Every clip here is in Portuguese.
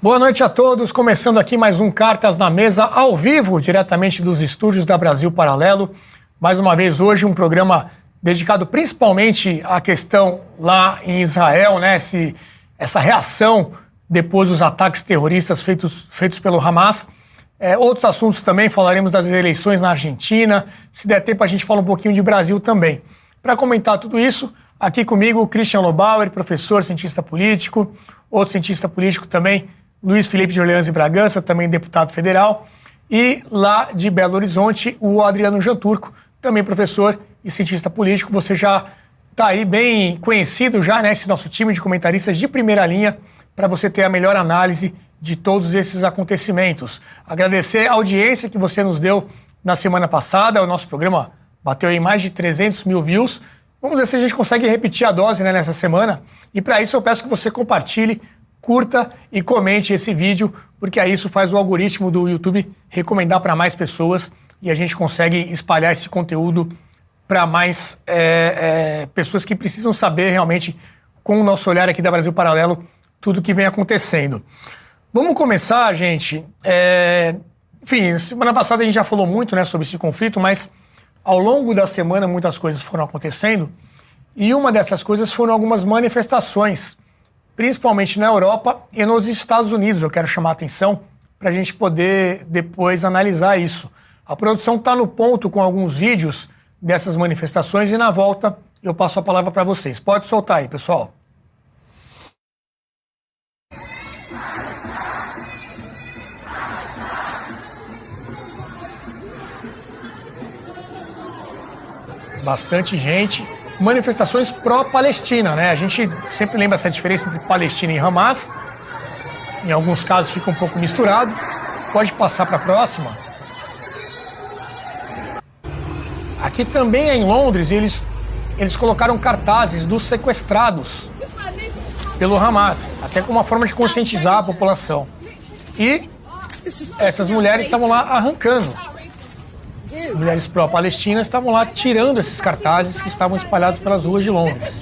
Boa noite a todos, começando aqui mais um Cartas na Mesa ao vivo, diretamente dos estúdios da Brasil Paralelo. Mais uma vez hoje um programa dedicado principalmente à questão lá em Israel, né? Esse, essa reação depois dos ataques terroristas feitos, feitos pelo Hamas. É, outros assuntos também, falaremos das eleições na Argentina. Se der tempo, a gente fala um pouquinho de Brasil também. Para comentar tudo isso, aqui comigo Christian Lobauer, professor, cientista político, outro cientista político também, Luiz Felipe de Orleans e Bragança, também deputado federal, e lá de Belo Horizonte, o Adriano Janturco, também professor e cientista político. Você já está aí bem conhecido já, né, esse nosso time de comentaristas de primeira linha, para você ter a melhor análise de todos esses acontecimentos. Agradecer a audiência que você nos deu na semana passada, o nosso programa bateu em mais de 300 mil views. Vamos ver se a gente consegue repetir a dose né, nessa semana. E para isso eu peço que você compartilhe curta e comente esse vídeo, porque aí isso faz o algoritmo do YouTube recomendar para mais pessoas e a gente consegue espalhar esse conteúdo para mais é, é, pessoas que precisam saber realmente, com o nosso olhar aqui da Brasil Paralelo, tudo que vem acontecendo. Vamos começar, gente. É, enfim, semana passada a gente já falou muito né, sobre esse conflito, mas ao longo da semana muitas coisas foram acontecendo e uma dessas coisas foram algumas manifestações principalmente na Europa e nos Estados Unidos. Eu quero chamar a atenção para a gente poder depois analisar isso. A produção está no ponto com alguns vídeos dessas manifestações e na volta eu passo a palavra para vocês. Pode soltar aí, pessoal. Bastante gente manifestações pró-Palestina, né? A gente sempre lembra essa diferença entre Palestina e Hamas. Em alguns casos fica um pouco misturado. Pode passar para a próxima. Aqui também é em Londres, eles, eles colocaram cartazes dos sequestrados pelo Hamas, até como uma forma de conscientizar a população. E essas mulheres estavam lá arrancando mulheres pró-palestinas estavam lá tirando esses cartazes que estavam espalhados pelas ruas de Londres.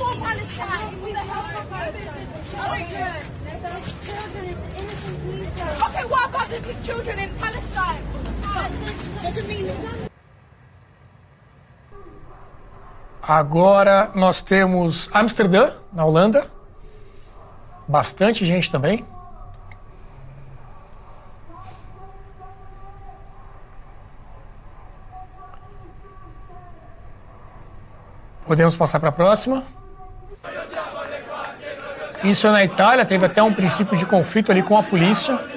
Agora nós temos Amsterdã, na Holanda. Bastante gente também. Podemos passar para a próxima. Isso é na Itália, teve até um princípio de conflito ali com a polícia.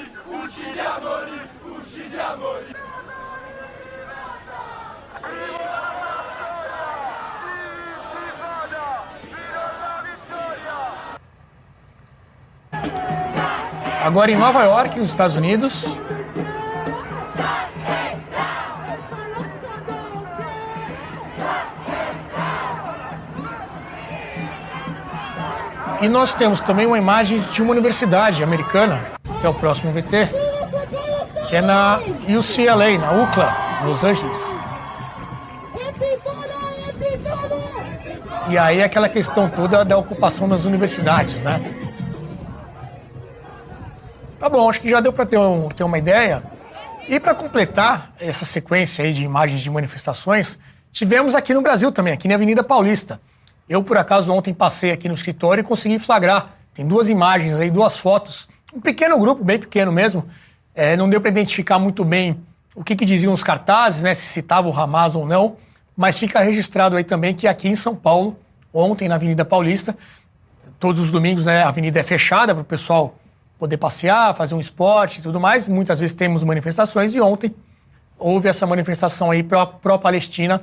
Agora em Nova York, nos Estados Unidos, E nós temos também uma imagem de uma universidade americana, que é o próximo VT, que é na UCLA, na UCLA, Los Angeles. E aí aquela questão toda da ocupação das universidades, né? Tá bom, acho que já deu para ter, um, ter uma ideia. E para completar essa sequência aí de imagens de manifestações, tivemos aqui no Brasil também, aqui na Avenida Paulista. Eu, por acaso, ontem passei aqui no escritório e consegui flagrar. Tem duas imagens aí, duas fotos. Um pequeno grupo, bem pequeno mesmo. É, não deu para identificar muito bem o que, que, diziam os cartazes, né, se citava o Hamas ou não, mas fica registrado aí também que aqui em São Paulo, ontem na Avenida Paulista, todos os domingos né, a avenida é fechada para o pessoal poder passear, fazer um esporte e tudo mais. Muitas vezes temos manifestações e ontem houve essa manifestação aí pró-Palestina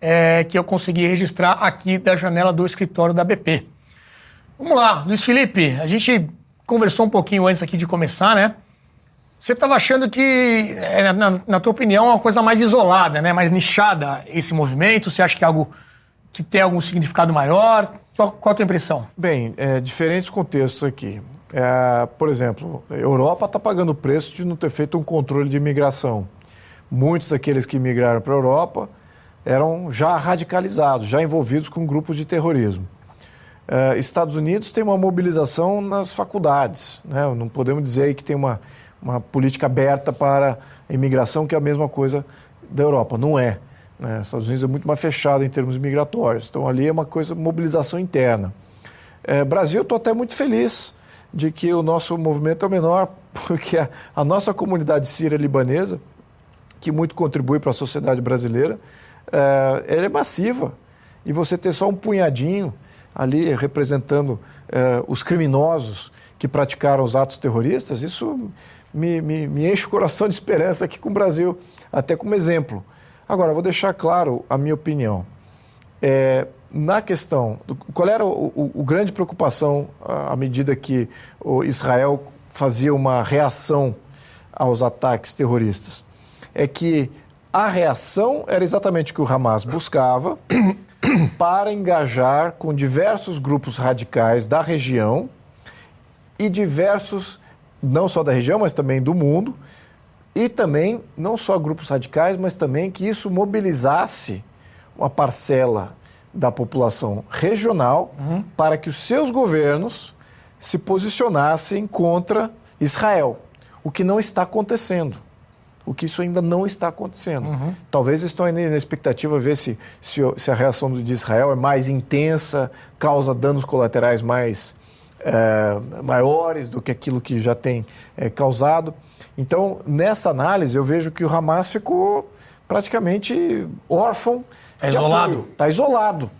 é, que eu consegui registrar aqui da janela do escritório da BP. Vamos lá, Luiz Felipe, a gente conversou um pouquinho antes aqui de começar, né? Você estava achando que, é, na, na, tua opinião, é uma coisa mais isolada, né? mais nichada esse movimento? Você acha que é algo que tem algum significado maior? Qual, qual a tua impressão? Bem, é, diferentes contextos aqui. É, por exemplo, a Europa está pagando o preço de não ter feito um controle de imigração. Muitos daqueles que migraram para a Europa eram já radicalizados, já envolvidos com grupos de terrorismo. É, Estados Unidos tem uma mobilização nas faculdades. Né? Não podemos dizer que tem uma, uma política aberta para a imigração, que é a mesma coisa da Europa. Não é. Né? Estados Unidos é muito mais fechado em termos migratórios. Então ali é uma coisa, mobilização interna. É, Brasil, eu estou até muito feliz de que o nosso movimento é o menor, porque a, a nossa comunidade síria-libanesa, que muito contribui para a sociedade brasileira, é, ela é massiva. E você ter só um punhadinho ali representando é, os criminosos que praticaram os atos terroristas, isso me, me, me enche o coração de esperança aqui com o Brasil, até como exemplo. Agora, vou deixar claro a minha opinião. É, na questão, qual era o, o, o grande preocupação à medida que o Israel fazia uma reação aos ataques terroristas? É que a reação era exatamente o que o Hamas buscava para engajar com diversos grupos radicais da região e diversos, não só da região, mas também do mundo, e também, não só grupos radicais, mas também que isso mobilizasse uma parcela da população regional uhum. para que os seus governos se posicionassem contra Israel, o que não está acontecendo. O que isso ainda não está acontecendo. Uhum. Talvez estão na expectativa ver se, se, se, a reação de Israel é mais intensa, causa danos colaterais mais é, maiores do que aquilo que já tem é, causado. Então, nessa análise, eu vejo que o Hamas ficou praticamente órfão. Está isolado. Está isolado.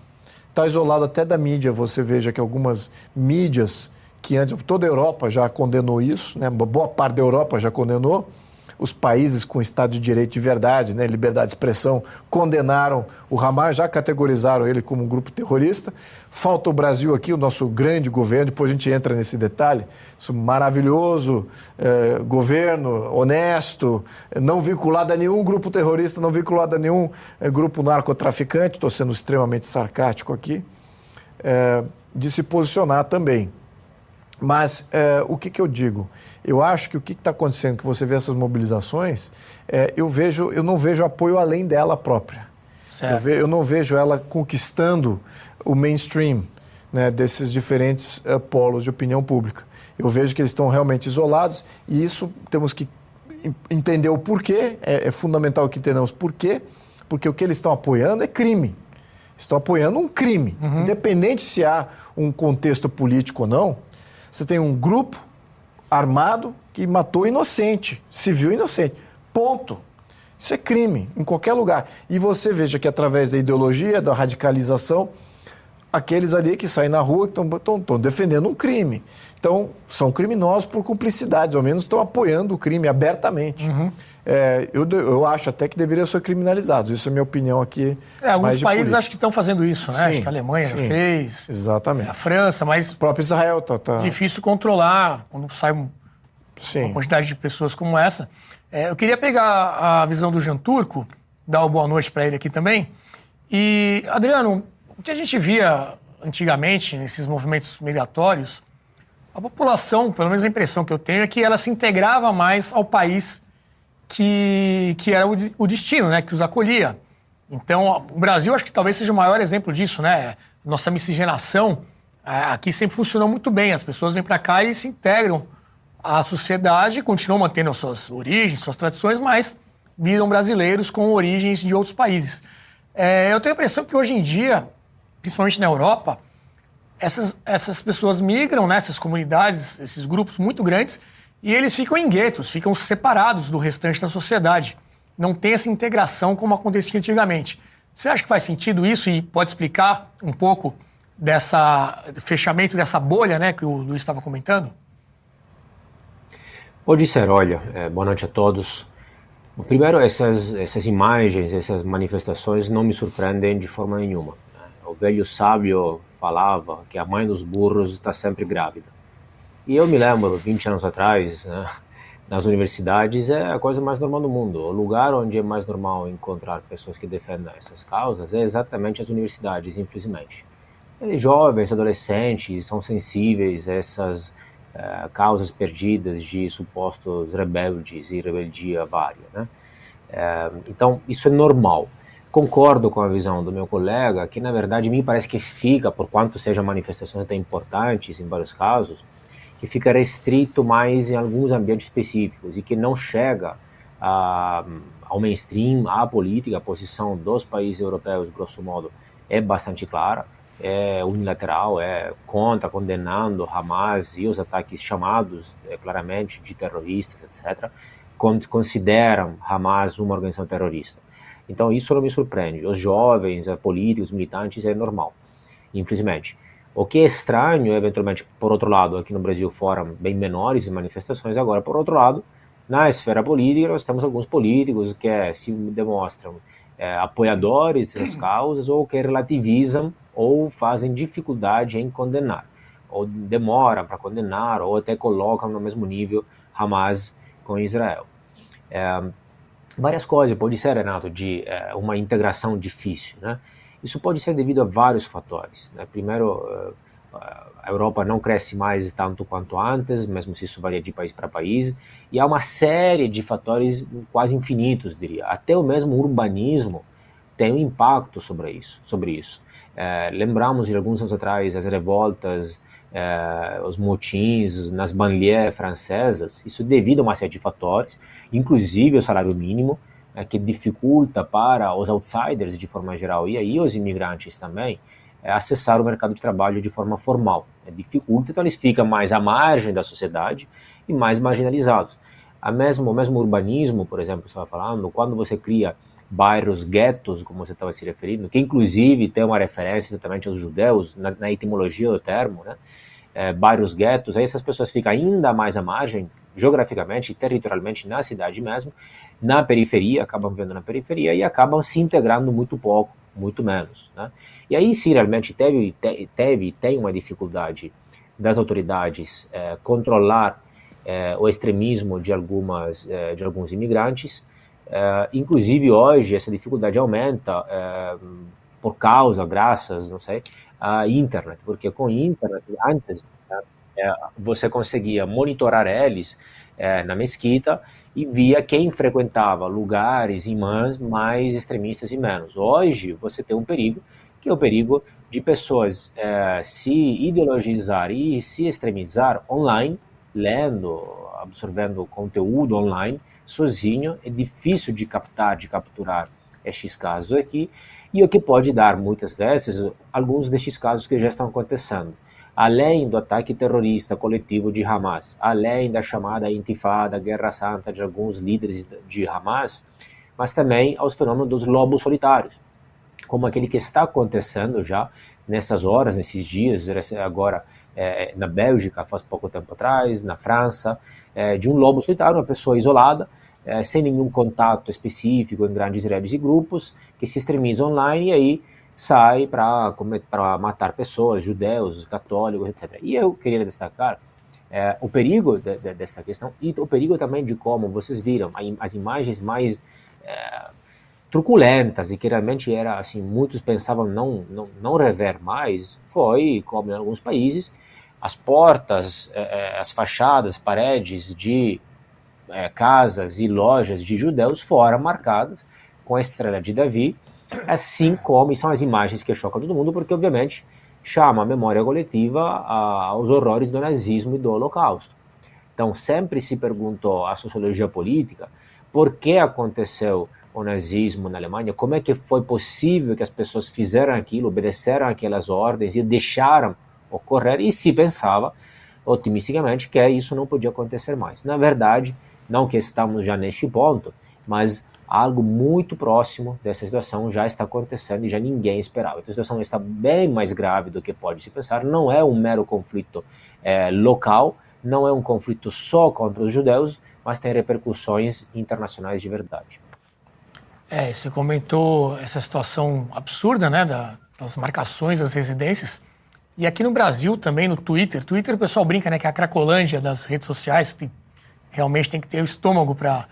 Está isolado até da mídia. Você veja que algumas mídias que antes toda a Europa já condenou isso, né? boa parte da Europa já condenou os países com Estado de Direito de verdade, né, liberdade de expressão, condenaram o Hamas, já categorizaram ele como um grupo terrorista. Falta o Brasil aqui, o nosso grande governo, depois a gente entra nesse detalhe, esse maravilhoso eh, governo, honesto, não vinculado a nenhum grupo terrorista, não vinculado a nenhum eh, grupo narcotraficante, estou sendo extremamente sarcástico aqui, eh, de se posicionar também. Mas é, o que, que eu digo? Eu acho que o que está acontecendo, que você vê essas mobilizações, é, eu, vejo, eu não vejo apoio além dela própria. Eu, ve, eu, não vejo ela conquistando o mainstream né, desses diferentes uh, polos de opinião pública. Eu vejo que eles estão realmente isolados e isso temos que entender o porquê, é, é fundamental que entendamos porquê, porque o que eles estão apoiando é crime. Estão apoiando um crime. Uhum. Independente se há um contexto político ou não, você tem um grupo armado que matou inocente, civil inocente. Ponto. Isso é crime em qualquer lugar. E você veja que através da ideologia, da radicalização, aqueles ali que saem na rua estão defendendo um crime. Então, são criminosos por cumplicidade, ao menos estão apoiando o crime abertamente. Uhum. É, eu, eu acho até que deveriam ser criminalizados. Isso é minha opinião aqui. É, alguns países acho que estão fazendo isso, né? Sim, acho que a Alemanha sim, fez. Exatamente. A França, mas. O próprio Israel tá. tá... Difícil controlar quando sai um, uma quantidade de pessoas como essa. É, eu queria pegar a visão do Jean Turco, dar uma boa noite para ele aqui também. E, Adriano, o que a gente via antigamente nesses movimentos migratórios, a população, pelo menos a impressão que eu tenho, é que ela se integrava mais ao país que, que era o, o destino, né, que os acolhia. Então, o Brasil acho que talvez seja o maior exemplo disso, né? Nossa miscigenação aqui sempre funcionou muito bem. As pessoas vêm para cá e se integram à sociedade, continuam mantendo suas origens, suas tradições, mas viram brasileiros com origens de outros países. É, eu tenho a impressão que hoje em dia, principalmente na Europa, essas, essas pessoas migram, né, essas comunidades, esses grupos muito grandes, e eles ficam em guetos, ficam separados do restante da sociedade. Não tem essa integração como acontecia antigamente. Você acha que faz sentido isso e pode explicar um pouco dessa fechamento dessa bolha, né, que o Luiz estava comentando? Pode ser, olha, é, boa noite a todos. Primeiro, essas, essas imagens, essas manifestações não me surpreendem de forma nenhuma. O velho sábio falava que a mãe dos burros está sempre grávida. E eu me lembro, 20 anos atrás, né, nas universidades é a coisa mais normal do mundo. O lugar onde é mais normal encontrar pessoas que defendem essas causas é exatamente as universidades, infelizmente. Eles, jovens, adolescentes, são sensíveis a essas uh, causas perdidas de supostos rebeldes e rebeldia vária. Né? Uh, então, isso é normal. Concordo com a visão do meu colega, que na verdade me parece que fica, por quanto sejam manifestações até importantes em vários casos, que fica restrito mais em alguns ambientes específicos e que não chega a, ao mainstream, à política, a posição dos países europeus, grosso modo, é bastante clara, é unilateral, é contra, condenando Hamas e os ataques chamados é, claramente de terroristas, etc., consideram Hamas uma organização terrorista. Então isso não me surpreende. Os jovens, políticos, militantes é normal, infelizmente. O que é estranho, eventualmente, por outro lado, aqui no Brasil foram bem menores manifestações, agora, por outro lado, na esfera política, nós temos alguns políticos que é, se demonstram é, apoiadores dessas causas ou que relativizam ou fazem dificuldade em condenar, ou demoram para condenar, ou até colocam no mesmo nível Hamas com Israel. É, várias coisas, pode ser, Renato, de é, uma integração difícil, né? Isso pode ser devido a vários fatores. Né? Primeiro, eh, a Europa não cresce mais tanto quanto antes, mesmo se isso varia de país para país, e há uma série de fatores quase infinitos, diria. Até o mesmo urbanismo tem um impacto sobre isso. Sobre isso. É, lembramos de alguns anos atrás as revoltas, é, os motins nas banlieues francesas, isso devido a uma série de fatores, inclusive o salário mínimo, é, que dificulta para os outsiders de forma geral e aí os imigrantes também é, acessar o mercado de trabalho de forma formal. É, dificulta, então eles ficam mais à margem da sociedade e mais marginalizados. A mesmo, o mesmo urbanismo, por exemplo, você estava falando, quando você cria bairros guetos, como você estava se referindo, que inclusive tem uma referência exatamente aos judeus, na, na etimologia do termo, né? É, bairros guetos, aí essas pessoas ficam ainda mais à margem, geograficamente e territorialmente na cidade mesmo, na periferia, acabam vivendo na periferia e acabam se integrando muito pouco, muito menos. Né? E aí sim, realmente teve, teve tem uma dificuldade das autoridades é, controlar é, o extremismo de, algumas, é, de alguns imigrantes. Inclusive hoje essa dificuldade aumenta por causa, graças, não sei, à internet, porque com internet antes você conseguia monitorar eles na mesquita e via quem frequentava lugares imãs mais extremistas e menos. Hoje você tem um perigo, que é o perigo de pessoas se ideologizar e se extremizar online, lendo, absorvendo conteúdo online, sozinho, é difícil de captar, de capturar estes casos aqui, e o que pode dar, muitas vezes, alguns destes casos que já estão acontecendo. Além do ataque terrorista coletivo de Hamas, além da chamada intifada, guerra santa de alguns líderes de Hamas, mas também aos fenômenos dos lobos solitários, como aquele que está acontecendo já nessas horas, nesses dias, agora é, na Bélgica, faz pouco tempo atrás, na França, é, de um lobo solitário, uma pessoa isolada, é, sem nenhum contato específico em grandes redes e grupos, que se extremiza online e aí sai para matar pessoas, judeus, católicos, etc. E eu queria destacar é, o perigo de, de, dessa questão e o perigo também de como vocês viram as imagens mais é, truculentas e que realmente era assim muitos pensavam não não, não rever mais foi como em alguns países as portas é, é as fachadas paredes de é, casas e lojas de judeus foram marcadas com a estrela de Davi assim como são as imagens que chocam todo mundo, porque obviamente chama a memória coletiva aos horrores do nazismo e do holocausto. Então sempre se perguntou a sociologia política por que aconteceu o nazismo na Alemanha, como é que foi possível que as pessoas fizeram aquilo, obedeceram aquelas ordens e deixaram ocorrer, e se pensava otimisticamente que isso não podia acontecer mais. Na verdade, não que estamos já neste ponto, mas algo muito próximo dessa situação já está acontecendo e já ninguém esperava. Então a situação está bem mais grave do que pode se pensar. Não é um mero conflito é, local, não é um conflito só contra os judeus, mas tem repercussões internacionais de verdade. É, você comentou essa situação absurda, né, da, das marcações das residências. E aqui no Brasil também, no Twitter, Twitter o pessoal brinca, né, que é a cracolândia das redes sociais, tem realmente tem que ter o estômago para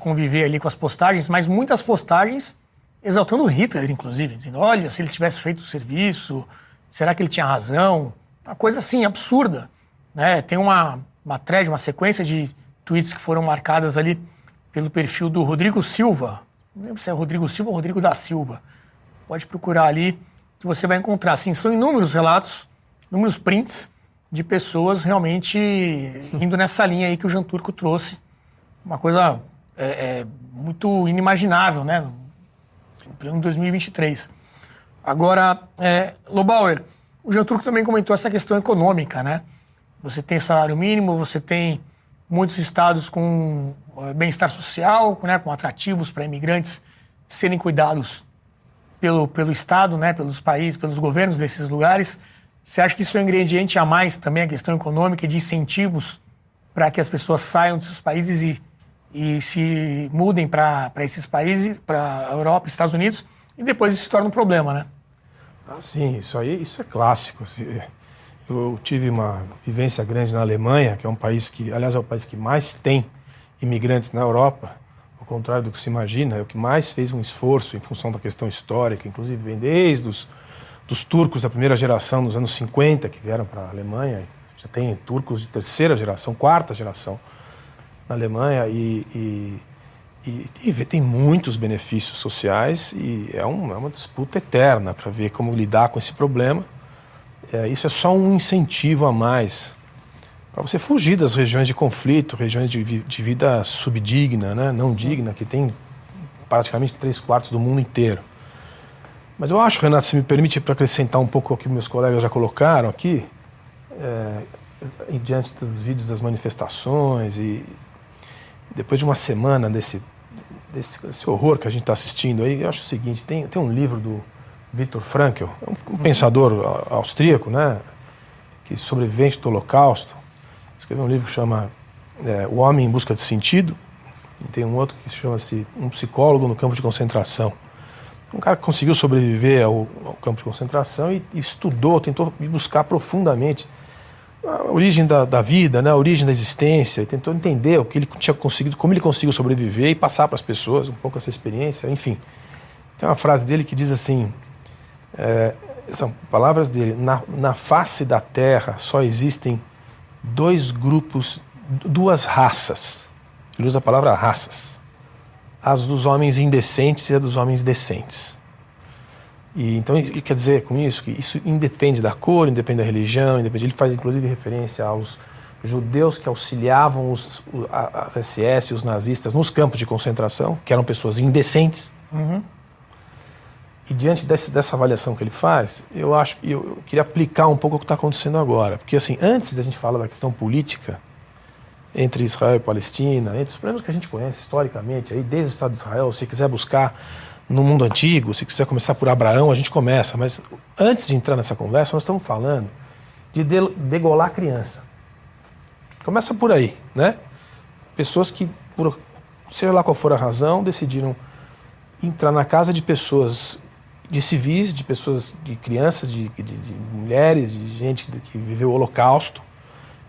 conviver ali com as postagens, mas muitas postagens exaltando Hitler, inclusive, dizendo: olha, se ele tivesse feito o serviço, será que ele tinha razão? Uma coisa assim, absurda. Né? Tem uma, uma thread, uma sequência de tweets que foram marcadas ali pelo perfil do Rodrigo Silva. Não lembro se é Rodrigo Silva ou Rodrigo da Silva. Pode procurar ali que você vai encontrar. Sim, são inúmeros relatos, inúmeros prints de pessoas realmente indo nessa linha aí que o Jean Turco trouxe. Uma coisa é, é, muito inimaginável, né? Em pleno 2023. Agora, é, Lobauer, o Jean Turco também comentou essa questão econômica, né? Você tem salário mínimo, você tem muitos estados com é, bem-estar social, né, com atrativos para imigrantes serem cuidados pelo, pelo Estado, né, pelos países, pelos governos desses lugares. Você acha que isso é um ingrediente a mais também, a questão econômica e de incentivos para que as pessoas saiam desses países e, e se mudem para esses países, para a Europa, Estados Unidos, e depois isso se torna um problema, né? Ah, sim, isso aí isso é clássico. Eu tive uma vivência grande na Alemanha, que é um país que, aliás, é o país que mais tem imigrantes na Europa contrário do que se imagina, é o que mais fez um esforço em função da questão histórica, inclusive vem desde os dos turcos da primeira geração, nos anos 50, que vieram para a Alemanha. Já tem turcos de terceira geração, quarta geração na Alemanha e, e, e, e tem muitos benefícios sociais e é, um, é uma disputa eterna para ver como lidar com esse problema. É, isso é só um incentivo a mais para você fugir das regiões de conflito, regiões de, de vida subdigna, né? não digna, que tem praticamente três quartos do mundo inteiro. Mas eu acho, Renato, se me permite para acrescentar um pouco o que meus colegas já colocaram aqui, é, diante dos vídeos das manifestações e depois de uma semana desse, desse, desse horror que a gente está assistindo aí, eu acho o seguinte, tem, tem um livro do Viktor Frankl, um, um pensador austríaco, né, que sobrevivente do Holocausto, escreveu um livro que chama é, O Homem em Busca de Sentido, e tem um outro que chama-se Um Psicólogo no Campo de Concentração. Um cara que conseguiu sobreviver ao, ao campo de concentração e, e, estudou, tentou buscar profundamente a origem da, da, vida, né, a origem da existência, tentou entender o que ele tinha conseguido, como ele conseguiu sobreviver e passar para as pessoas um pouco essa experiência, enfim. Tem uma frase dele que diz assim, é, são palavras dele, na, na face da terra só existem dois grupos, duas raças. Ele usa a palavra raças. As dos homens indecentes e a dos homens decentes. E então ele quer dizer com isso que isso independe da cor, independe da religião, independe. Ele faz inclusive referência aos judeus que auxiliavam os, as SS os nazistas nos campos de concentração, que eram pessoas indecentes. Uhum. E diante desse, dessa avaliação que ele faz, eu acho que eu, queria aplicar um pouco o que está acontecendo agora. Porque, assim, antes da gente falar da questão política entre Israel e Palestina, entre os problemas que a gente conhece historicamente, aí, desde o Estado de Israel, se quiser buscar no mundo antigo, se quiser começar por Abraão, a gente começa. Mas antes de entrar nessa conversa, nós estamos falando de degolar criança. Começa por aí, né? Pessoas que, por seja lá qual for a razão, decidiram entrar na casa de pessoas de civis, de pessoas, de crianças, de, de, de mulheres, de gente que viveu o Holocausto,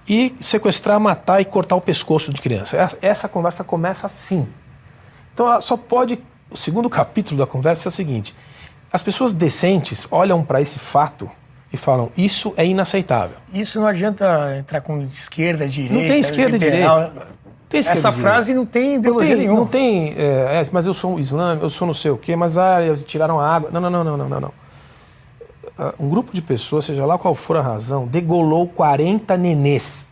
e sequestrar, matar e cortar o pescoço de criança. Essa conversa começa assim. Então ela só pode. O segundo capítulo da conversa é o seguinte: as pessoas decentes olham para esse fato e falam: isso é inaceitável. Isso não adianta entrar com esquerda, direita. Não tem esquerda e direita. Essa frase não tem ideologia não tem, nenhuma. Não tem, é, é, mas eu sou islâmico, eu sou não sei o quê, mas ah, tiraram a água. Não, não, não, não, não, não, não. Ah, um grupo de pessoas, seja lá qual for a razão, degolou 40 nenês.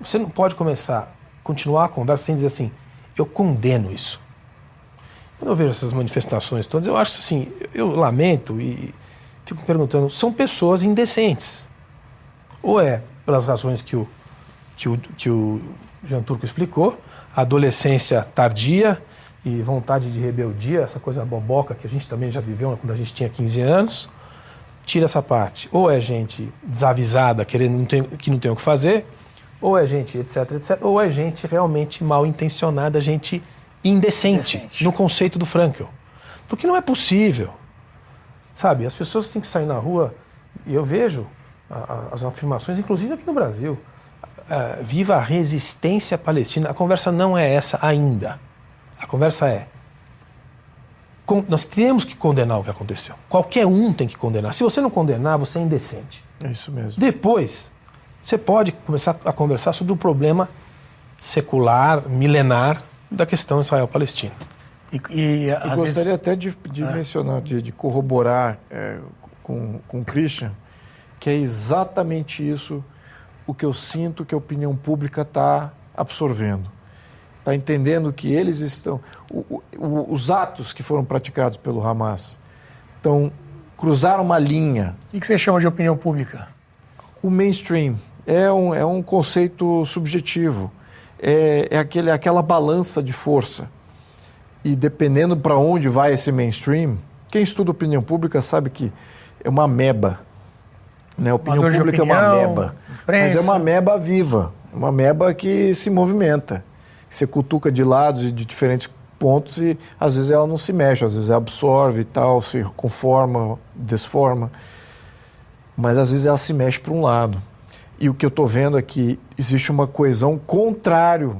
Você não pode começar, continuar a conversa sem dizer assim, eu condeno isso. Quando eu vejo essas manifestações todas, eu acho assim, eu lamento e fico perguntando, são pessoas indecentes. Ou é pelas razões que o, que o, que o Jean Turco explicou, adolescência tardia e vontade de rebeldia, essa coisa boboca que a gente também já viveu quando a gente tinha 15 anos. Tira essa parte. Ou é gente desavisada, querendo não tem, que não tem o que fazer, ou é gente etc, etc, ou é gente realmente mal intencionada, gente indecente, indecente. no conceito do Frankel. Porque não é possível. Sabe, as pessoas têm que sair na rua, e eu vejo as afirmações, inclusive aqui no Brasil, uh, viva a resistência palestina. A conversa não é essa ainda. A conversa é com, nós temos que condenar o que aconteceu. Qualquer um tem que condenar. Se você não condenar, você é indecente. É isso mesmo. Depois, você pode começar a conversar sobre o problema secular, milenar da questão Israel-Palestina. E, e Eu gostaria vezes... até de, de é. mencionar, de, de corroborar é, com, com o Christian, que é exatamente isso o que eu sinto que a opinião pública está absorvendo está entendendo que eles estão. O, o, os atos que foram praticados pelo Hamas estão cruzaram uma linha. O que você chama de opinião pública? O mainstream é um, é um conceito subjetivo. É, é aquele, aquela balança de força. E dependendo para onde vai esse mainstream, quem estuda opinião pública sabe que é uma meba. Né? A opinião pública opinião, é uma meba. Mas é uma meba viva, uma meba que se movimenta você cutuca de lados e de diferentes pontos e às vezes ela não se mexe, às vezes ela absorve e tal, se conforma, desforma, mas às vezes ela se mexe para um lado. E o que eu estou vendo é que existe uma coesão contrário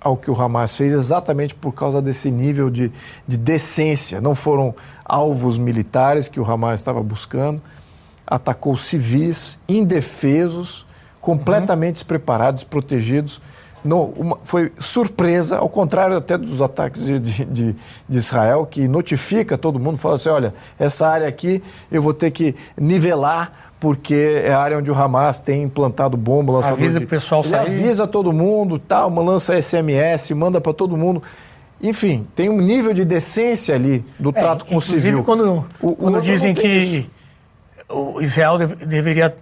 ao que o Hamas fez, exatamente por causa desse nível de, de decência. Não foram alvos militares que o Hamas estava buscando, atacou civis indefesos, completamente uhum. despreparados, protegidos uma, foi surpresa, ao contrário até dos ataques de, de, de, Israel, que notifica todo mundo, fala assim, olha, essa área aqui eu vou ter que nivelar porque é a área onde o Hamas tem implantado bomba, lançador Avisa o pessoal Ele sair. avisa todo mundo, tal, lança SMS, manda para todo mundo. Enfim, tem um nível de decência ali do é, trato com o civil. quando, o, quando dizem que isso. O Israel deveria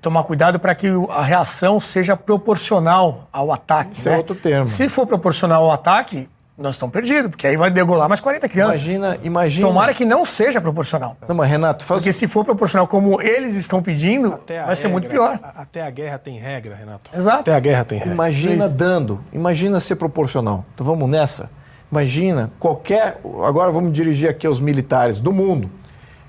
tomar cuidado para que a reação seja proporcional ao ataque. Isso é né? é outro termo. Se for proporcional ao ataque, nós estamos perdidos, porque aí vai degolar mais 40 crianças. Imagina, imagina. Tomara que não seja proporcional. Não, mas Renato, faz... Porque se for proporcional como eles estão pedindo, vai regra, ser muito pior. Até a guerra tem regra, Renato. Exato. Até a guerra tem regra. Imagina é dando, imagina ser proporcional. Então vamos nessa. Imagina qualquer. Agora vamos dirigir aqui aos militares do mundo.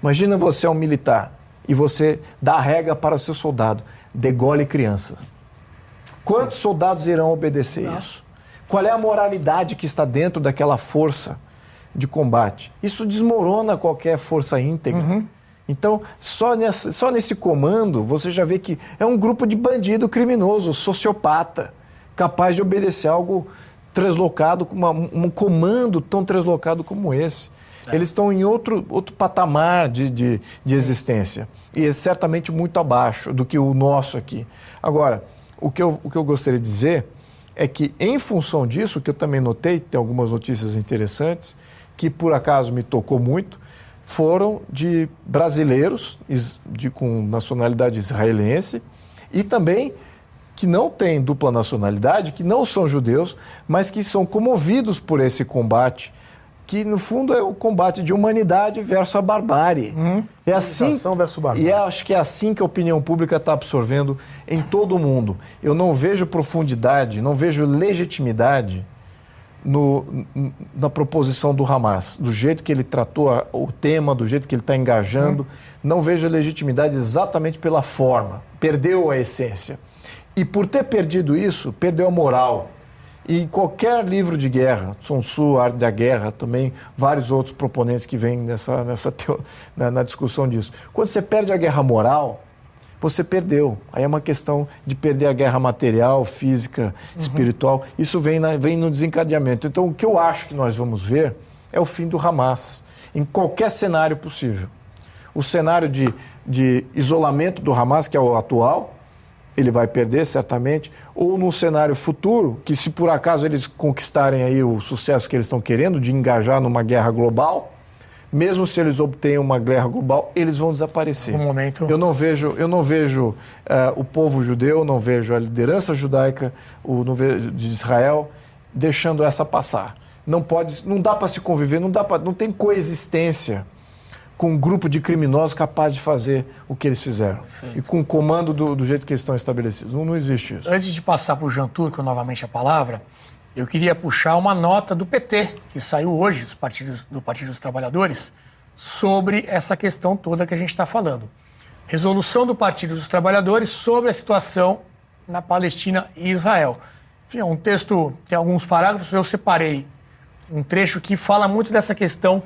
Imagina você é um militar e você dá a regra para o seu soldado: degole crianças. Quantos soldados irão obedecer isso? Qual é a moralidade que está dentro daquela força de combate? Isso desmorona qualquer força íntegra. Uhum. Então, só nesse, só nesse comando, você já vê que é um grupo de bandido criminoso, sociopata, capaz de obedecer algo translocado, uma, um comando tão translocado como esse. Eles estão em outro, outro patamar de, de, de existência. E é certamente muito abaixo do que o nosso aqui. Agora, o que eu, o que eu gostaria de dizer é que, em função disso, que eu também notei, tem algumas notícias interessantes, que por acaso me tocou muito, foram de brasileiros de, com nacionalidade israelense e também que não têm dupla nacionalidade, que não são judeus, mas que são comovidos por esse combate que no fundo é o combate de humanidade versus a barbárie. Uhum. É assim. Versus barbárie. E acho que é assim que a opinião pública está absorvendo em todo o mundo. Eu não vejo profundidade, não vejo legitimidade no, na proposição do Hamas, do jeito que ele tratou a, o tema, do jeito que ele está engajando. Uhum. Não vejo legitimidade exatamente pela forma. Perdeu a essência. E por ter perdido isso, perdeu a moral e qualquer livro de guerra, Sun Tzu, Arte da Guerra, também vários outros proponentes que vêm nessa, nessa teo, na, na discussão disso. Quando você perde a guerra moral, você perdeu. Aí é uma questão de perder a guerra material, física, uhum. espiritual. Isso vem, na, vem no desencadeamento. Então, o que eu acho que nós vamos ver é o fim do Hamas, em qualquer cenário possível. O cenário de, de isolamento do Hamas, que é o atual, ele vai perder certamente, ou no cenário futuro, que se por acaso eles conquistarem aí o sucesso que eles estão querendo de engajar numa guerra global, mesmo se eles obtenham uma guerra global, eles vão desaparecer. Um momento. Eu não vejo, eu não vejo uh, o povo judeu, não vejo a liderança judaica o, de Israel deixando essa passar. Não pode, não dá para se conviver, não dá pra, não tem coexistência com um grupo de criminosos capaz de fazer o que eles fizeram. Perfeito. E com o comando do, do, jeito que eles estão estabelecidos. Não, não existe isso. Antes de passar para o Jean Turco, novamente a palavra, eu queria puxar uma nota do PT, que saiu hoje dos partidos, do Partido dos Trabalhadores, sobre essa questão toda que a gente está falando. Resolução do Partido dos Trabalhadores sobre a situação na Palestina e Israel. Enfim, é um texto, tem alguns parágrafos, eu separei um trecho que fala muito dessa questão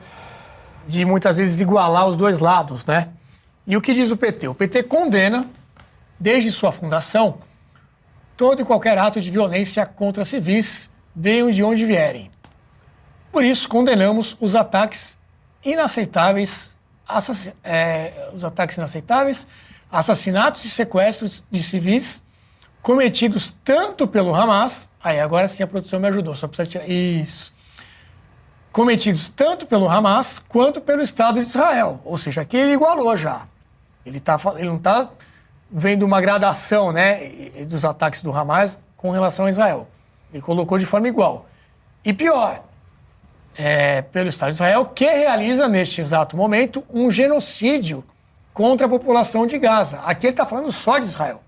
de muitas vezes igualar os dois lados, né? E o que diz o PT? O PT condena, desde sua fundação, todo e qualquer ato de violência contra civis, venham de onde vierem. Por isso, condenamos os ataques inaceitáveis, é, os ataques inaceitáveis, assassinatos e sequestros de civis cometidos tanto pelo Hamas, aí agora sim a produção me ajudou, só precisa tirar isso, cometidos tanto pelo Hamas quanto pelo Estado de Israel, ou seja, aqui ele igualou já. Ele, tá, ele não está vendo uma gradação né, dos ataques do Hamas com relação a Israel. Ele colocou de forma igual. E pior, é, pelo Estado de Israel, que realiza neste exato momento um genocídio contra a população de Gaza. Aqui ele está falando só de Israel.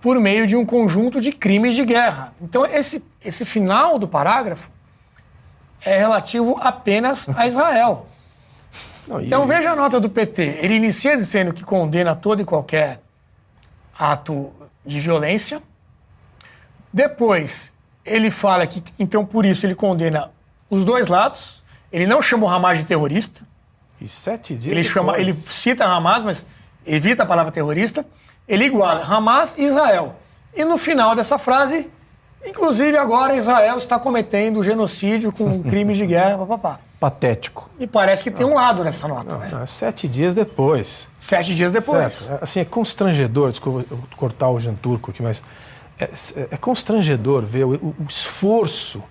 Por meio de um conjunto de crimes de guerra. Então, esse, esse final do parágrafo é relativo apenas a Israel. Não, então, veja a nota do PT. Ele inicia dizendo que condena todo e qualquer ato de violência. Depois, ele fala que, então, por isso, ele condena os dois lados. Ele não chama o Hamas de terrorista. E sete dias ele, chama, ele cita Hamas, mas evita a palavra terrorista. Ele iguala Hamas e Israel. E no final dessa frase, inclusive agora Israel está cometendo genocídio com crimes de guerra, papapá. Patético. E parece que tem um lado nessa nota, não, né? Não, é sete dias depois. Sete dias depois. Certo. Assim, é constrangedor, desculpa cortar o Jean Turco aqui, mas é, é constrangedor ver o, o esforço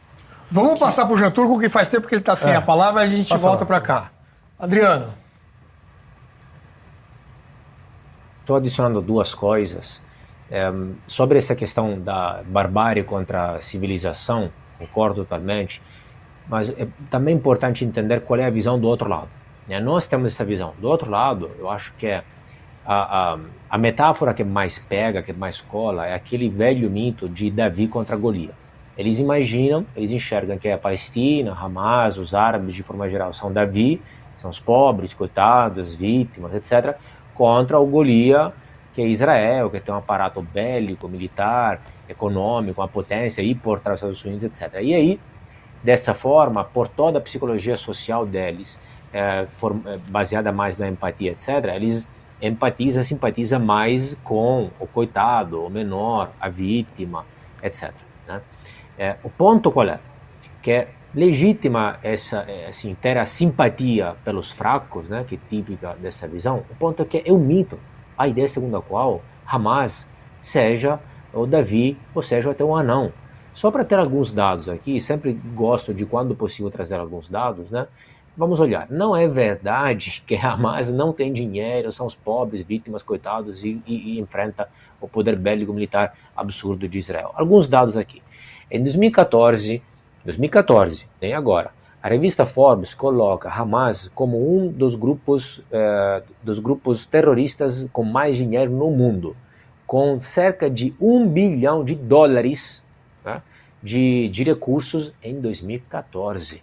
Vamos passar para o Jean Turco, que faz tempo que ele está sem é. a palavra, a gente Passa volta para cá. Adriano. Estou adicionando duas coisas. É, sobre essa questão da barbárie contra a civilização, concordo totalmente, mas é também importante entender qual é a visão do outro lado. Né? Nós temos essa visão. Do outro lado, eu acho que é a, a, a metáfora que mais pega, que mais cola, é aquele velho mito de Davi contra Golias. Eles imaginam, eles enxergam que é a Palestina, Hamas, os árabes de forma geral são Davi, são os pobres, coitados, vítimas, etc., contra o Golias, que é Israel, que tem um aparato bélico, militar, econômico, uma potência e por trás dos Estados Unidos, etc. E aí, dessa forma, por toda a psicologia social deles, é, for, é, baseada mais na empatia, etc., eles empatizam, simpatizam mais com o coitado, o menor, a vítima, etc. Né? É, o ponto qual é? Que é legítima essa, é, assim, ter a simpatia pelos fracos, né, que é típica dessa visão. O ponto é que é um mito, a ideia segundo a qual Hamas seja o Davi, ou seja, até um anão. Só para ter alguns dados aqui, sempre gosto de, quando possível, trazer alguns dados, né? Vamos olhar. Não é verdade que Hamas não tem dinheiro, são os pobres, vítimas, coitados, e, e, e enfrenta o poder bélico militar absurdo de Israel. Alguns dados aqui. Em 2014, 2014, nem agora, a revista Forbes coloca Hamas como um dos grupos, uh, dos grupos terroristas com mais dinheiro no mundo, com cerca de um bilhão de dólares né, de, de recursos em 2014.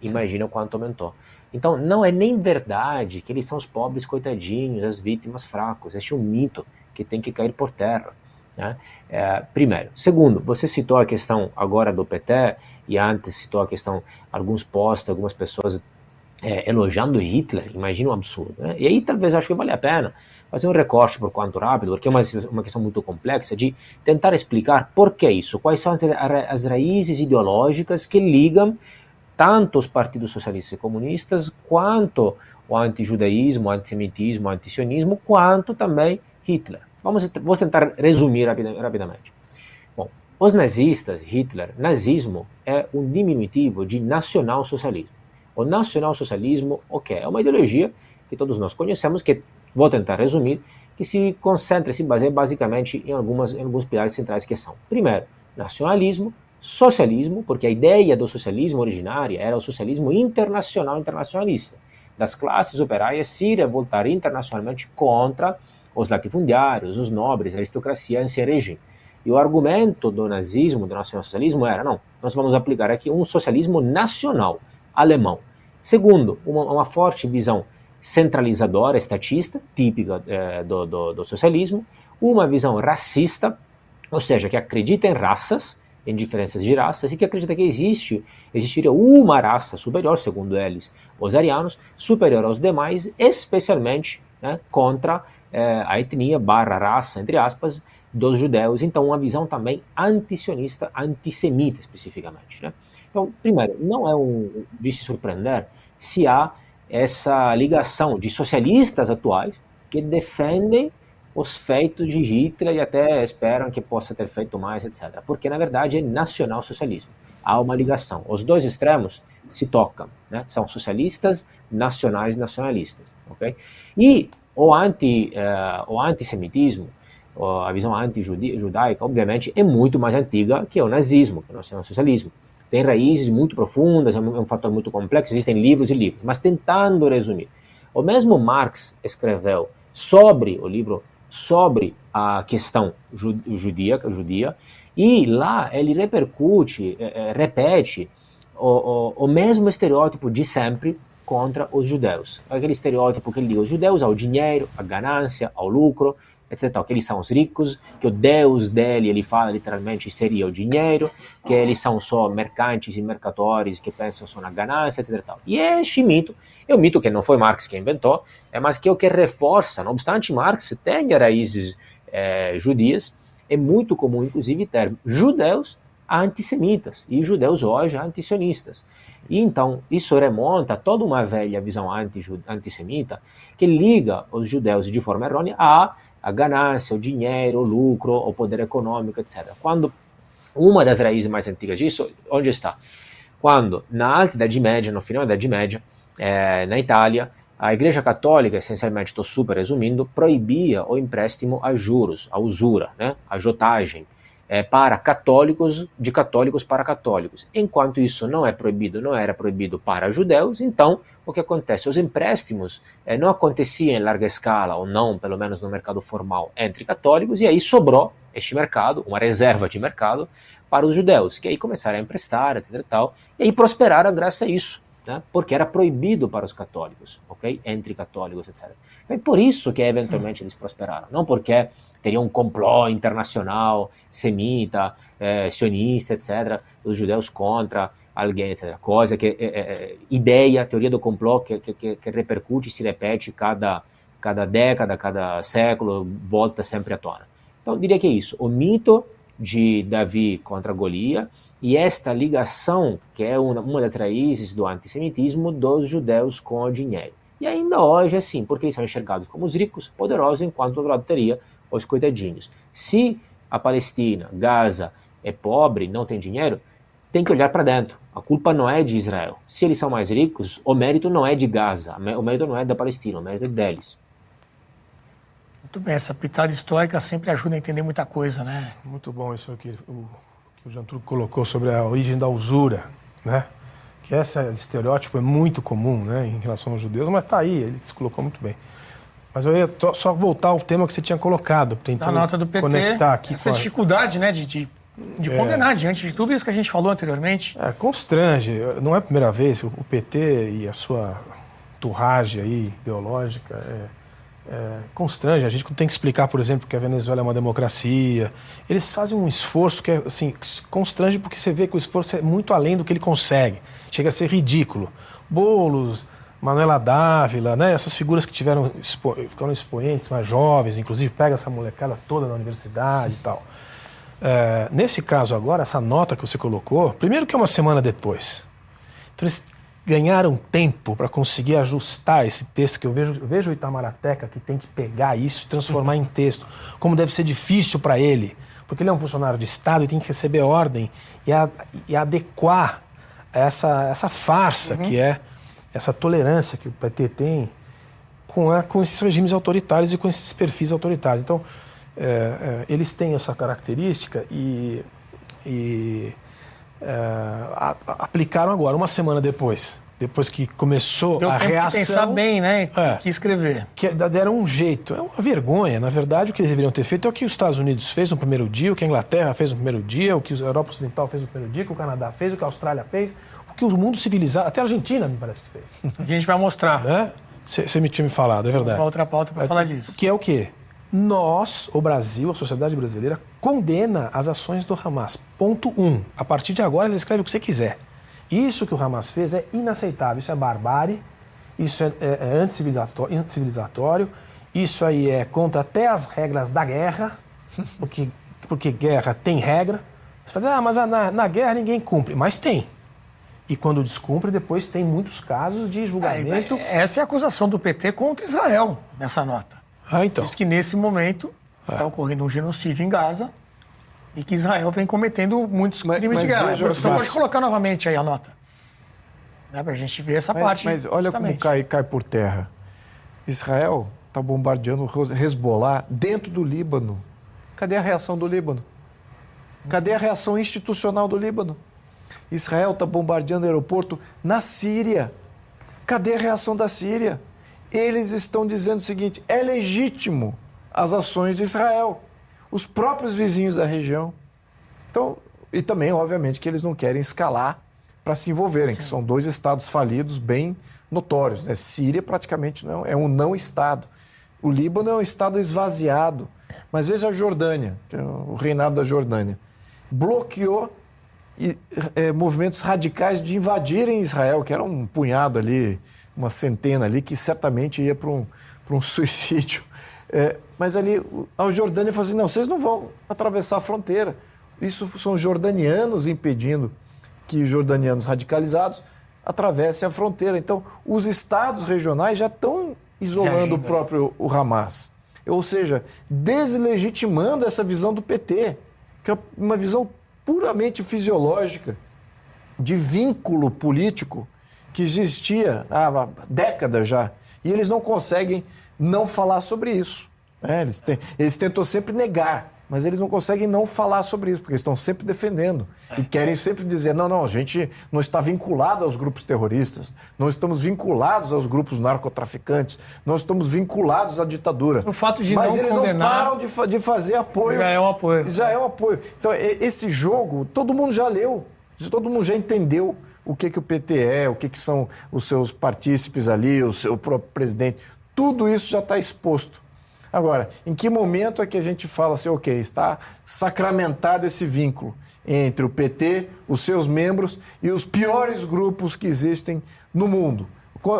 Imagina o quanto aumentou. Então, não é nem verdade que eles são os pobres coitadinhos, as vítimas fracos. Este é um mito que tem que cair por terra. Né? É, primeiro. Segundo, você citou a questão agora do PT e antes citou a questão, alguns posts, algumas pessoas é, elogiando Hitler, imagina um absurdo. Né? E aí talvez acho que vale a pena fazer um recorte por quanto rápido, porque é uma, uma questão muito complexa, de tentar explicar por que isso, quais são as, as raízes ideológicas que ligam tanto os partidos socialistas e comunistas, quanto o antijudaísmo, o antissemitismo, o antisionismo, quanto também Hitler. Vamos, vou tentar resumir rapidamente. Os nazistas, Hitler, nazismo é um diminutivo de nacional-socialismo. O nacional-socialismo, o que é? Uma ideologia que todos nós conhecemos, que vou tentar resumir, que se concentra, se baseia basicamente em, algumas, em alguns pilares centrais que são, primeiro, nacionalismo, socialismo, porque a ideia do socialismo originária era o socialismo internacional internacionalista, das classes operárias se revoltar internacionalmente contra os latifundiários, os nobres, a aristocracia em se regime. E o argumento do nazismo, do nacionalsocialismo era, não, nós vamos aplicar aqui um socialismo nacional, alemão. Segundo, uma, uma forte visão centralizadora, estatista, típica eh, do, do, do, socialismo. uma visão racista, ou seja, que acredita em raças, em diferenças de raças, e que acredita que existe, existiria uma raça superior, segundo eles, os arianos, superior aos demais, especialmente né, contra eh, a etnia barra raça, entre aspas, dos judeus. Então, uma visão também antisionista, antissemita especificamente. Né? Então, primeiro, não é um, de se surpreender se há essa ligação de socialistas atuais que defendem os feitos de Hitler e até esperam que possa ter feito mais, etc. Porque, na verdade, é nacional-socialismo. Há uma ligação. Os dois extremos se tocam. Né? São socialistas, nacionais nacionalistas. Okay? E o, anti, uh, o antissemitismo, a visão anti-judaica, obviamente, é muito mais antiga que o nazismo, que o nacional-socialismo. Tem raízes muito profundas, é um fator muito complexo, existem livros e livros. Mas tentando resumir, o mesmo Marx escreveu sobre o livro sobre a questão judia, judia e lá ele repercute, é, é, repete o, o, o, mesmo estereótipo de sempre contra os judeus. Aquele estereótipo que liga os judeus ao dinheiro, à ganância, ao lucro, etc. Que eles são os ricos, que o Deus dele, ele fala literalmente, seria o dinheiro, que eles são só mercantes e mercadores que pensam só na ganância, etc. E este mito é um mito que não foi Marx que inventou, é mas que é o que reforça, não obstante Marx tenha raízes é, judias, é muito comum, inclusive, ter judeus antissemitas e judeus hoje antisionistas. E então, isso remonta a toda uma velha visão antissemita que liga os judeus de forma errônea à, à ganância, ao dinheiro, ao lucro, ao poder econômico, etc. Quando uma das raízes mais antigas disso, onde está? Quando, na Alta Idade Média, no final da Idade Média, é, na Itália, a Igreja Católica, essencialmente, estou super resumindo, proibia o empréstimo a juros, a usura, né, a jotagem, é, para católicos, de católicos para católicos. Enquanto isso não é proibido, não era proibido para judeus, então o que acontece? Os empréstimos é, não aconteciam em larga escala, ou não, pelo menos no mercado formal, entre católicos, e aí sobrou este mercado, uma reserva de mercado, para os judeus, que aí começaram a emprestar, etc. E, tal, e aí prosperaram graças a isso né? porque era proibido para os católicos, ok? Entre católicos, etc. É por isso que eventualmente eles prosperaram, não porque teria um complô internacional, semita, eh, sionista, etc., os judeus contra alguém, etc. Coisa que, é, é, ideia, teoria do complô que, que, que repercute e se repete cada, cada década, cada século, volta sempre à tona. Então, diria que é isso. O mito de Davi contra Golias e esta ligação, que é uma, uma das raízes do antissemitismo, dos judeus com o dinheiro. E ainda hoje é assim, porque eles são enxergados como os ricos, poderosos, enquanto do outro lado teria os coitadinhos. Se a Palestina, Gaza, é pobre, não tem dinheiro, tem que olhar para dentro. A culpa não é de Israel. Se eles são mais ricos, o mérito não é de Gaza, o mérito não é da Palestina, o mérito é deles. Muito bem, essa pitada histórica sempre ajuda a entender muita coisa, né? Muito bom isso aqui. O que o colocou sobre a origem da usura, né? Que esse estereótipo é muito comum, né, em relação aos judeus, mas está aí, ele se colocou muito bem. Mas eu ia só voltar ao tema que você tinha colocado, tentando nota do PT, conectar aqui essa a... dificuldade, né, de, de, de é... condenar diante de tudo isso que a gente falou anteriormente. É, constrange. Não é a primeira vez o PT e a sua turragem aí ideológica é é, constrange. A gente tem que explicar, por exemplo, que a Venezuela é uma democracia. Eles fazem um esforço que é assim, constrange porque você vê que o esforço é muito além do que ele consegue. Chega a ser ridículo. Bolos, Manuela Dávila, né? essas figuras que tiveram expo ficaram expoentes, mais jovens, inclusive pega essa molecada toda na universidade e tal. É, nesse caso agora, essa nota que você colocou, primeiro que é uma semana depois. Então eles ganharam tempo para conseguir ajustar esse texto, que eu vejo, eu vejo o Itamarateca que tem que pegar isso e transformar em texto, como deve ser difícil para ele, porque ele é um funcionário de Estado e tem que receber ordem e, a, e adequar essa, essa farsa uhum. que é essa tolerância que o PT tem com, a, com esses regimes autoritários e com esses perfis autoritários. Então, é, é, eles têm essa característica e, e é, a, aplicaram agora, uma semana depois. Depois que começou Deu a tempo reação. De pensar bem, né? É, que escrever. Que deram um jeito. É uma vergonha. Na verdade, o que eles deveriam ter feito é o que os Estados Unidos fez no primeiro dia, o que a Inglaterra fez no primeiro dia, o que a Europa Ocidental fez no primeiro dia, o que o Canadá fez, o que a Austrália fez, que o mundo civilizado, até a Argentina, me parece que fez. A gente vai mostrar. Você né? me tinha me falado, é verdade. Uma outra pauta para é, falar disso. Que é o quê? Nós, o Brasil, a sociedade brasileira, condena as ações do Hamas. Ponto um. A partir de agora, você escreve o que você quiser. Isso que o Hamas fez é inaceitável. Isso é barbárie, isso é, é, é anticivilizatório, anticivilizatório, isso aí é contra até as regras da guerra, porque, porque guerra tem regra. Você fala, ah, mas na, na guerra ninguém cumpre. Mas tem. E quando descumpre, depois tem muitos casos de julgamento. É, essa é a acusação do PT contra Israel nessa nota. Ah, então. Diz que nesse momento está ocorrendo um genocídio em Gaza e que Israel vem cometendo muitos Mas- crimes mas de guerra. veja- a mas- pode colocar novamente aí a nota. Né, pra gente ver essa Mas, parte. mas olha como justamente. cai, cai por terra. Israel está bombardeando Hezbollah dentro do Líbano. Cadê a reação do Líbano? Cadê a reação institucional do Líbano? Israel está bombardeando o aeroporto na Síria. Cadê a reação da Síria? Eles estão dizendo o seguinte: é legítimo as ações de Israel. Os próprios vizinhos da região. Então, e também, obviamente, que eles não querem escalar para se envolverem, que são dois estados falidos bem notórios. Né? Síria praticamente não é um não estado. O Líbano é um estado esvaziado. Mas veja a Jordânia, é o reinado da Jordânia, bloqueou e, eh, movimentos radicais de invadirem Israel, que era um punhado ali, uma centena ali, que certamente ia para um, pra um suicídio. Eh, mas ali a Jordânia falou assim: não, vocês não vão atravessar a fronteira. Isso são jordanianos impedindo que jordanianos radicalizados atravessem a fronteira. Então, os estados regionais já estão isolando o próprio o Hamas. Ou seja, deslegitimando essa visão do PT, que é uma visão puramente fisiológica de vínculo político que existia há décadas já. E eles não conseguem não falar sobre isso. né? Eles, te- eles tentam sempre negar, mas eles não conseguem não falar sobre isso, porque eles estão sempre defendendo. E querem sempre dizer: não, não, a gente não está vinculado aos grupos terroristas, não estamos vinculados aos grupos narcotraficantes, não estamos vinculados à ditadura. O fato de mas não eles condenar- não param de, de fazer apoio. Já é um apoio. Já é um apoio. Então, esse jogo, todo mundo já leu, todo mundo já entendeu o que, que o PT é, o que, que são os seus partícipes ali, o seu próprio presidente. Tudo isso já está exposto. Agora, em que momento é que a gente fala assim, ok, está sacramentado esse vínculo entre o PT, os seus membros e os piores grupos que existem no mundo?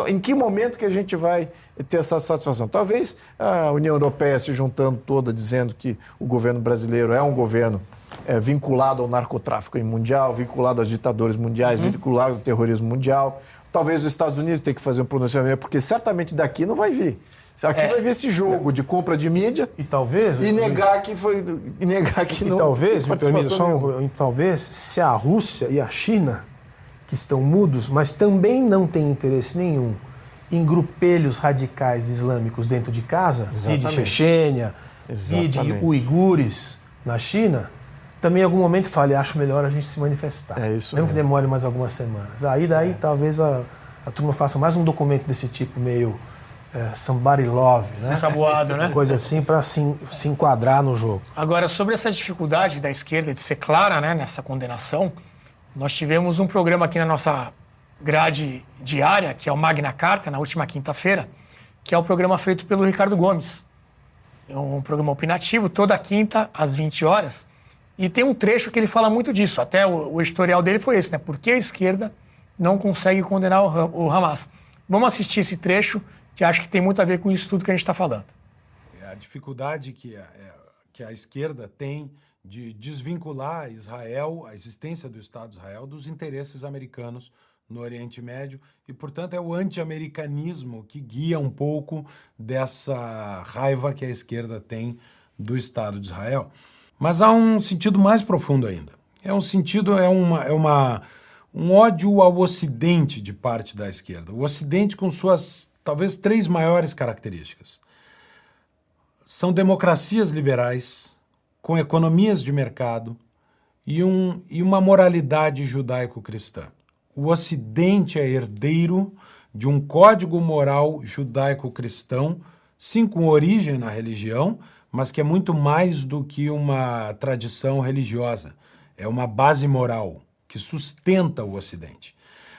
Em que momento que a gente vai ter essa satisfação? Talvez a União Europeia se juntando toda, dizendo que o governo brasileiro é um governo é, vinculado ao narcotráfico mundial, vinculado às ditaduras mundiais, vinculado ao terrorismo mundial. Talvez os Estados Unidos tenham que fazer um pronunciamento, porque certamente daqui não vai vir. Aqui vai vir esse jogo de compra de mídia E talvez. e negar que foi. E negar que E não. talvez, me permita, só um- talvez, se a Rússia e a China, que estão mudos, mas também não têm interesse nenhum em grupelhos radicais islâmicos dentro de casa, e de Exatamente. Chechênia, e de uigures na China, também em algum momento fale, acho melhor a gente se manifestar. É isso Mesmo que mesmo. demore mais algumas semanas. Aí daí talvez a, a turma faça mais um documento desse tipo, meio é, somebody love, né? Saboado, né? Coisa assim para se, se enquadrar no jogo. Agora, sobre essa dificuldade da esquerda de ser clara né, nessa condenação, nós tivemos um programa aqui na nossa grade diária, que é o Magna Carta, na última quinta-feira, que é o programa feito pelo Ricardo Gomes. É um programa opinativo, toda quinta, às 20 horas. E tem um trecho que ele fala muito disso. Até o, o historial dele foi esse, né? Por que a esquerda não consegue condenar o, o Hamas? Vamos assistir esse trecho, que acho que tem muito a ver com isso tudo que a gente está falando. É a dificuldade que a, é- que a esquerda tem de desvincular Israel, a existência do Estado de Israel, dos interesses americanos no Oriente Médio e, portanto, é o anti-americanismo que guia um pouco dessa raiva que a esquerda tem do Estado de Israel. Mas há um sentido mais profundo ainda. É um sentido, é uma, é uma um ódio ao Ocidente de parte da esquerda. O Ocidente com suas talvez três maiores características são democracias liberais, com economias de mercado e, um, e uma moralidade judaico-cristã. O Ocidente é herdeiro de um código moral judaico-cristão, sim, com origem na religião, mas que é muito mais do que uma tradição religiosa. É uma base moral que sustenta o Ocidente.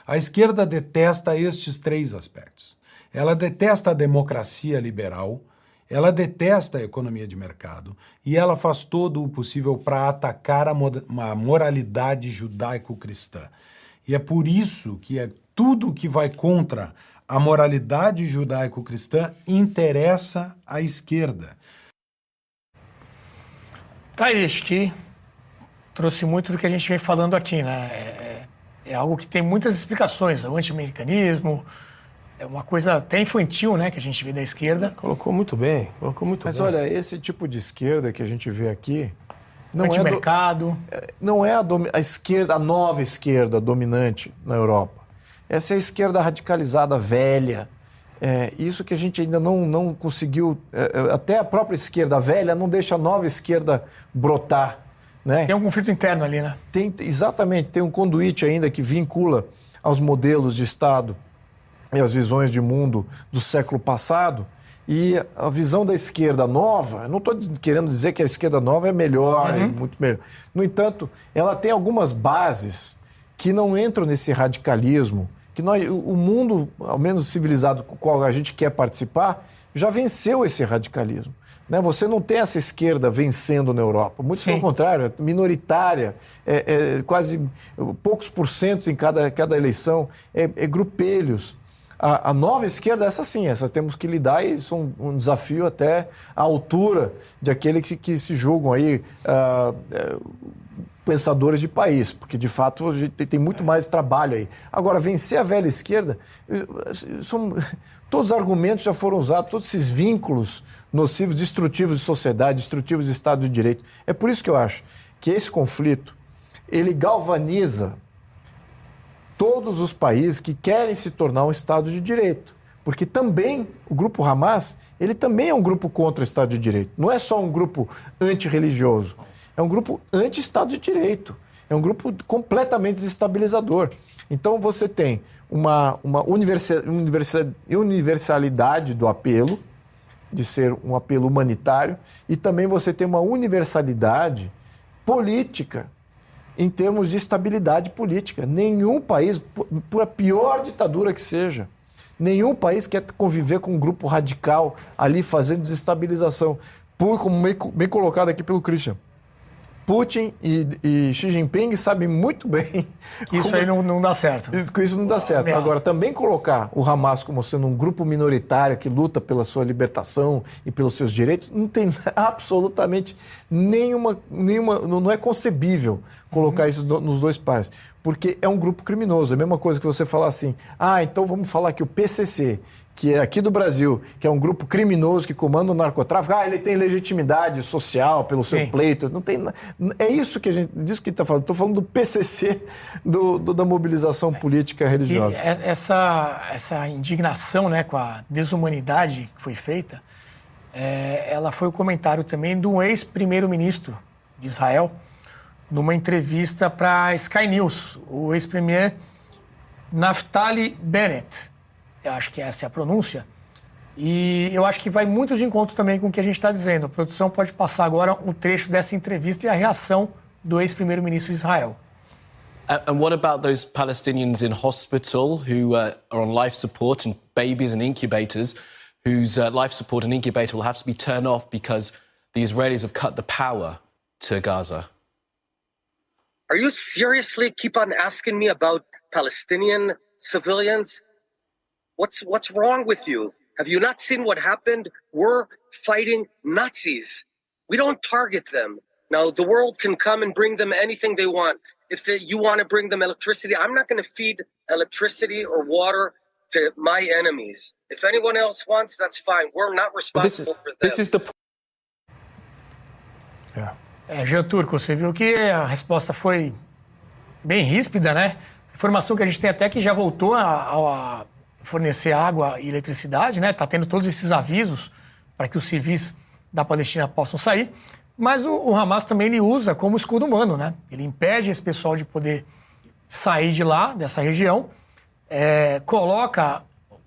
A esquerda detesta estes três aspectos. Ela detesta a democracia liberal Ela detesta a economia de mercado e ela faz todo o possível para atacar a, a moralidade judaico-cristã. E é por isso que é tudo que vai contra a moralidade judaico-cristã interessa à esquerda. Tá acho que trouxe muito do que a gente vem falando aqui, né? É, é, é algo que tem muitas explicações, o anti-americanismo, é uma coisa até infantil, né, que a gente vê da esquerda. Colocou muito bem, colocou muito Mas bem. olha, esse tipo de esquerda que a gente vê aqui não é mercado. É, não é a, a, esquerda, a nova esquerda dominante na Europa. Essa é a esquerda radicalizada velha. É, isso que a gente ainda não, não conseguiu. É, é, até a própria esquerda velha não deixa a nova esquerda brotar. Né? Tem um conflito interno ali, né? Tem, exatamente, tem um conduíte ainda que vincula aos modelos de Estado e as visões de mundo do século passado. E a visão da esquerda nova, não estou querendo dizer que a esquerda nova é melhor, uhum. é muito melhor. No entanto, ela tem algumas bases que não entram nesse radicalismo, que nós, o mundo, ao menos civilizado com o qual a gente quer participar, já venceu esse radicalismo. Né? Você não tem essa esquerda vencendo na Europa. Muito Sim. pelo contrário, é minoritária, é, é, quase poucos porcentos em cada, cada eleição, é, é grupelhos. A, a, nova esquerda, essa sim, essa temos que lidar e isso é um, um desafio até à altura de aqueles que, que se julgam aí uh, pensadores de país, porque de fato a gente tem muito mais trabalho aí. Agora, vencer a velha esquerda, são, todos os argumentos já foram usados, todos esses vínculos nocivos, destrutivos de sociedade, destrutivos de Estado de Direito. É por isso que eu acho que esse conflito, ele galvaniza todos os países que querem se tornar um Estado de Direito. Porque também o grupo Hamas, ele também é um grupo contra o Estado de Direito. Não é só um grupo antirreligioso, é um grupo anti-Estado de Direito. É um grupo completamente desestabilizador. Então você tem uma, uma universalidade do apelo, de ser um apelo humanitário, e também você tem uma universalidade política em termos de estabilidade política. Nenhum país, por a pior ditadura que seja, nenhum país quer conviver com um grupo radical ali fazendo desestabilização. Por, como bem colocado aqui pelo Christian. Putin e, e, Xi Jinping sabem muito bem. Isso como... aí não, não, dá certo. Isso não dá certo. Ameaça. Agora, também colocar o Hamas como sendo um grupo minoritário que luta pela sua libertação e pelos seus direitos, não tem absolutamente nenhuma. nenhuma não é concebível colocar uhum. isso nos dois pares. Porque é um grupo criminoso. É a mesma coisa que você falar assim: ah, então vamos falar que o PCC, que é aqui do Brasil, que é um grupo criminoso que comanda o narcotráfico, ah, ele tem legitimidade social pelo seu Sim. pleito. Não tem, é isso que a gente, disso que está falando. Estou falando do PCC, do, do, da mobilização política religiosa. E essa, essa indignação né, com a desumanidade que foi feita, é, ela foi o comentário também do ex-primeiro-ministro de Israel, numa entrevista para a Sky News, o ex-premier Naftali Bennett eu acho que essa é a pronúncia. E eu acho que vai muito de encontro também com o que a gente está dizendo. A produção pode passar agora um trecho dessa entrevista e a reação do ex-primeiro-ministro de Israel. And what about those Palestinians in hospital who uh, are on life support and babies and incubators whose uh, life support and incubator will have to be turned off because the Israelis have cut the power to Gaza? Are you seriously keep on asking me about Palestinian civilians? What's what's wrong with you? Have you not seen what happened? We're fighting Nazis. We don't target them. Now the world can come and bring them anything they want. If it, you want to bring them electricity, I'm not going to feed electricity or water to my enemies. If anyone else wants, that's fine. We're not responsible is, for them. This is the yeah. É, Jean Turco, você viu que a resposta foi bem ríspida, né? Informação que a gente tem até que já voltou a, a fornecer água e eletricidade, né? Está tendo todos esses avisos para que os civis da Palestina possam sair. Mas o, o, Hamas também ele usa como escudo humano, né? Ele impede esse pessoal de poder sair de lá, dessa região, é, coloca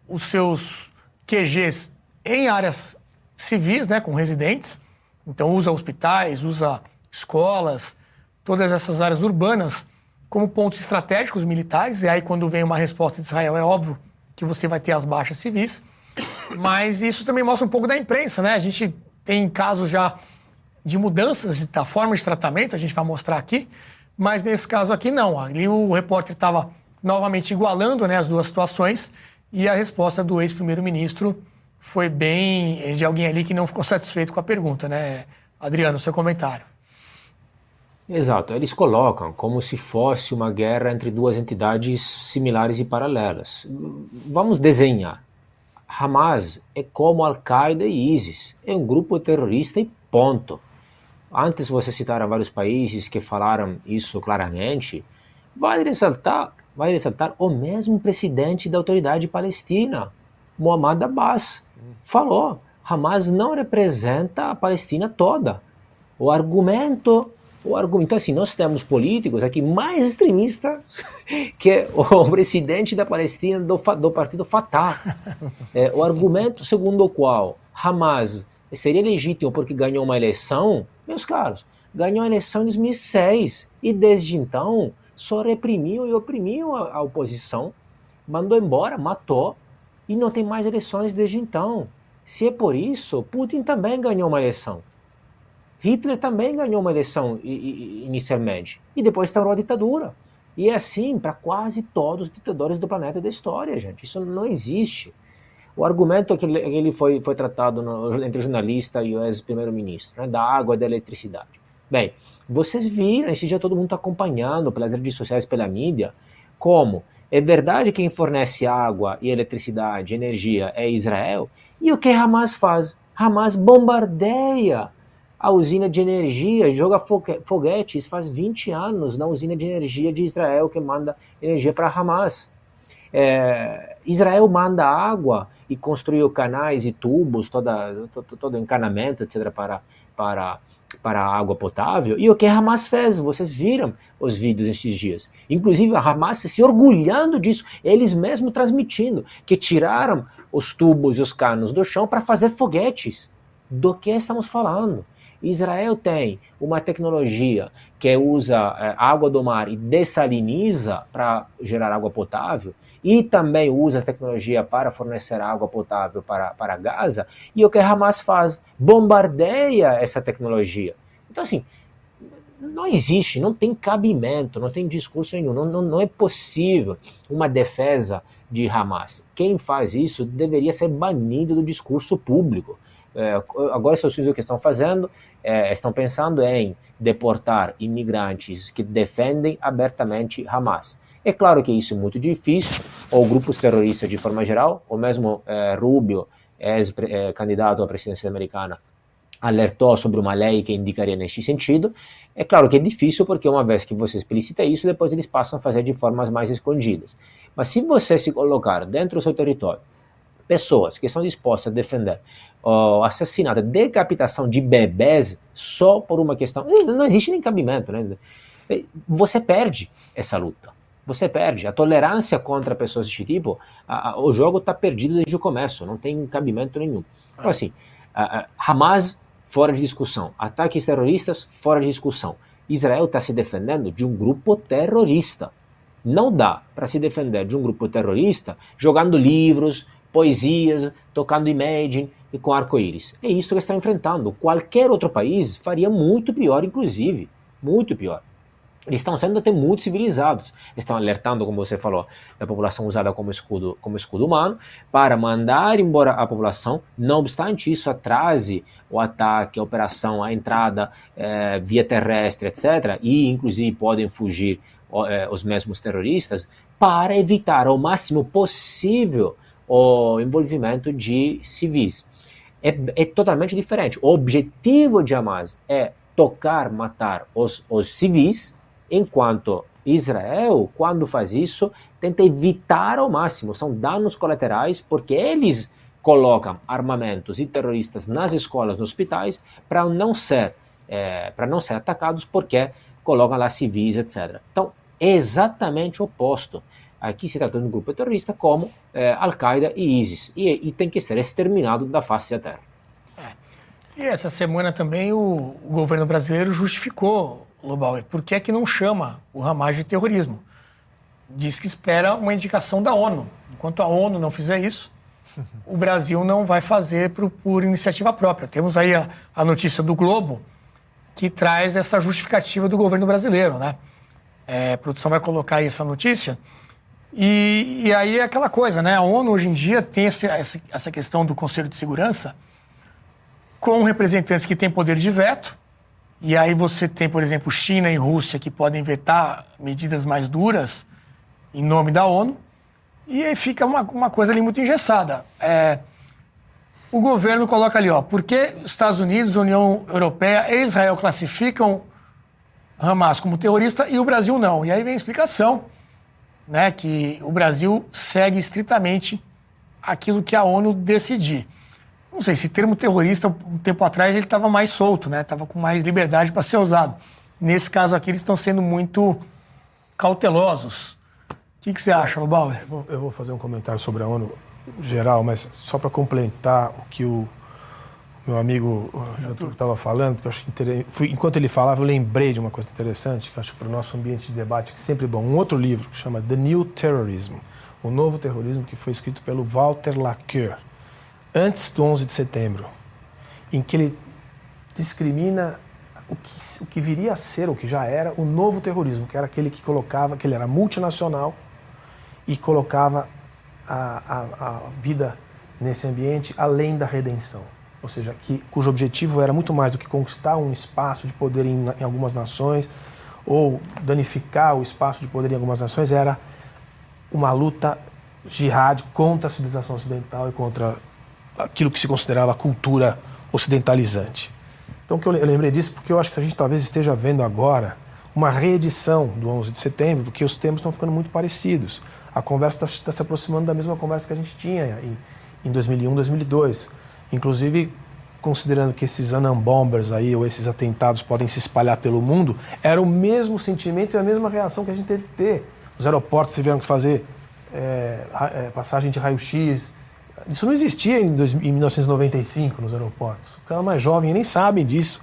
os seus QGs em áreas civis, né, com residentes. Então usa hospitais, usa escolas, todas essas áreas urbanas como pontos estratégicos militares. E aí quando vem uma resposta de Israel, é óbvio que você vai ter as baixas civis. Mas isso também mostra um pouco da imprensa, né? A gente tem casos já de mudanças da forma de tratamento, a gente vai mostrar aqui, mas nesse caso aqui não. Ali o repórter estava novamente igualando né, as duas situações e a resposta do ex-primeiro-ministro foi bem de alguém ali que não ficou satisfeito com a pergunta, né? Adriano, seu comentário. Exato, eles colocam como se fosse uma guerra entre duas entidades similares e paralelas. Vamos desenhar. Hamas é como Al-Qaeda e ISIS, é um grupo terrorista e ponto. Antes você citaram vários países que falaram isso claramente, vale ressaltar, vale ressaltar o mesmo presidente da autoridade palestina, Muhammad Abbas, falou: Hamas não representa a Palestina toda. O argumento o argumento, então, assim, nós temos políticos aqui mais extremistas que o presidente da Palestina do, do partido Fatah. É, o argumento segundo o qual Hamas seria legítimo porque ganhou uma eleição, meus caros, ganhou a eleição em 2006 e desde então só reprimiu e oprimiu a, a oposição, mandou embora, matou e não tem mais eleições desde então. Se é por isso, Putin também ganhou uma eleição. Hitler também ganhou uma eleição inicialmente e depois instaurou a ditadura. E é assim para quase todos os ditadores do planeta da história, gente. Isso não existe. O argumento é que ele foi, foi tratado no, entre o jornalista e o ex-primeiro-ministro, né, da água e da eletricidade. Bem, vocês viram, esse dia todo mundo está acompanhando pelas redes sociais, pela mídia, como é verdade que quem fornece água e eletricidade, energia, é Israel, e o que Hamas faz? Hamas bombardeia a usina de energia joga foguetes faz 20 anos na usina de energia de Israel que manda energia para Hamas. É, Israel manda água e construiu canais e tubos, toda, todo, todo encanamento, etc., para, para, para a água potável. E o que Hamas fez? Vocês viram os vídeos esses dias. Inclusive a Hamas se orgulhando disso, eles mesmos transmitindo que tiraram os tubos e os canos do chão para fazer foguetes. Do que estamos falando? Israel tem uma tecnologia que usa é, água do mar e dessaliniza para gerar água potável, e também usa tecnologia para fornecer água potável para, para Gaza, e o que Hamas faz? Bombardeia essa tecnologia. Então, assim, não existe, não tem cabimento, não tem discurso nenhum, não, não, não é possível uma defesa de Hamas. Quem faz isso deveria ser banido do discurso público. É, agora, os Estados o que estão fazendo, é, estão pensando em deportar imigrantes que defendem abertamente Hamas. É claro que isso é muito difícil, ou grupos terroristas de forma geral, ou mesmo é, Rubio, ex-candidato à presidência americana, alertou sobre uma lei que indicaria nesse sentido. É claro que é difícil porque uma vez que você explicita isso, depois eles passam a fazer de formas mais escondidas. Mas se você se colocar dentro do seu território pessoas que são dispostas a defender o assassinato, decapitação de bebês só por uma questão. Não existe nem cabimento, né? Você perde essa luta. Você perde. A tolerância contra pessoas desse tipo, a, a, o jogo está perdido desde o começo, não tem cabimento nenhum. Então, assim, a, Hamas fora de discussão, ataques terroristas fora de discussão. Israel está se defendendo de um grupo terrorista. Não dá para se defender de um grupo terrorista jogando livros, poesias, tocando Imagine e com arco-íris. É isso que está enfrentando. Qualquer outro país faria muito pior, inclusive. Muito pior. Eles estão sendo até muito civilizados. Estão alertando, como você falou, da população usada como escudo, como escudo humano, para mandar embora a população. Não obstante isso, atrase o ataque, a operação, a entrada eh, via terrestre, etc. E, inclusive, podem fugir eh, os mesmos terroristas, para evitar ao máximo possível o envolvimento de civis. É, é totalmente diferente. O objetivo de Hamas é tocar, matar os, os civis, enquanto Israel, quando faz isso, tenta evitar ao máximo. São danos colaterais, porque eles colocam armamentos e terroristas nas escolas, nos hospitais, para não ser é, para não ser atacados, porque colocam lá civis, etc. Então, é exatamente o oposto. Aqui se trata de um grupo terrorista como eh, Al-Qaeda e ISIS, e, e, tem que ser exterminado da face da terra. É. E essa semana também o, o governo brasileiro justificou, Lobauer, por que é que não chama o Hamas de terrorismo? Diz que espera uma indicação da ONU. Enquanto a ONU não fizer isso, o Brasil não vai fazer por, por iniciativa própria. Temos aí a, a, notícia do Globo que traz essa justificativa do governo brasileiro, né? É, a produção vai colocar aí essa notícia. E, e, aí é aquela coisa, né? A ONU hoje em dia tem esse, essa questão do Conselho de Segurança com representantes que têm poder de veto. E aí você tem, por exemplo, China e Rússia que podem vetar medidas mais duras em nome da ONU. E aí fica uma, uma coisa ali muito engessada. É, o governo coloca ali, ó, por que Estados Unidos, União Europeia e Israel classificam Hamas como terrorista e o Brasil não? E aí vem a explicação, né, que o Brasil segue estritamente aquilo que a ONU decidir. Não sei, esse termo terrorista, um tempo atrás, ele estava mais solto, né? Estava com mais liberdade para ser usado. Nesse caso aqui, eles estão sendo muito cautelosos. O que, que você acha, Lubauer? Eu, eu vou fazer um comentário sobre a ONU geral, mas só para complementar o que o meu amigo estava falando, porque eu acho Fui, enquanto ele falava, eu lembrei de uma coisa interessante, que acho que para o nosso ambiente de debate que é sempre bom. Um outro livro que chama The New Terrorism, o novo terrorismo, que foi escrito pelo Walter Laqueur antes do 11 de setembro, em que ele discrimina o que, o que viria a ser, o que já era, o novo terrorismo, que era aquele que colocava, que ele era multinacional e colocava a, a, a vida nesse ambiente além da redenção. Ou seja, que, cujo objetivo era muito mais do que conquistar um espaço de poder em, em algumas nações ou danificar o espaço de poder em algumas nações, era uma luta jihad contra a civilização ocidental e contra aquilo que se considerava a cultura ocidentalizante. Então, eu lembrei disso porque eu acho que a gente talvez esteja vendo agora uma reedição do 11 de setembro, porque os temas estão ficando muito parecidos. A conversa está tá se aproximando da mesma conversa que a gente tinha em, em 2001, 2002. Inclusive, considerando que esses Bombers aí, ou esses atentados podem se espalhar pelo mundo, era o mesmo sentimento e a mesma reação que a gente teve que ter. Os aeroportos tiveram que fazer é, é, passagem de raio-x, isso não existia em, dois, em 1995 nos aeroportos. Os caras mais jovens nem sabem disso.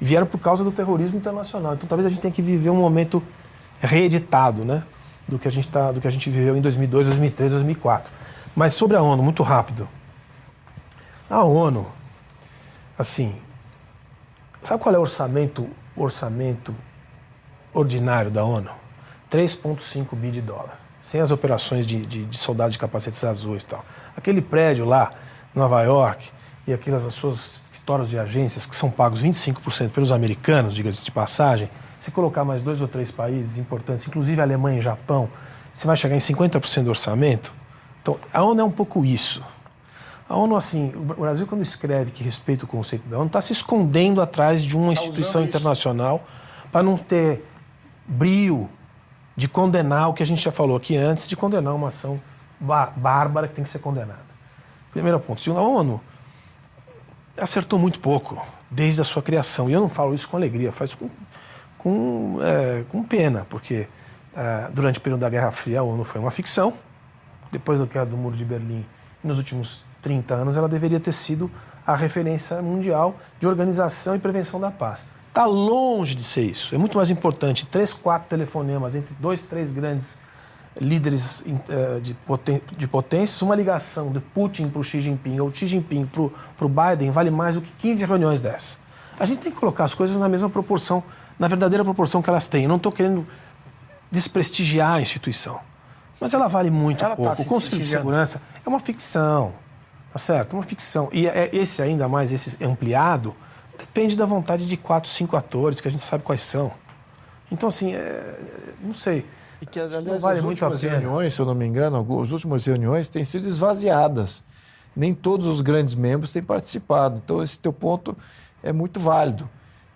E vieram por causa do terrorismo internacional. Então talvez a gente tenha que viver um momento reeditado, né? Do que a gente, tá, do que a gente viveu em 2002, 2003, 2004. Mas sobre a ONU, muito rápido. A ONU, assim, sabe qual é o orçamento, orçamento ordinário da ONU? 3,5 bi de dólar. Sem as operações de, de, de soldados de capacetes azuis e tal. Aquele prédio lá em Nova York e aquelas as suas escritórios de agências que são pagos 25% pelos americanos, diga-se de passagem, se colocar mais dois ou três países importantes, inclusive Alemanha e Japão, você vai chegar em 50% do orçamento. Então, a ONU é um pouco isso. A ONU, assim, o Brasil, quando escreve que respeita o conceito da ONU, está se escondendo atrás de uma tá instituição internacional para não ter brio de condenar o que a gente já falou aqui antes, de condenar uma ação bárbara que tem que ser condenada. Primeiro ponto. Segundo, a ONU acertou muito pouco desde a sua criação. E eu não falo isso com alegria, faz com, com, é, com pena, porque é, durante o período da Guerra Fria a ONU foi uma ficção. Depois da queda do Muro de Berlim, nos últimos 30 anos, ela deveria ter sido a referência mundial de organização e prevenção da paz. Está longe de ser isso. É muito mais importante três, quatro telefonemas entre dois, três grandes líderes eh, de potências, uma ligação de Putin para o Xi Jinping ou Xi Jinping para o Biden vale mais do que 15 reuniões dessas. A gente tem que colocar as coisas na mesma proporção, na verdadeira proporção que elas têm. Eu não estou querendo desprestigiar a instituição, mas ela vale muito ela tá pouco. Tá o Conselho de Segurança é uma ficção, tá certo? É uma ficção. E é esse ainda mais, esse ampliado, depende da vontade de quatro, cinco atores que a gente sabe quais são. Então, assim, é, não sei. E que, aliás, vale as últimas reuniões, se eu não me engano, as últimas reuniões têm sido esvaziadas. Nem todos os grandes membros têm participado. Então, esse teu ponto é muito válido.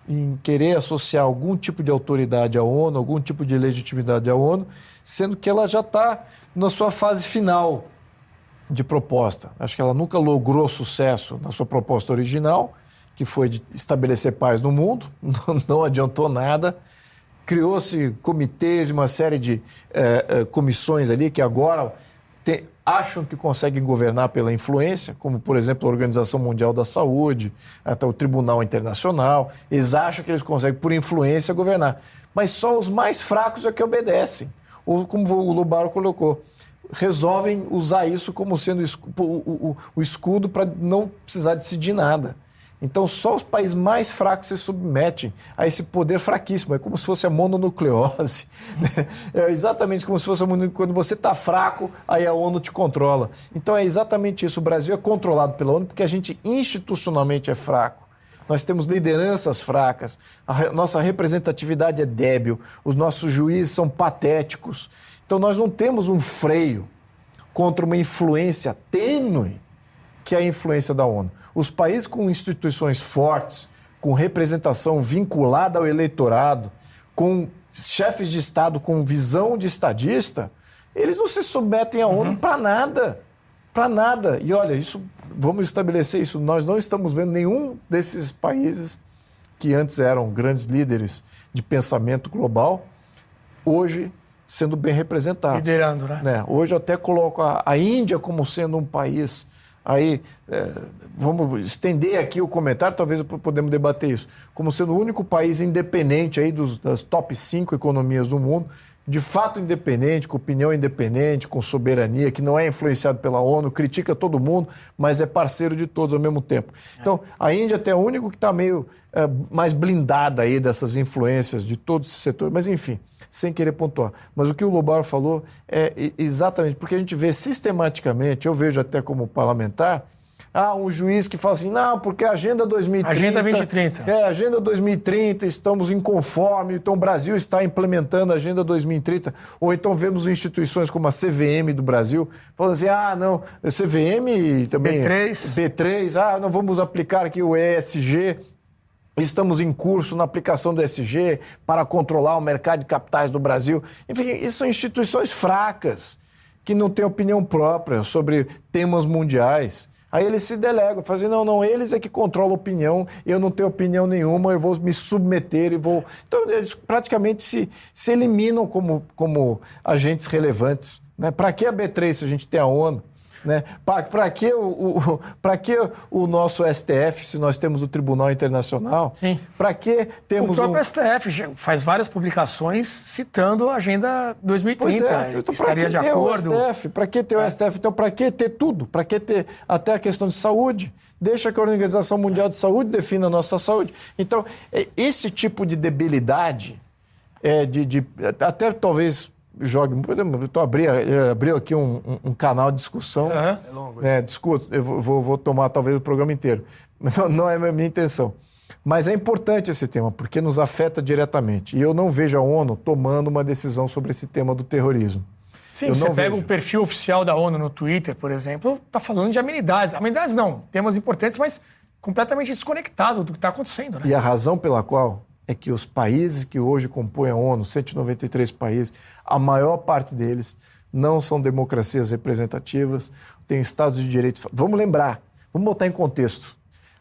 Em querer associar algum tipo de autoridade à ONU, algum tipo de legitimidade à ONU, sendo que ela já está na sua fase final de proposta. Acho que ela nunca logrou sucesso na sua proposta original, que foi de estabelecer paz no mundo, não, adiantou nada criou-se comitês uma série de eh, eh, comissões ali que agora te, acham que conseguem governar pela influência, como, por exemplo, a Organização Mundial da Saúde, até o Tribunal Internacional. Eles acham que eles conseguem, por influência, governar. Mas só os mais fracos é que obedecem. Ou, como o Lubaro colocou, resolvem usar isso como sendo o, escudo para não precisar decidir nada. Então, só os países mais fracos se submetem a esse poder fraquíssimo. É como se fosse a mononucleose. Né? É exatamente como se fosse a quando você está fraco, aí a ONU te controla. Então, é exatamente isso. O Brasil é controlado pela ONU porque a gente institucionalmente é fraco. Nós temos lideranças fracas, a nossa representatividade é débil, os nossos juízes são patéticos. Então, nós não temos um freio contra uma influência tênue que é a influência da ONU. Os países com instituições fortes, com representação vinculada ao eleitorado, com chefes de Estado com visão de estadista, eles não se submetem à ONU uhum. para nada. Para nada. E olha, isso, vamos estabelecer isso. Nós não estamos vendo nenhum desses países que antes eram grandes líderes de pensamento global, hoje sendo bem representados. Liderando, né? né? Hoje eu até coloco a, a Índia como sendo um país Aí, é, vamos estender aqui o comentário, talvez podemos debater isso, como sendo o único país independente aí dos, das top 5 economias do mundo, de fato independente, com opinião independente, com soberania, que não é influenciado pela ONU, critica todo mundo, mas é parceiro de todos ao mesmo tempo. Então, a Índia até é o único que está meio é, mais blindada aí dessas influências de todos esses setores, mas enfim, sem querer pontuar. Mas o que o Lobar falou é exatamente porque a gente vê sistematicamente, eu vejo até como parlamentar, ah, um juiz que fala assim, não, porque a Agenda 2030... Agenda 2030. É, Agenda 2030, estamos inconforme, então o Brasil está implementando a Agenda 2030. Ou então vemos instituições como a CVM do Brasil falando assim, ah, não, CVM também... B3. B3, ah, não vamos aplicar aqui o ESG... Estamos em curso na aplicação do ESG para controlar o mercado de capitais do Brasil. Enfim, isso são instituições fracas, que não têm opinião própria sobre temas mundiais. Aí eles se delegam, fazem, não, não, eles é que controlam a opinião, eu não tenho opinião nenhuma, eu vou me submeter e vou. Então, eles praticamente se, se eliminam como, como agentes relevantes. Né? Para que a B3 se a gente tem a ONU? Né? Para que, o, o, que o nosso STF, se nós temos o Tribunal Internacional? Para que temos. O próprio um... STF faz várias publicações citando a Agenda 2030. Pois é, então, estaria de acordo. Para que ter o STF? É. Então, para que ter tudo? Para que ter até a questão de saúde? Deixa que a Organização Mundial de Saúde defina a nossa saúde. Então, é, esse tipo de debilidade, é, de, de até talvez jogue. Estou abrindo abriu aqui um, um, um, canal de discussão. Uhum. É longo. É, discuto, eu vou, vou, tomar talvez o programa inteiro. Não, não é a minha intenção. Mas é importante esse tema, porque nos afeta diretamente. E eu não vejo a ONU tomando uma decisão sobre esse tema do terrorismo. Sim, eu você pega o um perfil oficial da ONU no Twitter, por exemplo, está falando de amenidades. Amenidades não, temas importantes, mas completamente desconectado do que está acontecendo. Né? E a razão pela qual é que os países que hoje compõem a ONU, 193 países, a maior parte deles não são democracias representativas, têm estados de direito. Vamos lembrar, vamos botar em contexto.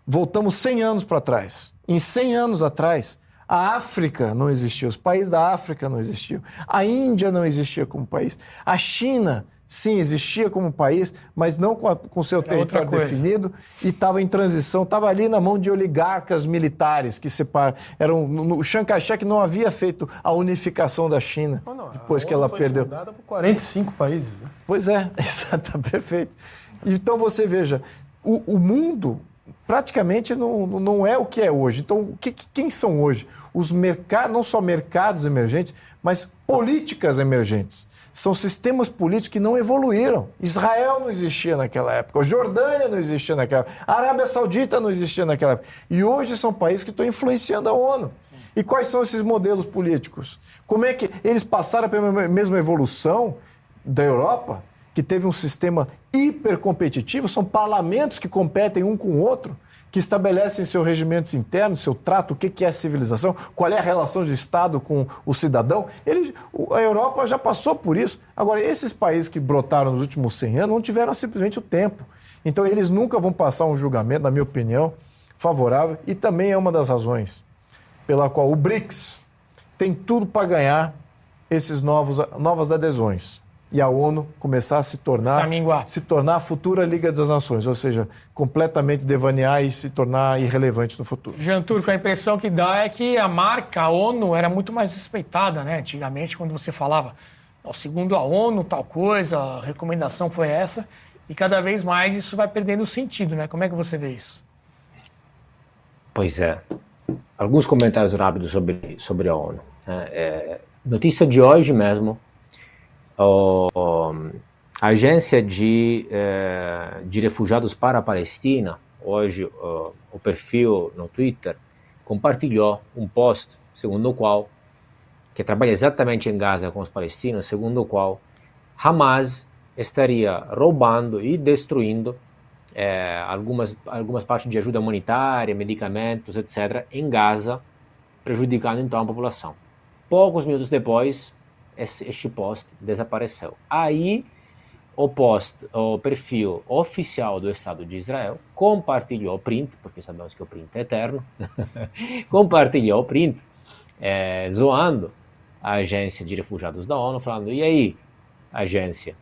Voltamos 100 anos para trás. Em 100 anos atrás, a África não existia, os países da África não existiam, a Índia não existia como país, a China sim, existia como país, mas não com, o seu território definido e estava em transição, estava ali na mão de oligarcas militares que separam. Eram, no, o Chiang Kai-shek não havia feito a unificação da China não, não, depois que ela foi perdeu. fundada por 45 países. Né? Pois é, exato, perfeito. Então você veja, o, o mundo praticamente não, não é o que é hoje. Então, que, quem são hoje? Os mercados, não só mercados emergentes, mas políticas emergentes são sistemas políticos que não evoluíram. Israel não existia naquela época, Jordânia não existia naquela época, a Arábia Saudita não existia naquela época. E hoje são países que estão influenciando a ONU. Sim. E quais são esses modelos políticos? Como é que eles passaram pela mesma evolução da Europa, que teve um sistema hipercompetitivo, são parlamentos que competem um com o outro que estabelecem seus regimentos internos, seu trato, o que é civilização, qual é a relação de Estado com o cidadão. Ele, a Europa já passou por isso. Agora, esses países que brotaram nos últimos 100 anos não tiveram simplesmente o tempo. Então, eles nunca vão passar um julgamento, na minha opinião, favorável. E também é uma das razões pela qual o BRICS tem tudo para ganhar esses novos novas adesões e a ONU começar a se tornar se tornar a futura Liga das Nações, ou seja, completamente devanear e se tornar irrelevante no futuro. Jean Turco, a impressão que dá é que a marca a ONU era muito mais respeitada, né? Antigamente, quando você falava segundo a ONU, tal coisa, a recomendação foi essa, e cada vez mais isso vai perdendo sentido, né? Como é que você vê isso? Pois é. Alguns comentários rápidos sobre, sobre a ONU. Né? É, notícia de hoje mesmo, a agência de, é, de refugiados para a Palestina, hoje o, perfil no Twitter, compartilhou um post segundo o qual, que trabalha exatamente em Gaza com os palestinos, segundo o qual Hamas estaria roubando e destruindo é, algumas, algumas partes de ajuda humanitária, medicamentos, etc., em Gaza, prejudicando então a população. Poucos minutos depois, este post desapareceu. Aí, o post, o perfil oficial do Estado de Israel compartilhou o print, porque sabemos que o print é eterno, compartilhou o print, é, zoando a agência de refugiados da ONU, falando: e aí, agência,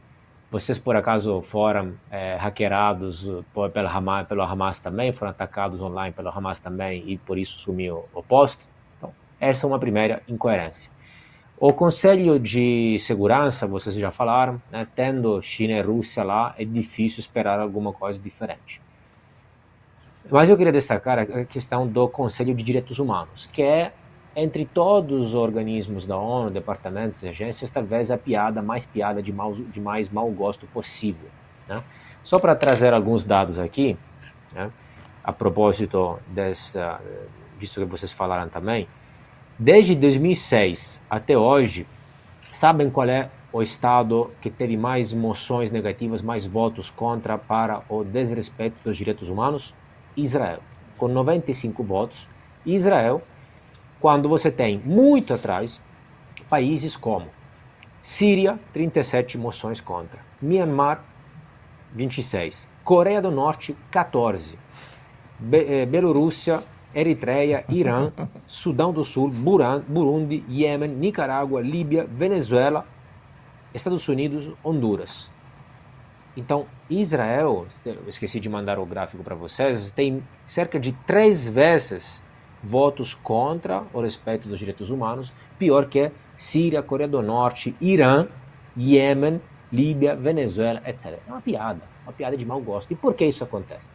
vocês por acaso foram é, hackerados por, pela Hamas, pelo Hamas também, foram atacados online pelo Hamas também e por isso sumiu o posto? Então, essa é uma primeira incoerência. O Conselho de Segurança, vocês já falaram, né, tendo China e Rússia lá, é difícil esperar alguma coisa diferente. Mas eu queria destacar a questão do Conselho de Direitos Humanos, que é entre todos os organismos da ONU, departamentos e agências, talvez a piada mais piada de, mau, de mais mau gosto possível. Né? Só para trazer alguns dados aqui, né? a propósito dessa, disso que vocês falaram também, desde 2006 até hoje, sabem qual é o estado que teve mais moções negativas, mais votos contra para o desrespeito dos direitos humanos? Israel, com 95 votos. Israel quando você tem muito atrás países como Síria, 37 moções contra, Myanmar, 26, Coreia do Norte, 14, Be eh, Bielorrússia, Eritreia, Irã, Sudão do Sul, Burundi, Iêmen, Nicarágua, Líbia, Venezuela, Estados Unidos, Honduras. Então, Israel, esqueci de mandar o gráfico para vocês, tem cerca de três vezes votos contra o respeito dos direitos humanos, pior que Síria, Coreia do Norte, Irã, Iêmen, Líbia, Venezuela, etc. É uma piada, uma piada de mau gosto. E por que isso acontece?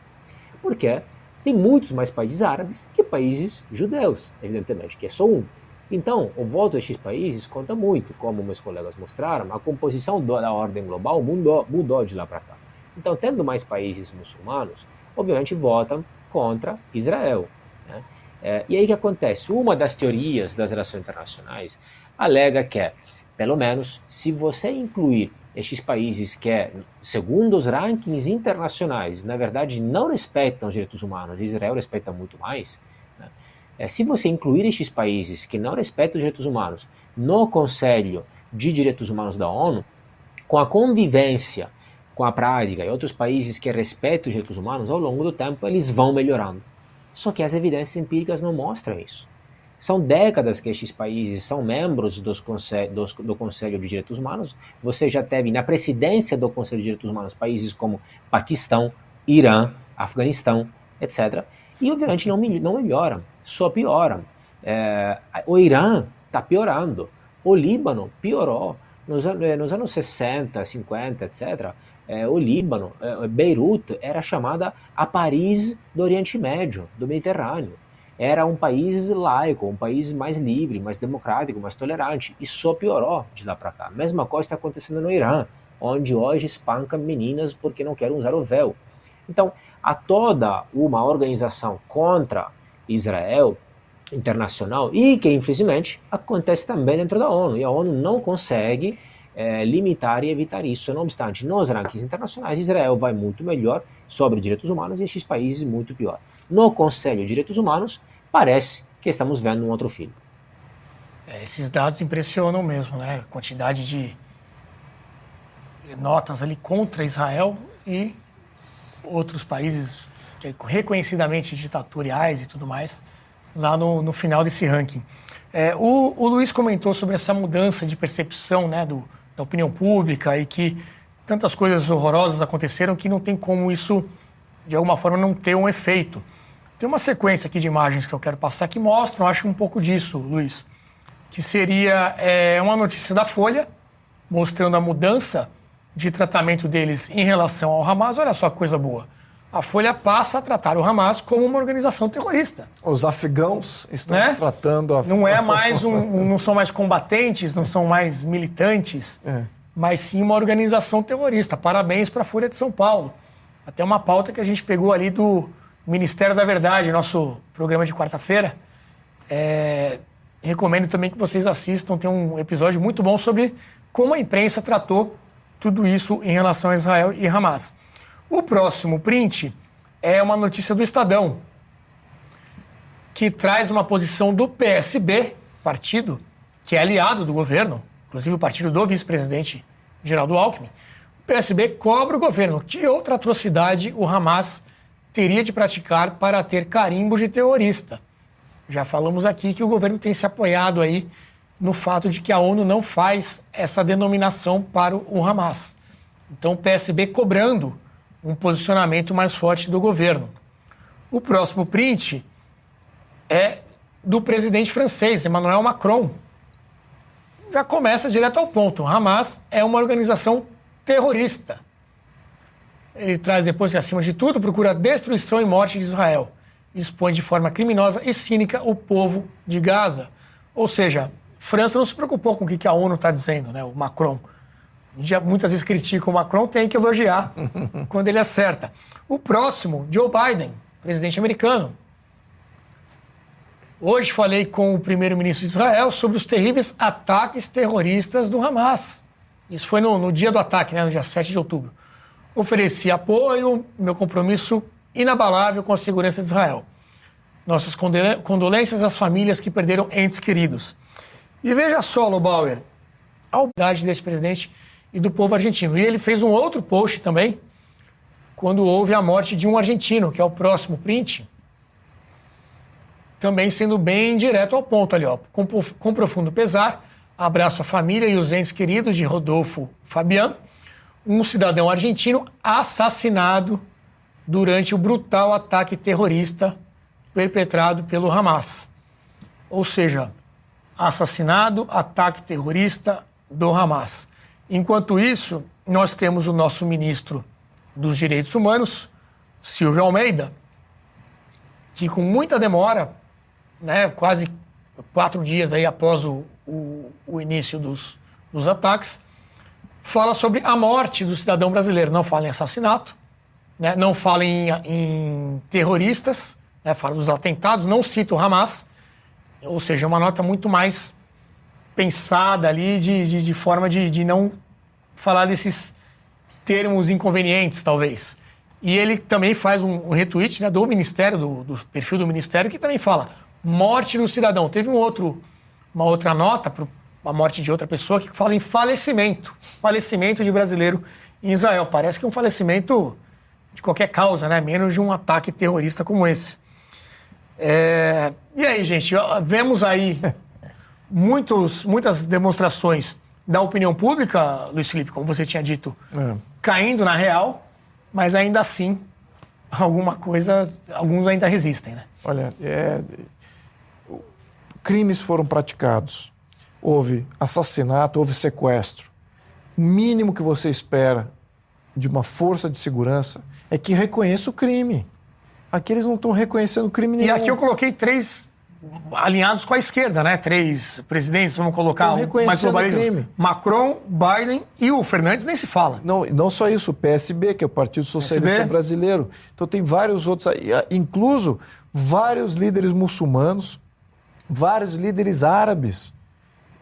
Porque tem muitos mais países árabes que países judeus, evidentemente, que é só um. Então, o voto destes países conta muito, como meus colegas mostraram, a composição da ordem global mudou, mudou de lá para cá. Então, tendo mais países muçulmanos, obviamente votam contra Israel. Né? É, e aí que acontece? Uma das teorias das relações internacionais alega que, pelo menos, se você incluir estes países que, segundo os rankings internacionais, na verdade não respeitam os direitos humanos, Israel respeita muito mais, né? é, se você incluir estes países que não respeitam os direitos humanos no Conselho de Direitos Humanos da ONU, com a convivência com a prática e outros países que respeitam os direitos humanos, ao longo do tempo eles vão melhorando. Só que as evidências empíricas não mostram isso. São décadas que estes países são membros dos dos, do Conselho de Direitos Humanos. Você já teve na presidência do Conselho de Direitos Humanos países como Paquistão, Irã, Afeganistão, etc. E obviamente não, não melhoram, só pioram. É, o Irã está piorando, o Líbano piorou. Nos, nos anos 60, 50, etc., é, o Líbano, é, Beirut, era chamada a Paris do Oriente Médio, do Mediterrâneo. Era um país laico, um país mais livre, mais democrático, mais tolerante. E só piorou de lá para cá. Mesma coisa está acontecendo no Irã, onde hoje espanca meninas porque não querem usar o véu. Então, há toda uma organização contra Israel internacional e que, infelizmente, acontece também dentro da ONU. E a ONU não consegue é, limitar e evitar isso. Não obstante, nos rankings internacionais, Israel vai muito melhor sobre direitos humanos e esses países muito pior. No Conselho de Direitos Humanos, parece que estamos vendo um outro filho. É, esses dados impressionam mesmo, né? A quantidade de notas ali contra Israel e outros países reconhecidamente ditatoriais e tudo mais, lá no, no final desse ranking. É, o, o Luiz comentou sobre essa mudança de percepção né, do, da opinião pública e que tantas coisas horrorosas aconteceram que não tem como isso, de alguma forma, não ter um efeito. Tem uma sequência aqui de imagens que eu quero passar que mostram, acho, um pouco disso, Luiz, que seria é, uma notícia da Folha mostrando a mudança de tratamento deles em relação ao Hamas. Olha só que coisa boa. A Folha passa a tratar o Hamas como uma organização terrorista. Os afegãos estão Né? tratando a Não é mais um, não são mais combatentes, não são mais militantes, É. mas sim uma organização terrorista. Parabéns para a Folha de São Paulo. Até uma pauta que a gente pegou ali do Ministério da Verdade, nosso programa de quarta-feira. É, recomendo também que vocês assistam, tem um episódio muito bom sobre como a imprensa tratou tudo isso em relação a Israel e Hamas. O próximo print é uma notícia do Estadão, que traz uma posição do PSB, partido que é aliado do governo, inclusive o partido do vice-presidente Geraldo Alckmin. O PSB cobra o governo que outra atrocidade o Hamas teria de praticar para ter carimbo de terrorista. Já falamos aqui que o governo tem se apoiado aí no fato de que a ONU não faz essa denominação para o Hamas. Então o PSB cobrando um posicionamento mais forte do governo. O próximo print é do presidente francês, Emmanuel Macron. Já começa direto ao ponto. O Hamas é uma organização terrorista. Ele traz depois que, acima de tudo, procura a destruição e morte de Israel. Expõe de forma criminosa e cínica o povo de Gaza. Ou seja, França não se preocupou com o que a ONU está dizendo, né? o Macron. A gente já muitas vezes critica o Macron, tem que elogiar quando ele acerta. O próximo, Joe Biden, presidente americano. Hoje falei com o primeiro-ministro de Israel sobre os terríveis ataques terroristas do Hamas. Isso foi no, no dia do ataque, né, no dia 7 de outubro. Ofereci apoio, meu compromisso inabalável com a segurança de Israel. Nossas condolências às famílias que perderam entes queridos. E veja só, Lobauer, a humildade desse presidente e do povo argentino. E ele fez um outro post também, quando houve a morte de um argentino, que é o próximo print, também sendo bem direto ao ponto ali, ó. Com, com profundo pesar, abraço a família e os entes queridos de Rodolfo Fabian, um cidadão argentino assassinado durante o brutal ataque terrorista perpetrado pelo Hamas. Ou seja, assassinado, ataque terrorista do Hamas. Enquanto isso, nós temos o nosso ministro dos Direitos Humanos, Silvio Almeida, que com muita demora, né, quase quatro dias aí após o, o, o início dos, dos ataques, fala sobre a morte do cidadão brasileiro. Não fala em assassinato, né, não fala em, em terroristas, né, fala dos atentados, não cita o Hamas, ou seja, uma nota muito mais pensada ali de, de, de forma de, de não falar desses termos inconvenientes, talvez. E ele também faz um, um retweet né, do Ministério, do, do perfil do Ministério, que também fala morte do cidadão. Teve um outro, uma outra nota para a morte de outra pessoa que fala em falecimento. Falecimento de brasileiro em Israel. Parece que é um falecimento de qualquer causa, né? menos de um ataque terrorista como esse. É, E aí, gente, vemos aí muitos, muitas demonstrações da opinião pública, Luiz Felipe, como você tinha dito, É. caindo na real, mas ainda assim, alguma coisa, alguns ainda resistem, né? Olha, é, crimes foram praticados. Houve assassinato, houve sequestro. O mínimo que você espera de uma força de segurança é que reconheça o crime. Aqui eles não estão reconhecendo crime E nenhum. aqui eu coloquei três alinhados com a esquerda, né? Três presidentes, vamos colocar um, mais globalistas. Macron, Biden e o Fernandes nem se fala. Não, não só isso, o PSB, que é o Partido Socialista PSB. Brasileiro. Então tem vários outros, aí, ah, incluso vários líderes muçulmanos, vários líderes árabes.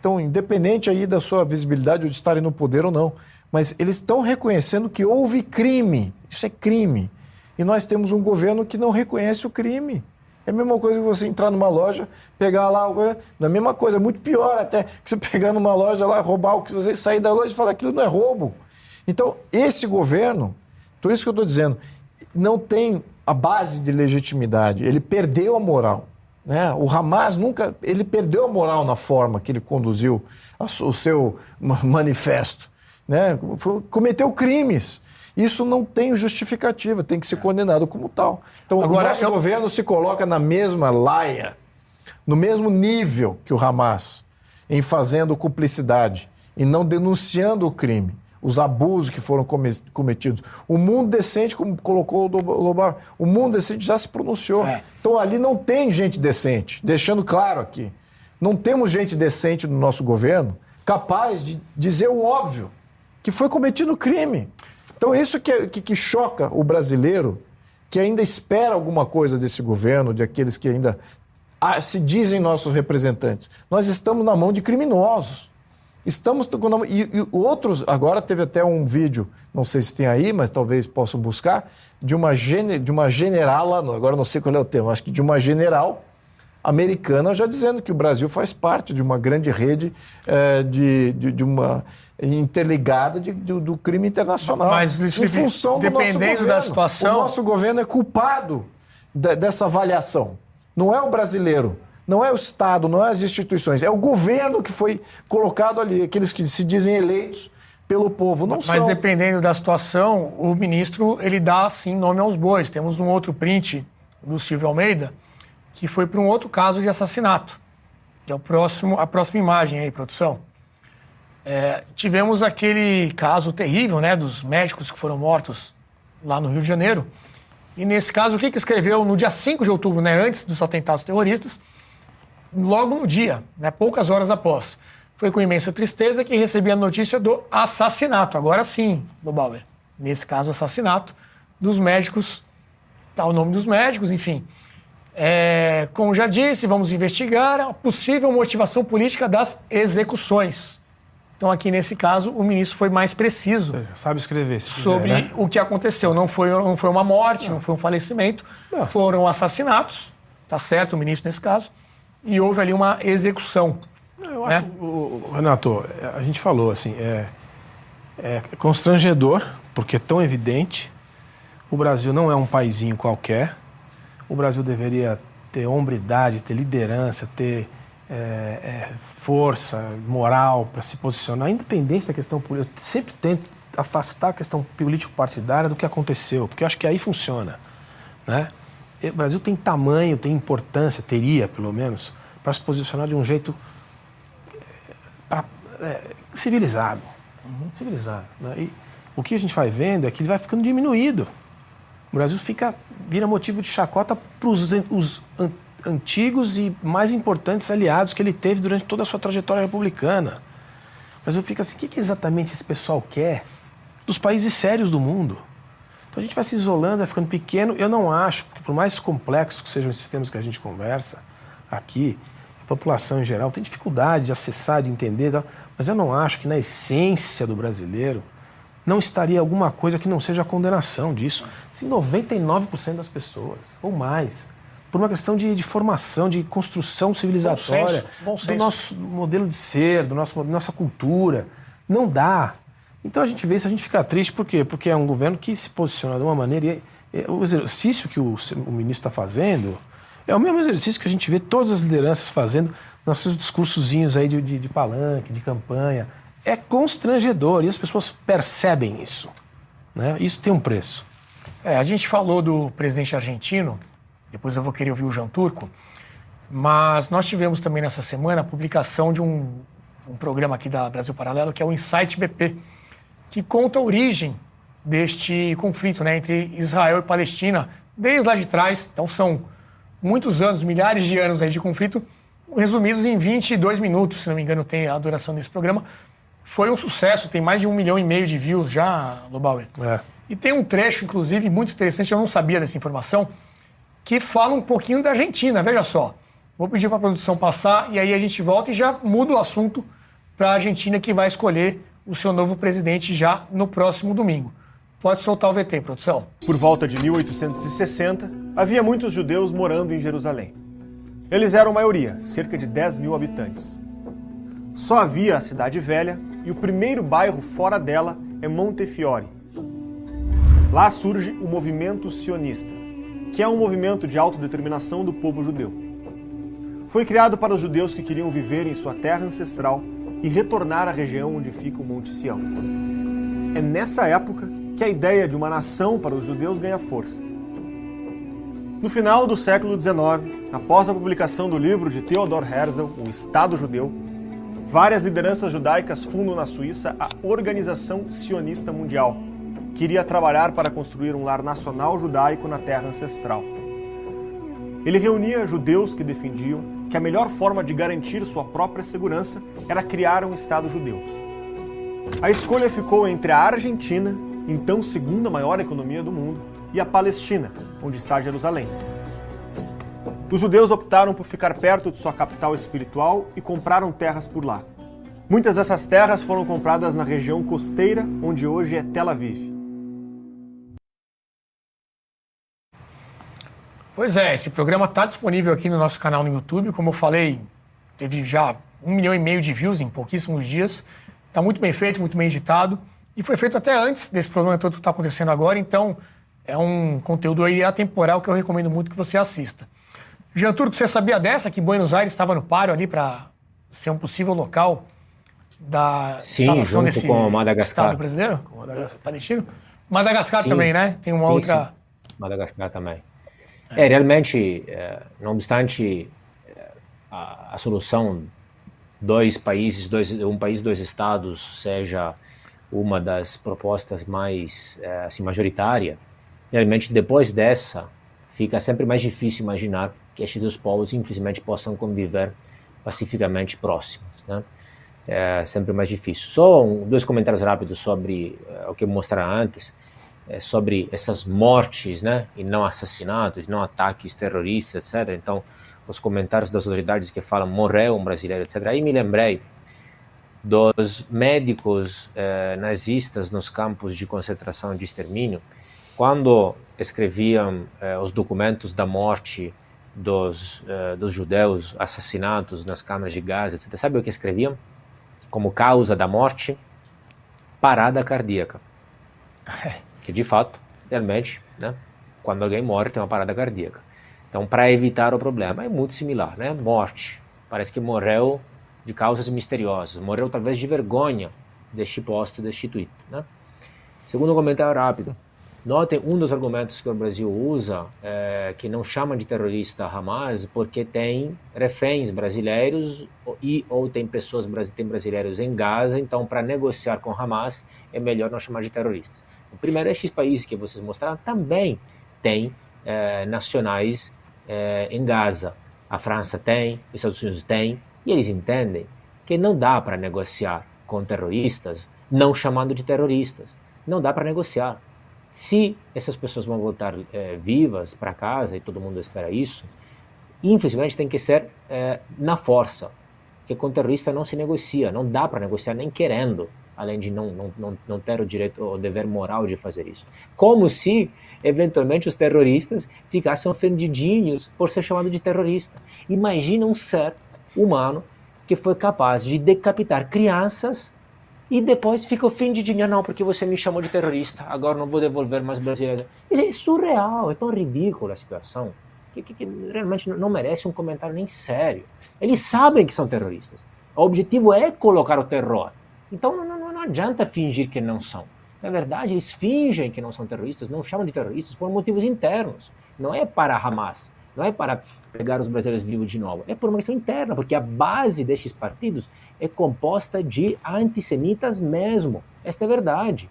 Então, independente aí da sua visibilidade ou de estarem no poder ou não, mas eles estão reconhecendo que houve crime. Isso é crime. E nós temos um governo que não reconhece o crime. É a mesma coisa que você entrar numa loja, pegar lá, não é a mesma coisa, é muito pior até que você pegar numa loja lá, roubar o que você sair da loja e falar aquilo não é roubo. Então, esse governo, por isso que eu estou dizendo, não tem a base de legitimidade, ele perdeu a moral. Né? O Hamas nunca. Ele perdeu a moral na forma que ele conduziu a o seu ma- manifesto. Né? Cometeu crimes. Isso não tem justificativa, tem que ser condenado como tal. Então, Agora, o nosso eu- governo se coloca na mesma laia, no mesmo nível que o Hamas, em fazendo cumplicidade e não denunciando o crime, os abusos que foram cometidos. O mundo decente, como colocou o Lobar, o mundo decente já se pronunciou. É. Então ali não tem gente decente, deixando claro aqui. Não temos gente decente no nosso governo capaz de dizer o óbvio, que foi cometido crime. Então isso que, que, que choca o brasileiro, que ainda espera alguma coisa desse governo, de aqueles que ainda ah, se dizem nossos representantes. Nós estamos na mão de criminosos. Estamos e, e, outros agora teve até um vídeo, não sei se tem aí, mas talvez possam buscar de uma gene, de uma generala, agora não sei qual é o termo, acho que de uma general americana já dizendo que o Brasil faz parte de uma grande rede é, de, de, de, uma interligada de, de, do crime internacional. Mas, em função do nosso governo, da situação... O nosso governo é culpado de, dessa avaliação. Não é o brasileiro, não é o Estado, não é as instituições, é o governo que foi colocado ali, aqueles que se dizem eleitos pelo povo. Não Mas são. dependendo da situação, o ministro ele dá sim nome aos bois. Temos um outro print do Silvio Almeida que foi para um outro caso de assassinato, que é o próximo, a próxima imagem aí, produção. É, tivemos aquele caso terrível, né, dos médicos que foram mortos lá no Rio de Janeiro. E nesse caso, o que, que escreveu no dia 5 de outubro, né, antes dos atentados terroristas, logo no dia, né, poucas horas após. Foi com imensa tristeza que recebi a notícia do assassinato, agora sim, do Bauer. Nesse caso, assassinato dos médicos, tá o nome dos médicos, enfim. É, como já disse, vamos investigar a possível motivação política das execuções. Então, aqui nesse caso, o ministro foi mais preciso. Sabe escrever. sobre quiser, né? o que aconteceu. Não foi, não foi uma morte, não, não foi um falecimento, não. foram assassinatos, tá certo o ministro nesse caso, e houve ali uma execução. Eu né? acho, o, Renato, a gente falou assim, é, é constrangedor, porque é tão evidente. O Brasil não é um paizinho qualquer o Brasil deveria ter hombridade, ter liderança, ter é, é, força, moral para se posicionar, independente da questão política. Eu sempre tento afastar a questão político-partidária do que aconteceu, porque eu acho que aí funciona. Né? O Brasil tem tamanho, tem importância, teria pelo menos, para se posicionar de um jeito é, pra, é, civilizado. Uhum. Civilizado. Né? E o que a gente vai vendo é que ele vai ficando diminuído. O Brasil fica, vira motivo de chacota para os antigos e mais importantes aliados que ele teve durante toda a sua trajetória republicana. O Brasil fica assim, o que, exatamente esse pessoal quer dos países sérios do mundo? Então a gente vai se isolando, vai ficando pequeno. Eu não acho, porque por mais complexos que sejam esses temas que a gente conversa aqui, a população em geral tem dificuldade de acessar, de entender, mas eu não acho que na essência do brasileiro não estaria alguma coisa que não seja a condenação disso. Se 99% das pessoas, ou mais, por uma questão de, de formação, de construção civilizatória, bom senso, bom do nosso modelo de ser, do nosso, da nossa cultura, não dá. Então a gente vê isso, a gente fica triste, por quê? Porque é um governo que se posiciona de uma maneira. E, e o exercício que o, o ministro está fazendo é o mesmo exercício que a gente vê todas as lideranças fazendo nos seus discursozinhos aí de, de, de palanque, de campanha é constrangedor e as pessoas percebem isso. Né? Isso tem um preço. É, a gente falou do presidente argentino, depois eu vou querer ouvir o Jean Turco, mas nós tivemos também nessa semana a publicação de um, um programa aqui da Brasil Paralelo, que é o Insight BP, que conta a origem deste conflito né, entre Israel e Palestina, desde lá de trás. Então são muitos anos, milhares de anos aí de conflito, resumidos em 22 minutos, se não me engano, tem a duração desse programa foi um sucesso, tem mais de um milhão e meio de views já, Lobauer. É. E tem um trecho, inclusive, muito interessante, eu não sabia dessa informação, que fala um pouquinho da Argentina, veja só. Vou pedir para a produção passar e aí a gente volta e já muda o assunto para a Argentina que vai escolher o seu novo presidente já no próximo domingo. Pode soltar o VT, produção. Por volta de 1860, havia muitos judeus morando em Jerusalém. Eles eram maioria, cerca de 10 mil habitantes. Só havia a Cidade Velha e o primeiro bairro fora dela é Montefiore. Lá surge o movimento sionista, que é um movimento de autodeterminação do povo judeu. Foi criado para os judeus que queriam viver em sua terra ancestral e retornar à região onde fica o Monte Sião. É nessa época que a ideia de uma nação para os judeus ganha força. No final do século XIX, após a publicação do livro de Theodor Herzl, O Estado Judeu, várias lideranças judaicas fundam na Suíça a Organização Sionista Mundial, que iria trabalhar para construir um lar nacional judaico na terra ancestral. Ele reunia judeus que defendiam que a melhor forma de garantir sua própria segurança era criar um Estado judeu. A escolha ficou entre a Argentina, então segunda maior economia do mundo, e a Palestina, onde está Jerusalém. Os judeus optaram por ficar perto de sua capital espiritual e compraram terras por lá. Muitas dessas terras foram compradas na região costeira, onde hoje é Tel Aviv. Pois é, esse programa está disponível aqui no nosso canal no YouTube. Como eu falei, teve já um milhão e meio de views em pouquíssimos dias. Está muito bem feito, muito bem editado. E foi feito até antes desse problema todo que está acontecendo agora. Então, é um conteúdo aí atemporal que eu recomendo muito que você assista. Jean Turco, você sabia dessa que Buenos Aires estava no páreo ali para ser um possível local da Sim, instalação desse com Madagascar. Estado brasileiro? Com Madagascar. Palestino? Madagascar sim. também, né? Tem uma sim, outra. Sim. Madagascar também. É, realmente, é, não obstante é, a, a, solução dois países, dois, um país, dois estados seja uma das propostas mais é, assim, majoritária, realmente depois dessa fica sempre mais difícil imaginar que estes dois povos infelizmente possam conviver pacificamente próximos, né? É sempre mais difícil. Só um, dois comentários rápidos sobre é, o que eu mostrar antes é, sobre essas mortes, né, e não assassinatos, não ataques terroristas, etc. Então, os comentários das autoridades que falam morreu um brasileiro, etc. Aí me lembrei dos médicos eh, nazistas nos campos de concentração de extermínio, quando escreviam eh, os documentos da morte dos, eh, dos judeus assassinados nas câmaras de gás, etc. Sabe o que escreviam? Como causa da morte? Parada cardíaca. que de fato, realmente, né, quando alguém morre tem uma parada cardíaca. Então, para evitar o problema, é muito similar, né? Morte. Parece que morreu de causas misteriosas, morreu talvez de vergonha deste posto destituído, né? Segundo comentário rápido, notem um dos argumentos que o Brasil usa, é, que não chama de terrorista Hamas, porque tem reféns brasileiros e ou tem pessoas tem brasileiros em Gaza, então para negociar com Hamas é melhor não chamar de terroristas. O primeiro, esses países que vocês mostraram também têm é, nacionais é, em Gaza. A França tem, os Estados Unidos têm, e eles entendem que não dá para negociar com terroristas não chamando de terroristas. Não dá para negociar. Se essas pessoas vão voltar é, vivas para casa, e todo mundo espera isso, infelizmente tem que ser é, na força. Que com terrorista não se negocia, não dá para negociar nem querendo além de não, não, não, não ter o direito ou dever moral de fazer isso. Como se, eventualmente, os terroristas ficassem ofendidinhos por ser chamado de terrorista. Imagina um ser humano que foi capaz de decapitar crianças e depois fica ofendidinho, não, porque você me chamou de terrorista, agora não vou devolver mais brasileiros. É surreal, é tão ridícula a situação, que, que, que realmente não merece um comentário nem sério. Eles sabem que são terroristas. O objetivo é colocar o terror. Então não, não, não adianta fingir que não são. Na verdade, eles fingem que não são terroristas, não chamam de terroristas por motivos internos. Não é para Hamas, não é para pegar os brasileiros vivos de novo. É por uma questão interna, porque a base destes partidos é composta de antissemitas mesmo. Esta é a verdade.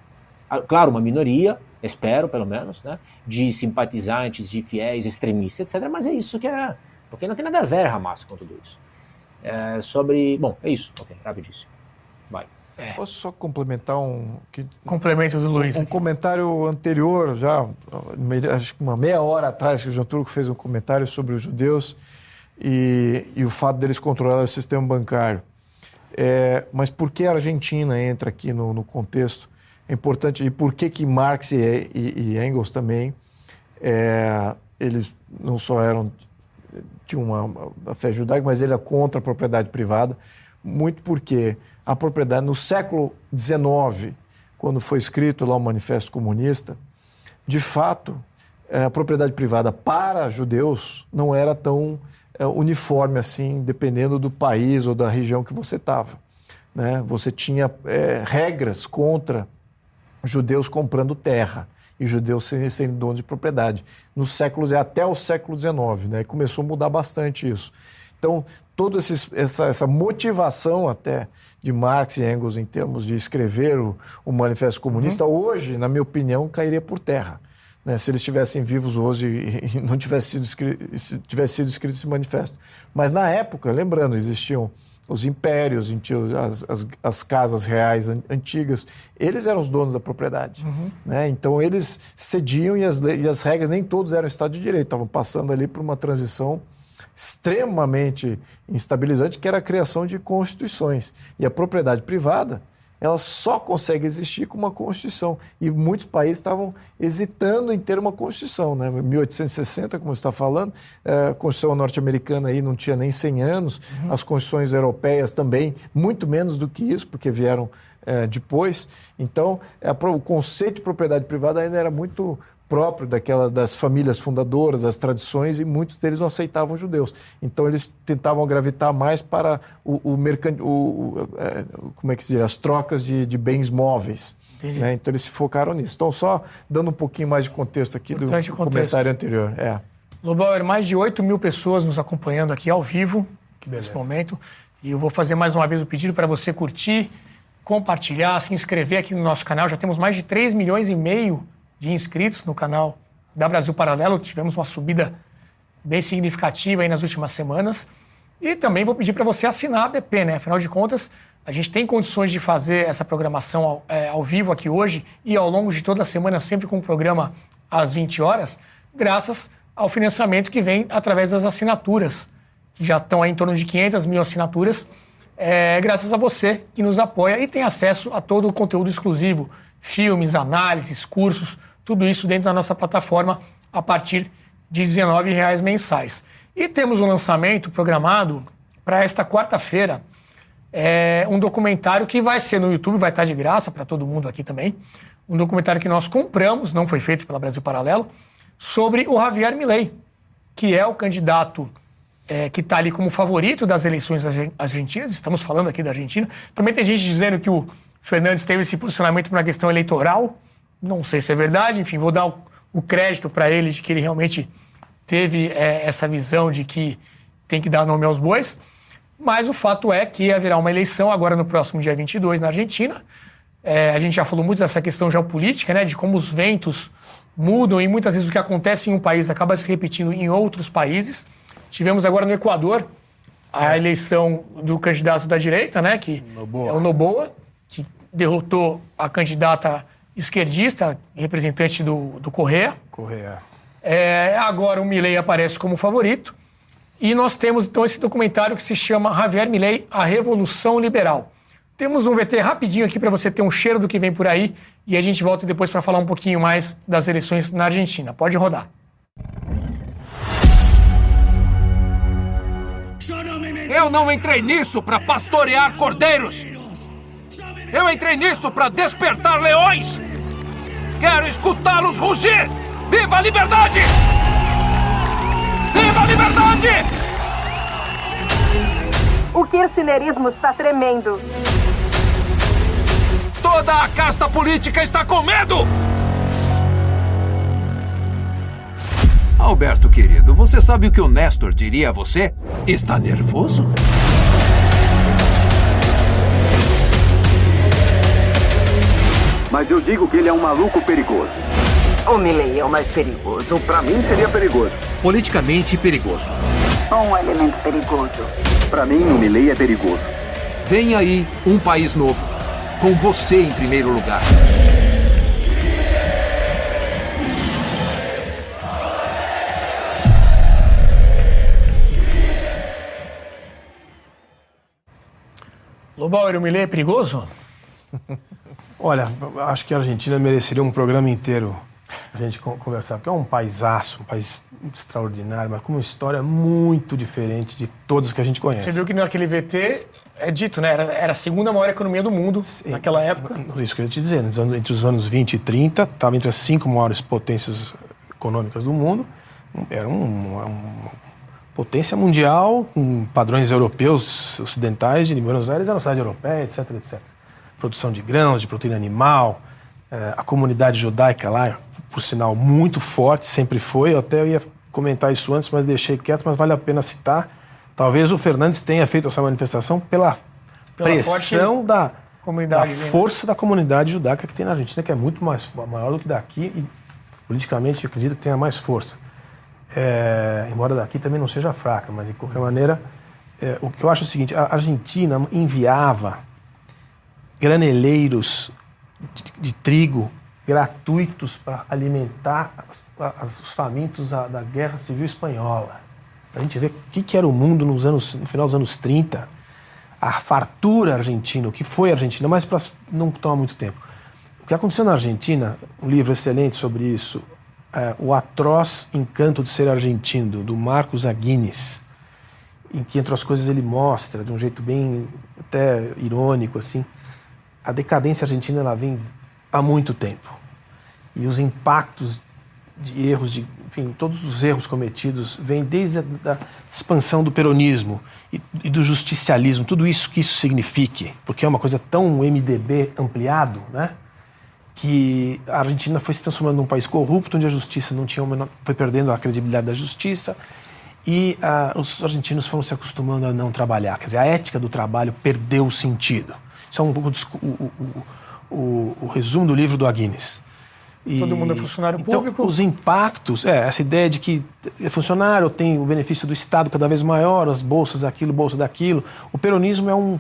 Ah, claro, uma minoria, espero pelo menos, né, de simpatizantes, de fiéis, extremistas, etc. Mas é isso que é. Porque não tem nada a ver Hamas com tudo isso. É sobre. Bom, é isso. Ok, rapidíssimo. Vai. É. Posso só complementar um. Que, Complemento do Luiz. Um, um comentário anterior, já, acho que uma meia hora atrás, que o João Turco fez um comentário sobre os judeus e, e o fato deles controlar o sistema bancário. É, mas por que a Argentina entra aqui no, no, contexto? É importante. E por que, que Marx e, e, e Engels também, é, eles não só eram. tinham uma, uma fé judaica, mas ele é contra a propriedade privada. Muito porque a propriedade. No século XIX, quando foi escrito lá o Manifesto Comunista, de fato, eh, a propriedade privada para judeus não era tão é, uniforme assim, dependendo do país ou da região que você estava. Né? Você tinha é, regras contra judeus comprando terra e judeus sendo, sendo donos de propriedade. Nos séculos, até o século XIX, né? começou a mudar bastante isso. Então, toda essa, essa motivação até de Marx e Engels em termos de escrever o, o Manifesto Comunista, uhum. hoje, na minha opinião, cairia por terra. Né, se eles estivessem vivos hoje e não tivesse sido, escrito, tivesse sido escrito esse manifesto. Mas na época, lembrando, existiam os impérios, as, as, as, casas reais antigas, eles eram os donos da propriedade. Uhum. Né? Então eles cediam e as, e as regras nem todos eram Estado de Direito, estavam passando ali por uma transição extremamente instabilizante, que era a criação de constituições. E a propriedade privada ela só consegue existir com uma Constituição. E muitos países estavam hesitando em ter uma Constituição. Né? 1860, como você está falando, é, a Constituição norte-americana aí não tinha nem 100 anos, uhum. as Constituições europeias também, muito menos do que isso, porque vieram é, depois. Então, o conceito de propriedade privada ainda era muito próprio daquela, das famílias fundadoras, das tradições, e muitos deles não aceitavam judeus. Então eles tentavam gravitar mais para o, o, mercant... o, o é, como é que se diz? as trocas de, de bens móveis. Né? Então eles se focaram nisso. Então, só dando um pouquinho mais de contexto aqui Importante do contexto. comentário anterior. É. Lobauer, mais de 8 mil pessoas nos acompanhando aqui ao vivo nesse momento. E eu vou fazer mais uma vez o pedido para você curtir, compartilhar, se inscrever aqui no nosso canal. Já temos mais de 3 milhões e meio de inscritos no canal da Brasil Paralelo. Tivemos uma subida bem significativa aí nas últimas semanas. E também vou pedir para você assinar a BP, né? Afinal de contas, a gente tem condições de fazer essa programação ao, é, ao vivo aqui hoje e ao longo de toda a semana, sempre com o programa às 20 horas, graças ao financiamento que vem através das assinaturas, que já estão aí em torno de 500 mil assinaturas, é, graças a você que nos apoia e tem acesso a todo o conteúdo exclusivo, filmes, análises, cursos, tudo isso dentro da nossa plataforma a partir de R$19,00 mensais. E temos um lançamento programado para esta quarta-feira. É um documentário que vai ser no YouTube, vai estar de graça para todo mundo aqui também. Um documentário que nós compramos, não foi feito pela Brasil Paralelo, sobre o Javier Milei, que é o candidato é, que está ali como favorito das eleições argentinas. Estamos falando aqui da Argentina. Também tem gente dizendo que o Fernandes teve esse posicionamento para uma questão eleitoral. Não sei se é verdade, enfim, vou dar o, o crédito para ele de que ele realmente teve é, essa visão de que tem que dar nome aos bois. Mas o fato é que haverá uma eleição agora no próximo dia 22 na Argentina. É, a gente já falou muito dessa questão geopolítica, né, de como os ventos mudam e muitas vezes o que acontece em um país acaba se repetindo em outros países. Tivemos agora no Equador a eleição do candidato da direita, né, que Noboa. é o Noboa, que derrotou a candidata esquerdista, representante do, do Correia. Correia. É, agora o Milley aparece como favorito. E nós temos então esse documentário que se chama Javier Milley, A Revolução Liberal. Temos um VT rapidinho aqui para você ter um cheiro do que vem por aí e a gente volta depois para falar um pouquinho mais das eleições na Argentina. Pode rodar. Eu não entrei nisso para pastorear cordeiros. Eu entrei nisso para despertar leões! Quero escutá-los rugir! Viva a liberdade! Viva a liberdade! O kirchnerismo está tremendo. Toda a casta política está com medo! Alberto, querido, você sabe o que o Nestor diria a você? Está nervoso? Mas eu digo que ele é um maluco perigoso. O Milley é o mais perigoso. Para mim seria perigoso. Politicamente perigoso. Um elemento perigoso. Para mim, o Milley é perigoso. Vem aí um país novo. Com você em primeiro lugar. Lobauer, o Milley é perigoso? Olha, acho que a Argentina mereceria um programa inteiro a gente conversar, porque é um paisaço, um país extraordinário, mas com uma história muito diferente de todas que a gente conhece. Você viu que naquele VT é dito, né? Era, era a segunda maior economia do mundo Sim, naquela época. Isso que eu ia te dizer, entre os anos 20 e 30, estava entre as cinco maiores potências econômicas do mundo. Era um, uma potência mundial, com padrões europeus, ocidentais, de Buenos Aires era uma cidade europeia, etc, etc produção de grãos, de proteína animal. É, a comunidade judaica lá, por sinal, muito forte, sempre foi. Eu até ia comentar isso antes, mas deixei quieto, mas vale a pena citar. Talvez o Fernandes tenha feito essa manifestação pela, Pela pressão da, da né? força da comunidade judaica que tem na Argentina, que é muito mais maior do que daqui e politicamente eu acredito que tenha mais força. É, embora daqui também não seja fraca, mas de qualquer maneira, é, o que eu acho é o seguinte: a Argentina enviava graneleiros de, de trigo gratuitos para alimentar as- as- os famintos da, da Guerra Civil Espanhola. Para a gente ver o que, que era o mundo nos anos, no final dos anos 30, a fartura argentina, o que foi a Argentina, mas para não tomar muito tempo. O que aconteceu na Argentina, um livro excelente sobre isso, é O Atroz Encanto de Ser Argentino, do Marcos Aguines, em que, entre as coisas, ele mostra, de um jeito bem até irônico, assim, a decadência argentina ela vem há muito tempo. E os impactos de erros, de, enfim, todos os erros cometidos vêm desde a da expansão do peronismo e, e do justicialismo, tudo isso que isso signifique, porque é uma coisa tão MDB ampliado, né? que a Argentina foi se transformando num país corrupto, onde a justiça não tinha menor, foi perdendo a credibilidade da justiça e ah, os argentinos foram se acostumando a não trabalhar. Quer dizer, a ética do trabalho perdeu o sentido. Isso é um pouco o, o- o- o- resumo do livro do Aguines. E- Todo mundo é funcionário então, público. Os impactos, é, essa ideia de que é funcionário tem o benefício do Estado cada vez maior, as bolsas aquilo, bolsa daquilo. O peronismo é, um,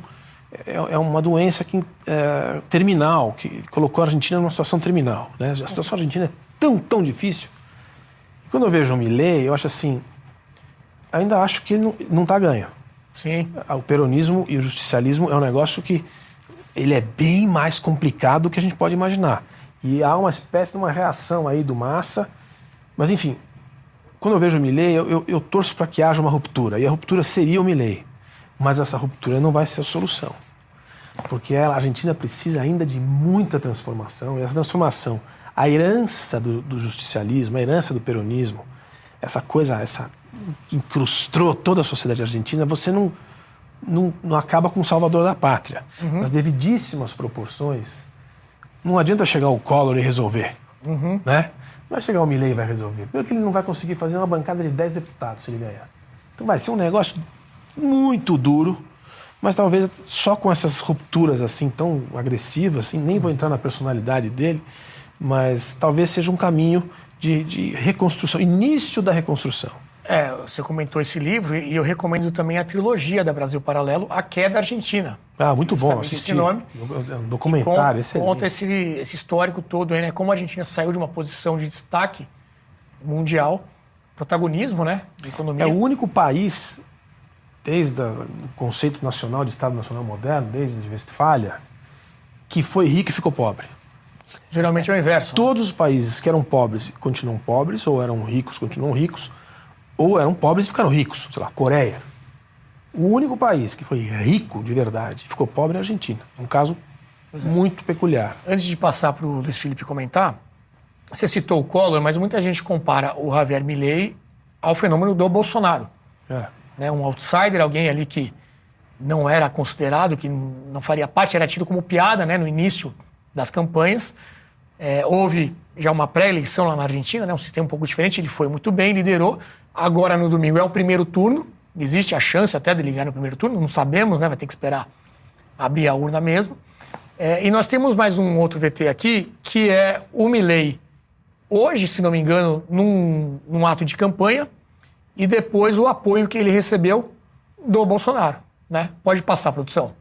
é, é uma doença que, é, terminal, que colocou a Argentina numa situação terminal. Né? A situação argentina é tão, tão difícil. Quando eu vejo o Milley, eu acho assim, ainda acho que ele não está ganho. Sim. O peronismo e o justicialismo é um negócio que ele é bem mais complicado do que a gente pode imaginar. E há uma espécie de uma reação aí do massa. Mas, enfim, quando eu vejo o Milley, eu, eu, eu torço para que haja uma ruptura. E a ruptura seria o Milley. Mas essa ruptura não vai ser a solução. Porque a Argentina precisa ainda de muita transformação. E essa transformação, a herança do, do justicialismo, a herança do peronismo, essa coisa, essa que incrustou toda a sociedade argentina, você não, não, não acaba com o salvador da pátria. Uhum. Mas devidíssimas proporções, não adianta chegar o Collor e resolver. Uhum. Né? Não vai chegar o Milley e vai resolver. Primeiro que ele não vai conseguir fazer uma bancada de 10 deputados se ele ganhar. Então vai ser um negócio muito duro, mas talvez só com essas rupturas assim tão agressivas, assim, nem vou entrar na personalidade dele, mas talvez seja um caminho de, de reconstrução, início da reconstrução. É, você comentou esse livro e eu recomendo também a trilogia da Brasil Paralelo, A Queda Argentina. Ah, muito bom, esse nome. É um documentário, excelente. Conta esse, esse histórico todo aí, né? Como a Argentina saiu de uma posição de destaque mundial, protagonismo, né? De economia. É o único país, desde o conceito nacional de Estado Nacional Moderno, desde Westfália, que foi rico e ficou pobre. Geralmente é o inverso. Todos os países que eram pobres continuam pobres, ou eram ricos continuam ricos, ou eram pobres e ficaram ricos. Sei lá, Coreia. O único país que foi rico de verdade ficou pobre é a Argentina. Um caso muito peculiar. Antes de passar para o Luiz Felipe comentar, você citou o Collor, mas muita gente compara o Javier Milei ao fenômeno do Bolsonaro. É. Né? Um outsider, alguém ali que não era considerado, que não faria parte, era tido como piada né? no início das campanhas. É, houve já uma pré-eleição lá na Argentina, né? um sistema um pouco diferente, ele foi muito bem, liderou. Agora, no domingo, é o primeiro turno. Existe a chance até de ligar no primeiro turno, não sabemos, né? vai ter que esperar abrir a urna mesmo. É, e nós temos mais um outro VT aqui, que é o Milley, hoje, se não me engano, num, num ato de campanha, e depois o apoio que ele recebeu do Bolsonaro. Né? Pode passar, produção.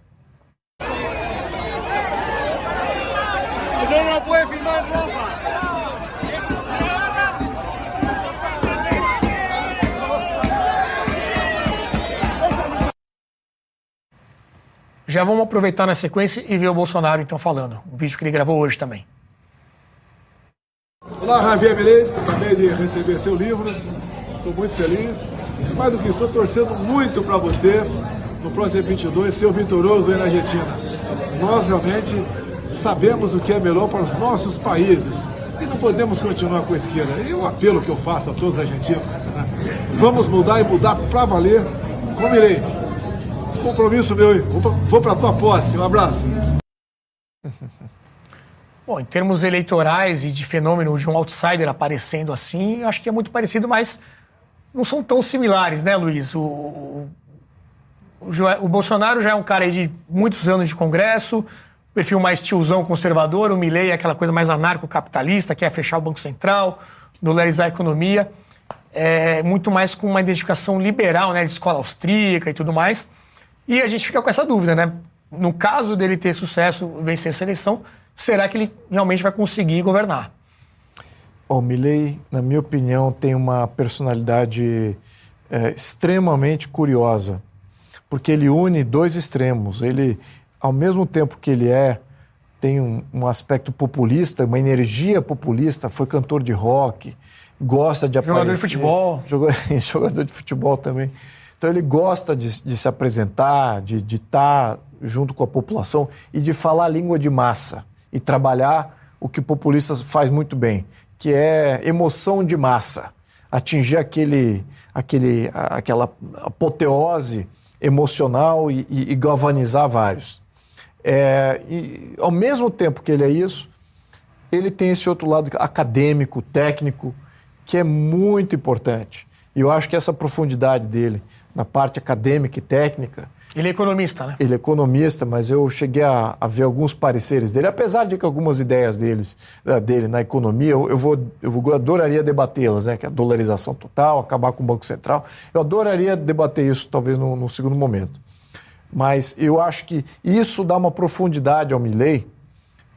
Já vamos aproveitar na sequência e ver o Bolsonaro, então, falando. Um vídeo que ele gravou hoje também. Olá, Javier Milei, acabei de receber seu livro, estou muito feliz. Mais do que estou torcendo muito para você no próximo 22 ser vitorioso aí na Argentina. Nós realmente sabemos o que é melhor para os nossos países e não podemos continuar com a esquerda. E o apelo que eu faço a todos os argentinos, né? vamos mudar e mudar para valer com Milei. Compromisso meu, hein? vou para tua posse. Um abraço. Bom, em termos eleitorais e de fenômeno de um outsider aparecendo assim, acho que é muito parecido, mas não são tão similares, né, Luiz? O, o, o, Bolsonaro já é um cara aí de muitos anos de Congresso, perfil mais tiozão conservador, o Milley é aquela coisa mais anarcocapitalista, quer fechar o Banco Central, dolarizar a economia, é muito mais com uma identificação liberal, né, de escola austríaca e tudo mais. E a gente fica com essa dúvida, né? No caso dele ter sucesso, vencer essa eleição, será que ele realmente vai conseguir governar? O Milley, na minha opinião, tem uma personalidade é, extremamente curiosa, porque ele une dois extremos. Ele, ao mesmo tempo que ele é tem um, um aspecto populista, uma energia populista, foi cantor de rock, gosta de Jogador de aparecer. futebol. Joga- Jogador de futebol também. Então ele gosta de, de se apresentar, de estar junto com a população e de falar a língua de massa e trabalhar o que o populista faz muito bem, que é emoção de massa, atingir aquele, aquele, aquela apoteose emocional e, e- e galvanizar vários. É, e ao mesmo tempo que ele é isso, ele tem esse outro lado acadêmico, técnico, que é muito importante. E eu acho que essa profundidade dele na parte acadêmica e técnica, Ele é economista, né? ele é economista, mas eu cheguei a, a ver alguns pareceres dele, apesar de que algumas ideias deles, eh, dele na economia, eu, eu vou, eu vou- adoraria debatê-las, né? Que é a dolarização total, acabar com o Banco Central. Eu adoraria debater isso, talvez, no, no segundo momento. Mas eu acho que isso dá uma profundidade ao Milley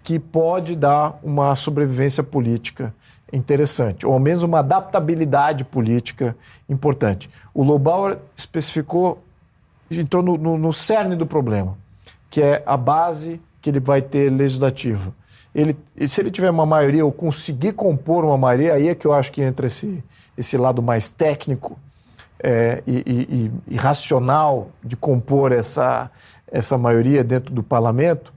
que pode dar uma sobrevivência política interessante, ou ao menos uma adaptabilidade política importante. O Lobauer especificou, entrou no, no, no cerne do problema, que é a base que ele vai ter legislativa. Ele, se ele tiver uma maioria ou conseguir compor uma maioria, aí é que eu acho que entra esse, esse lado mais técnico é, e- e- e racional de compor essa, essa maioria dentro do parlamento,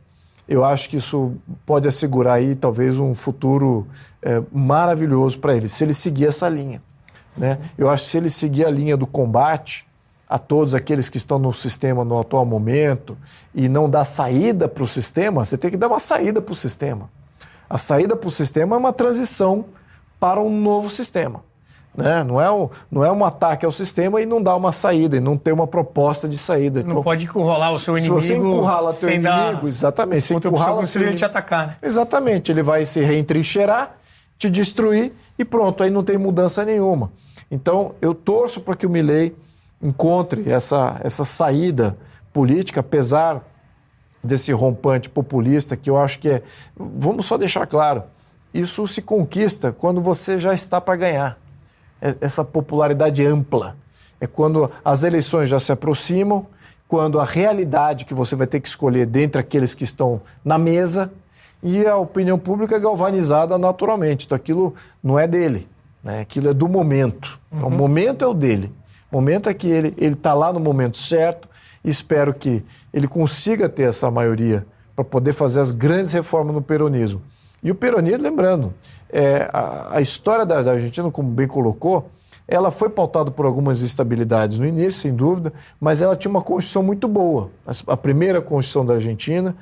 eu acho que isso pode assegurar aí talvez um futuro é, maravilhoso para ele, se ele seguir essa linha. Né? Eu acho que se ele seguir a linha do combate a todos aqueles que estão no sistema no atual momento e não dar saída para o sistema, você tem que dar uma saída para o sistema. A saída para o sistema é uma transição para um novo sistema. Né? Não, é um, não é um ataque ao sistema e não dar uma saída, e não ter uma proposta de saída. Não pode encurralar o seu Se inimigo. você encurrala teu inimigo, exatamente. Se encurrala seu ele te atacar, né? Exatamente, ele vai se reentrincheirar, te destruir e pronto, aí não tem mudança nenhuma. Então, eu torço para que o Milley encontre essa, essa saída política, apesar desse rompante populista, que eu acho que é. Vamos só deixar claro: isso se conquista quando você já está para ganhar. É- Essa popularidade ampla. É quando as eleições já se aproximam, quando a realidade que você vai ter que escolher dentre aqueles que estão na mesa e a opinião pública é galvanizada naturalmente. Então aquilo não é dele, né? aquilo é do momento. O momento é o dele. O momento é que ele está lá no momento certo e espero que ele consiga ter essa maioria para poder fazer as grandes reformas no peronismo. E o peronismo, lembrando, é, a, a história da, da Argentina, como bem colocou, ela foi pautada por algumas instabilidades no início, sem dúvida, mas ela tinha uma Constituição muito boa. A, a primeira Constituição da Argentina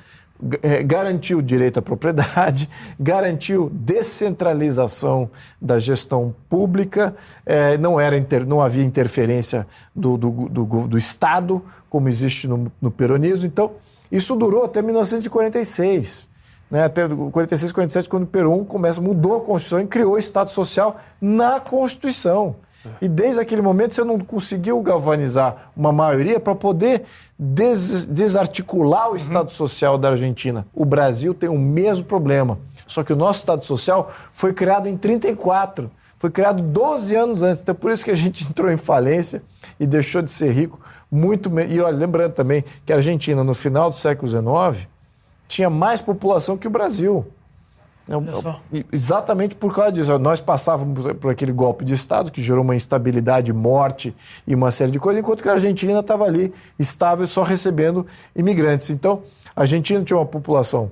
eh, garantiu direito à propriedade, garantiu descentralização da gestão pública, eh, não, era inter- não havia interferência do, do, do, do Estado, como existe no, no peronismo. Então, isso durou até 1946 né, até 46, 47, quando o Perón começa, mudou a Constituição e criou o Estado Social na Constituição. E desde aquele momento você não conseguiu galvanizar uma maioria para poder des- desarticular o Estado Social da Argentina. O Brasil tem o mesmo problema. Só que o nosso Estado Social foi criado em 34. Foi criado 12 anos antes. Então, por isso que a gente entrou em falência e deixou de ser rico muito. E olha, lembrando também que a Argentina, no final do século XIX, tinha mais população que o Brasil. É, Exatamente por causa disso. Nós passávamos por aquele golpe de Estado que gerou uma instabilidade, morte e uma série de coisas, enquanto que a Argentina estava ali estável, só recebendo imigrantes. Então, a Argentina tinha uma população,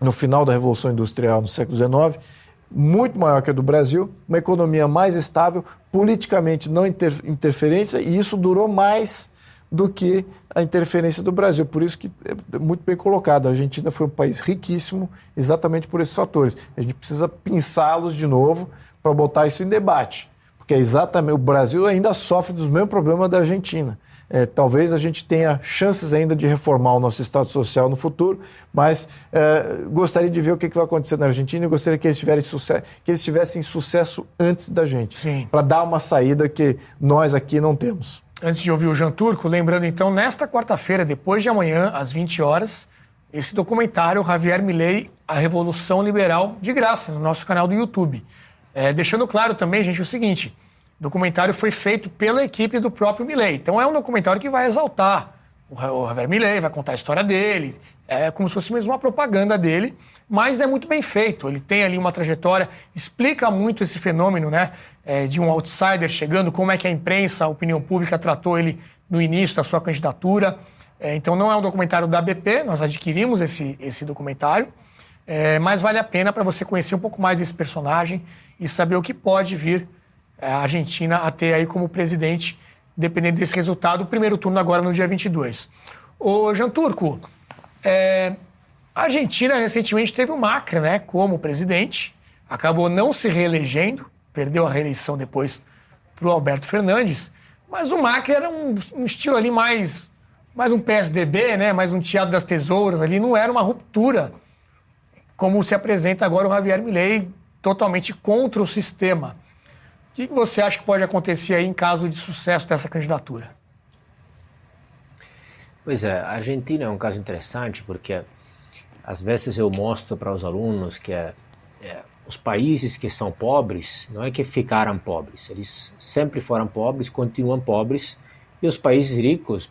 no final da Revolução Industrial, no século XIX, muito maior que a do Brasil, uma economia mais estável, politicamente não inter- interferência, e isso durou mais do que a interferência do Brasil. Por isso que é muito bem colocado. A Argentina foi um país riquíssimo exatamente por esses fatores. A gente precisa pensá-los de novo para botar isso em debate. Porque é exatamente o Brasil ainda sofre dos mesmos problemas da Argentina. É, talvez a gente tenha chances ainda de reformar o nosso Estado Social no futuro, mas é, gostaria de ver o que, que vai acontecer na Argentina e gostaria que eles, que eles tivessem sucesso antes da gente, para dar uma saída que nós aqui não temos. Antes de ouvir o Jean Turco, lembrando então, nesta quarta-feira, depois de amanhã, às 20 horas, esse documentário, Javier Milei, A Revolução Liberal, de graça, no nosso canal do YouTube. É, deixando claro também, gente, o seguinte: o documentário foi feito pela equipe do próprio Milley. Então é um documentário que vai exaltar o Javier Milley, vai contar a história dele, é como se fosse mesmo uma propaganda dele, mas é muito bem feito. Ele tem ali uma trajetória, explica muito esse fenômeno, né, é, de um outsider chegando, como é que a imprensa, a opinião pública tratou ele no início da sua candidatura. É, então não é um documentário da BP, nós adquirimos esse, esse documentário, é, mas vale a pena para você conhecer um pouco mais desse personagem e saber o que pode vir é, a Argentina a ter aí como presidente, dependendo desse resultado, o primeiro turno agora no dia 22. Ô, Jean Turco, é, a Argentina recentemente teve o Macri né, como presidente, acabou não se reelegendo, perdeu a reeleição depois para o Alberto Fernandes, mas o Macri era um, um estilo ali mais mais um PSDB, né? mais um teatro das tesouras ali, não era uma ruptura como se apresenta agora o Javier Milei, totalmente contra o sistema. O que você acha que pode acontecer aí em caso de sucesso dessa candidatura? Pois é, a Argentina é um caso interessante porque às vezes eu mostro para os alunos que é, é, os países que são pobres não é que ficaram pobres, eles sempre foram pobres, continuam pobres, e os países ricos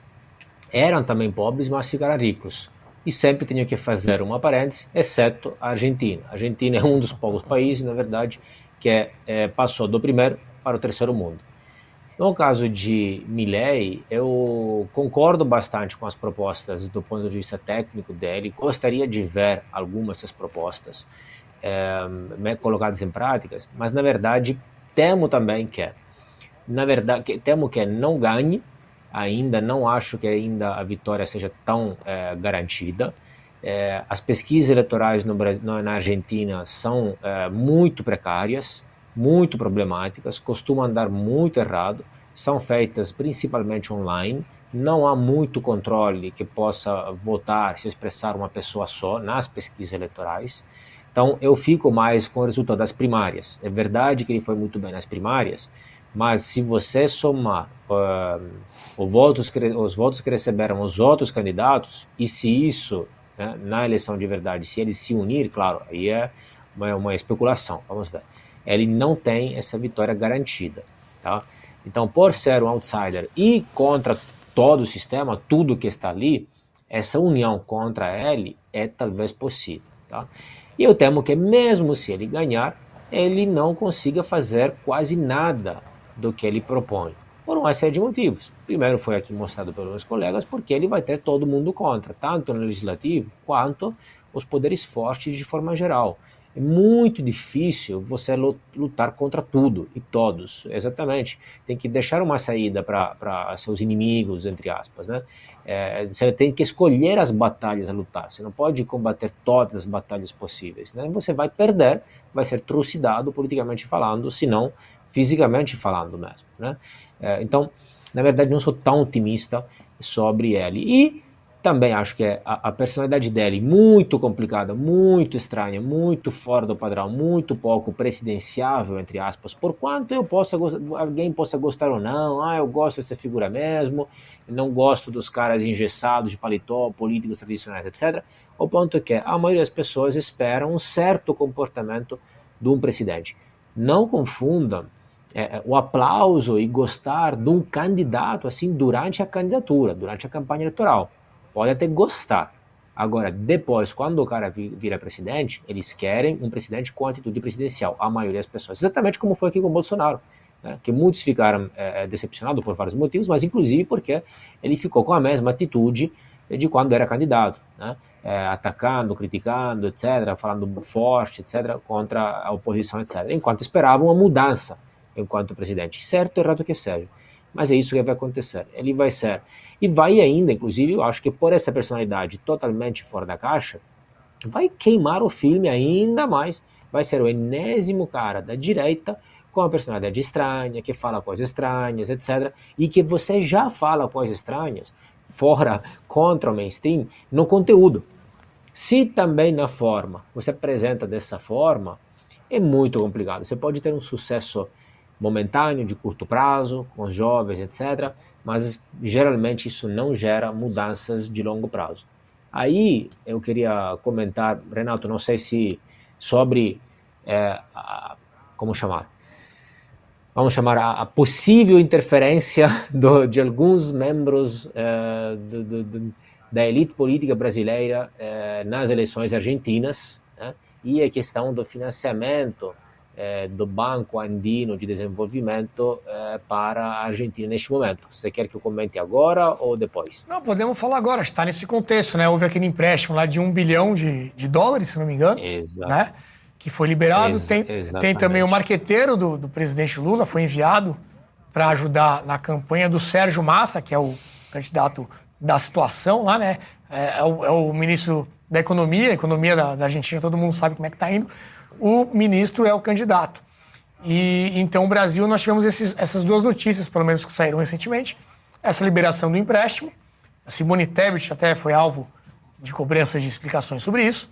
eram também pobres, mas ficaram ricos. E sempre tinham que fazer uma parêntese, exceto a Argentina. A Argentina é um dos poucos países, na verdade, que é, é, passou do primeiro para o terceiro mundo. No caso de Milley, eu concordo bastante com as propostas do ponto de vista técnico dele, gostaria de ver algumas dessas propostas é, colocadas em práticas, mas na verdade temo também que, na verdade, temo que não ganhe, ainda não acho que ainda a vitória seja tão é, garantida. É, as pesquisas eleitorais no Brasil, na Argentina são muito precárias, muito problemáticas, costumam andar muito errado, são feitas principalmente online, não há muito controle que possa votar, se expressar uma pessoa só nas pesquisas eleitorais. Então eu fico mais com o resultado das primárias. É verdade que ele foi muito bem nas primárias, mas se você somar uh, votos que, os votos que receberam os outros candidatos, e se isso, né, na eleição de verdade, se eles se unir, claro, aí é uma, uma especulação, vamos ver. Ele não tem essa vitória garantida. Tá? Então, por ser um outsider e contra todo o sistema, tudo que está ali, essa união contra ele é talvez possível. Tá? E eu temo que, mesmo se ele ganhar, ele não consiga fazer quase nada do que ele propõe, por uma série de motivos. Primeiro foi aqui mostrado pelos meus colegas, porque ele vai ter todo mundo contra, tanto no legislativo quanto os poderes fortes de forma geral. É muito difícil você lutar contra tudo e todos, exatamente. Tem que deixar uma saída para seus inimigos, entre aspas. Né? É, você tem que escolher as batalhas a lutar. Você não pode combater todas as batalhas possíveis. Né? Você vai perder, vai ser trucidado politicamente falando, se não fisicamente falando mesmo. Né? É, então, na verdade, não sou tão otimista sobre ele. E também acho que é a, a, personalidade dele muito complicada, muito estranha, muito fora do padrão, muito pouco presidenciável, entre aspas, por quanto eu possa alguém possa gostar ou não, ah, eu gosto dessa figura mesmo, não gosto dos caras engessados de paletó, políticos tradicionais, etc. O ponto é que a maioria das pessoas esperam um certo comportamento de um presidente. Não confundam é, é, o aplauso e gostar de um candidato assim durante a candidatura, durante a campanha eleitoral. Pode até gostar. Agora, depois, quando o cara vira presidente, eles querem um presidente com atitude presidencial, a maioria das pessoas. Exatamente como foi aqui com o Bolsonaro, né? que muitos ficaram é, é, decepcionados por vários motivos, mas inclusive porque ele ficou com a mesma atitude de quando era candidato, né? é, atacando, criticando, etc., falando forte, etc., contra a oposição, etc., enquanto esperavam uma mudança enquanto presidente, certo ou errado que seja. Mas é isso que vai acontecer. Ele vai ser. E vai ainda, inclusive, eu acho que por essa personalidade totalmente fora da caixa, vai queimar o filme ainda mais. Vai ser o enésimo cara da direita com uma personalidade estranha, que fala coisas estranhas, etc. E que você já fala coisas estranhas, fora, contra o mainstream, no conteúdo. Se também na forma você apresenta dessa forma, é muito complicado. Você pode ter um sucesso momentâneo, de curto prazo, com os jovens, etc. Mas geralmente isso não gera mudanças de longo prazo. Aí eu queria comentar, Renato, não sei se sobre é, a, como chamar, vamos chamar a, a possível interferência do, de alguns membros é, do, do, da elite política brasileira é, nas eleições argentinas né, e a questão do financiamento é, do Banco Andino de Desenvolvimento é, para a Argentina neste momento. Você quer que eu comente agora ou depois? Não, podemos falar agora. Está nesse contexto, né? Houve aquele empréstimo lá de um bilhão de, de dólares, se não me engano. Exato. Né? Que foi liberado. Ex tem, tem também o marqueteiro do, do presidente Lula, foi enviado para ajudar na campanha do Sérgio Massa, que é o candidato da situação lá, né? É, é, o, é o, ministro da Economia, economia da, da Argentina, todo mundo sabe como é que está indo o ministro é o candidato. E então o Brasil nós tivemos esses, essas duas notícias, pelo menos que saíram recentemente, essa liberação do empréstimo. A Simone Tebet até foi alvo de cobrança de explicações sobre isso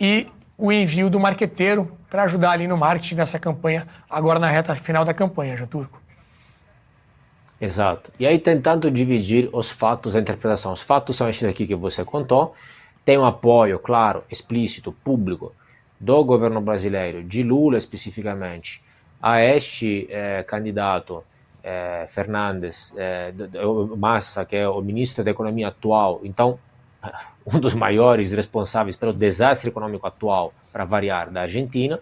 e o envio do marqueteiro para ajudar ali no marketing dessa campanha agora na reta final da campanha, já turco. Exato. E aí tentando dividir os fatos, a interpretação. Os fatos são esses aqui que você contou. Tem um apoio, claro, explícito, público do governo brasileiro, de Lula especificamente, a este eh, candidato eh, Fernandes eh, Massa, que é o ministro da Economia atual, então um dos maiores responsáveis pelo desastre econômico atual, para variar, da Argentina,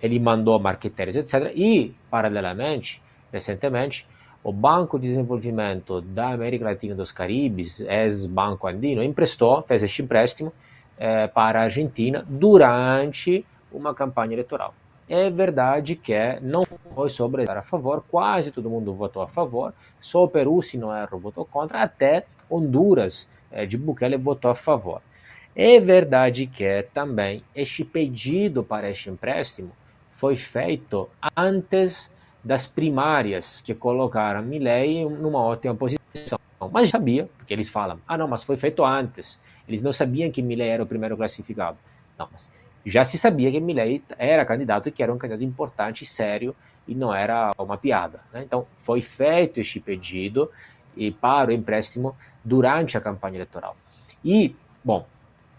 ele mandou marqueteiros, etc. E, paralelamente, recentemente, o Banco de Desenvolvimento da América Latina e dos Caribes, ex-Banco Andino, emprestou, fez este empréstimo é, para a Argentina durante uma campanha eleitoral. É verdade que não foi sobre a favor, quase todo mundo votou a favor, só o Peru, se não erro, votou contra, até Honduras é, de Bukele votou a favor. É verdade que também este pedido para este empréstimo foi feito antes das primárias que colocaram Milley numa ótima posição. Mas sabia, porque eles falam, ah não, mas foi feito antes. Eles não sabiam que Milley era o primeiro classificado. Não, mas já se sabia que Milley era candidato e que era um candidato importante, sério, e não era uma piada. Né? Então, foi feito este pedido e para o empréstimo durante a campanha eleitoral. E, bom,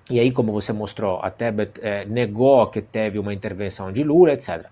e aí, como você mostrou, a Tebet é, negou que teve uma intervenção de Lula, etc.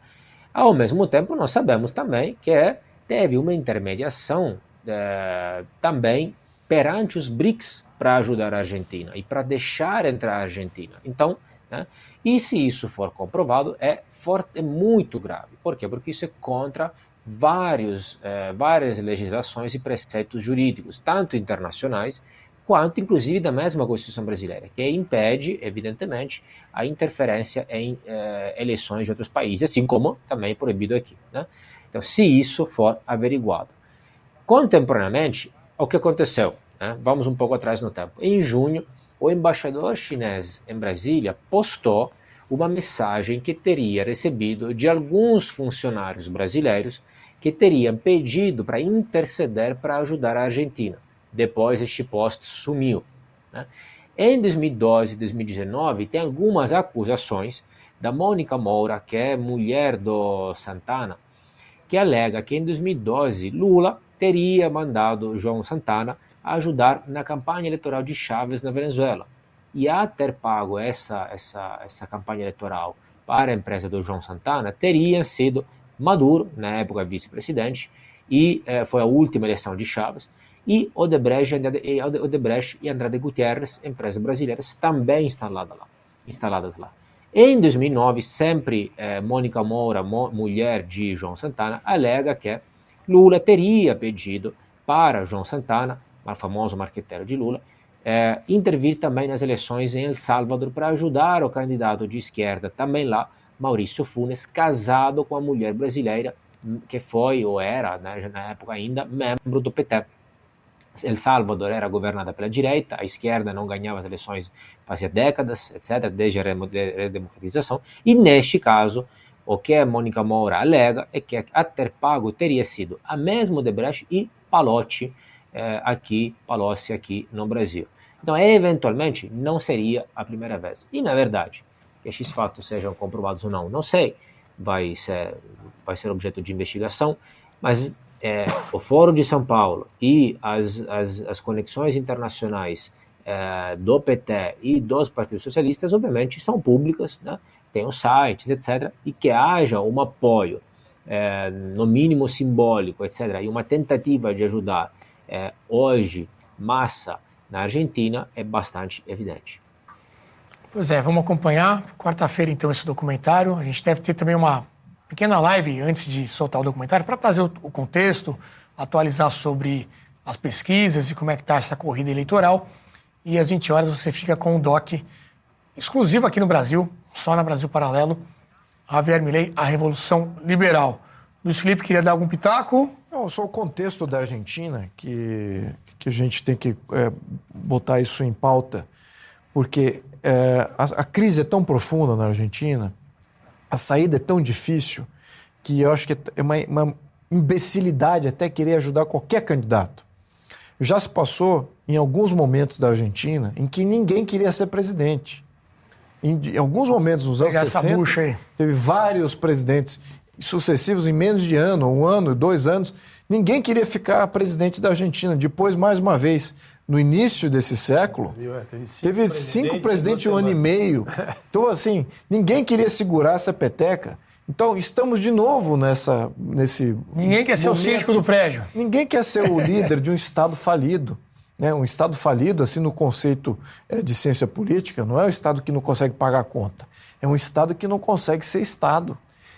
Ao mesmo tempo, nós sabemos também que teve uma intermediação é, também perante os BRICS para ajudar a Argentina e para deixar entrar a Argentina. Então, né, e se isso for comprovado, é, forte, é muito grave. Por quê? Porque isso é contra vários, é, várias legislações e preceitos jurídicos, tanto internacionais quanto inclusive da mesma Constituição brasileira, que impede, evidentemente, a interferência em é, eleições de outros países, assim como também é proibido aqui. Né? Então, se isso for averiguado. Contemporaneamente, o que aconteceu? Né? Vamos um pouco atrás no tempo. Em junho, o embaixador chinês em Brasília postou uma mensagem que teria recebido de alguns funcionários brasileiros que teriam pedido para interceder para ajudar a Argentina. Depois este post sumiu. Né? Em 2012 e 2019, tem algumas acusações da Mônica Moura, que é mulher do Santana, que alega que em 2012 Lula teria mandado João Santana ajudar na campanha eleitoral de Chávez na Venezuela. E a ter pago essa, essa, essa campanha eleitoral para a empresa do João Santana teria sido Maduro, na época vice-presidente, e eh, foi a última eleição de Chávez, e Odebrecht, e Andrade Gutierrez, empresas brasileiras, também instaladas lá. Instaladas lá. Em 2009, sempre eh, Mônica Moura, mo, mulher de João Santana, alega que Lula teria pedido para João Santana, o famoso marqueteiro de Lula, é, intervir também nas eleições em El Salvador para ajudar o candidato de esquerda, também lá, Maurício Funes, casado com a mulher brasileira que foi ou era, né, na época ainda, membro do PT. El Salvador era governada pela direita, a esquerda não ganhava as eleições fazia décadas, etc., desde a redemocratização, e neste caso, O que a Mônica Moura alega é que a Terpago teria sido a mesma Odebrecht e Palotti eh, aqui, Palocci aqui no Brasil. Então, eventualmente, não seria a primeira vez. E, na verdade, que esses fatos sejam comprovados ou não, não sei, vai ser, vai ser objeto de investigação, mas é, o Fórum de São Paulo e as, as, as conexões internacionais é, do PT e dos partidos socialistas, obviamente, são públicas, né? Tem os sites, etc., e que haja um apoio, é, no mínimo simbólico, etc., e uma tentativa de ajudar é, hoje, massa, na Argentina, é bastante evidente. Pois é, vamos acompanhar. Quarta-feira, então, esse documentário. A gente deve ter também uma pequena live antes de soltar o documentário para trazer o contexto, atualizar sobre as pesquisas e como é que está essa corrida eleitoral. E às 20 horas você fica com o doc exclusivo aqui no Brasil, só na Brasil Paralelo, Javier Milei, a Revolução Liberal. Luiz Felipe, queria dar algum pitaco? Não, só o contexto da Argentina, que, que a gente tem que é, botar isso em pauta, porque é, a, a crise é tão profunda na Argentina, a saída é tão difícil, que eu acho que é uma, uma imbecilidade até querer ajudar qualquer candidato. Já se passou em alguns momentos da Argentina em que ninguém queria ser presidente. Em, em alguns momentos, nos anos 60, teve vários presidentes sucessivos em menos de ano, um ano, dois anos. Ninguém queria ficar presidente da Argentina. Depois, mais uma vez, no início desse século, é, teve cinco, teve cinco presidentes em um ano e meio. Então, assim, ninguém queria segurar essa peteca. Então, estamos de novo nessa, nesse. Ninguém quer ser o síndico do prédio. Ninguém quer ser o líder de um Estado falido. Né? Um Estado falido, assim, no conceito é, de ciência política, não é um Estado que não consegue pagar a conta. É um Estado que não consegue ser Estado.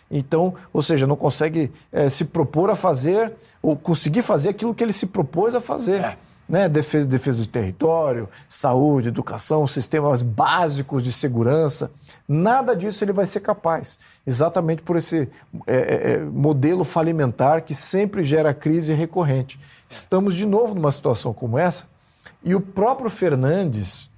Então, ou seja, não consegue é, se propor a fazer, ou conseguir fazer aquilo que ele se propôs a fazer. É né? defesa, defesa do território, saúde, educação, sistemas básicos de segurança. Nada disso ele vai ser capaz, exatamente por esse é, é, é, modelo falimentar que sempre gera crise recorrente. Estamos de novo numa situação como essa e o próprio Fernandes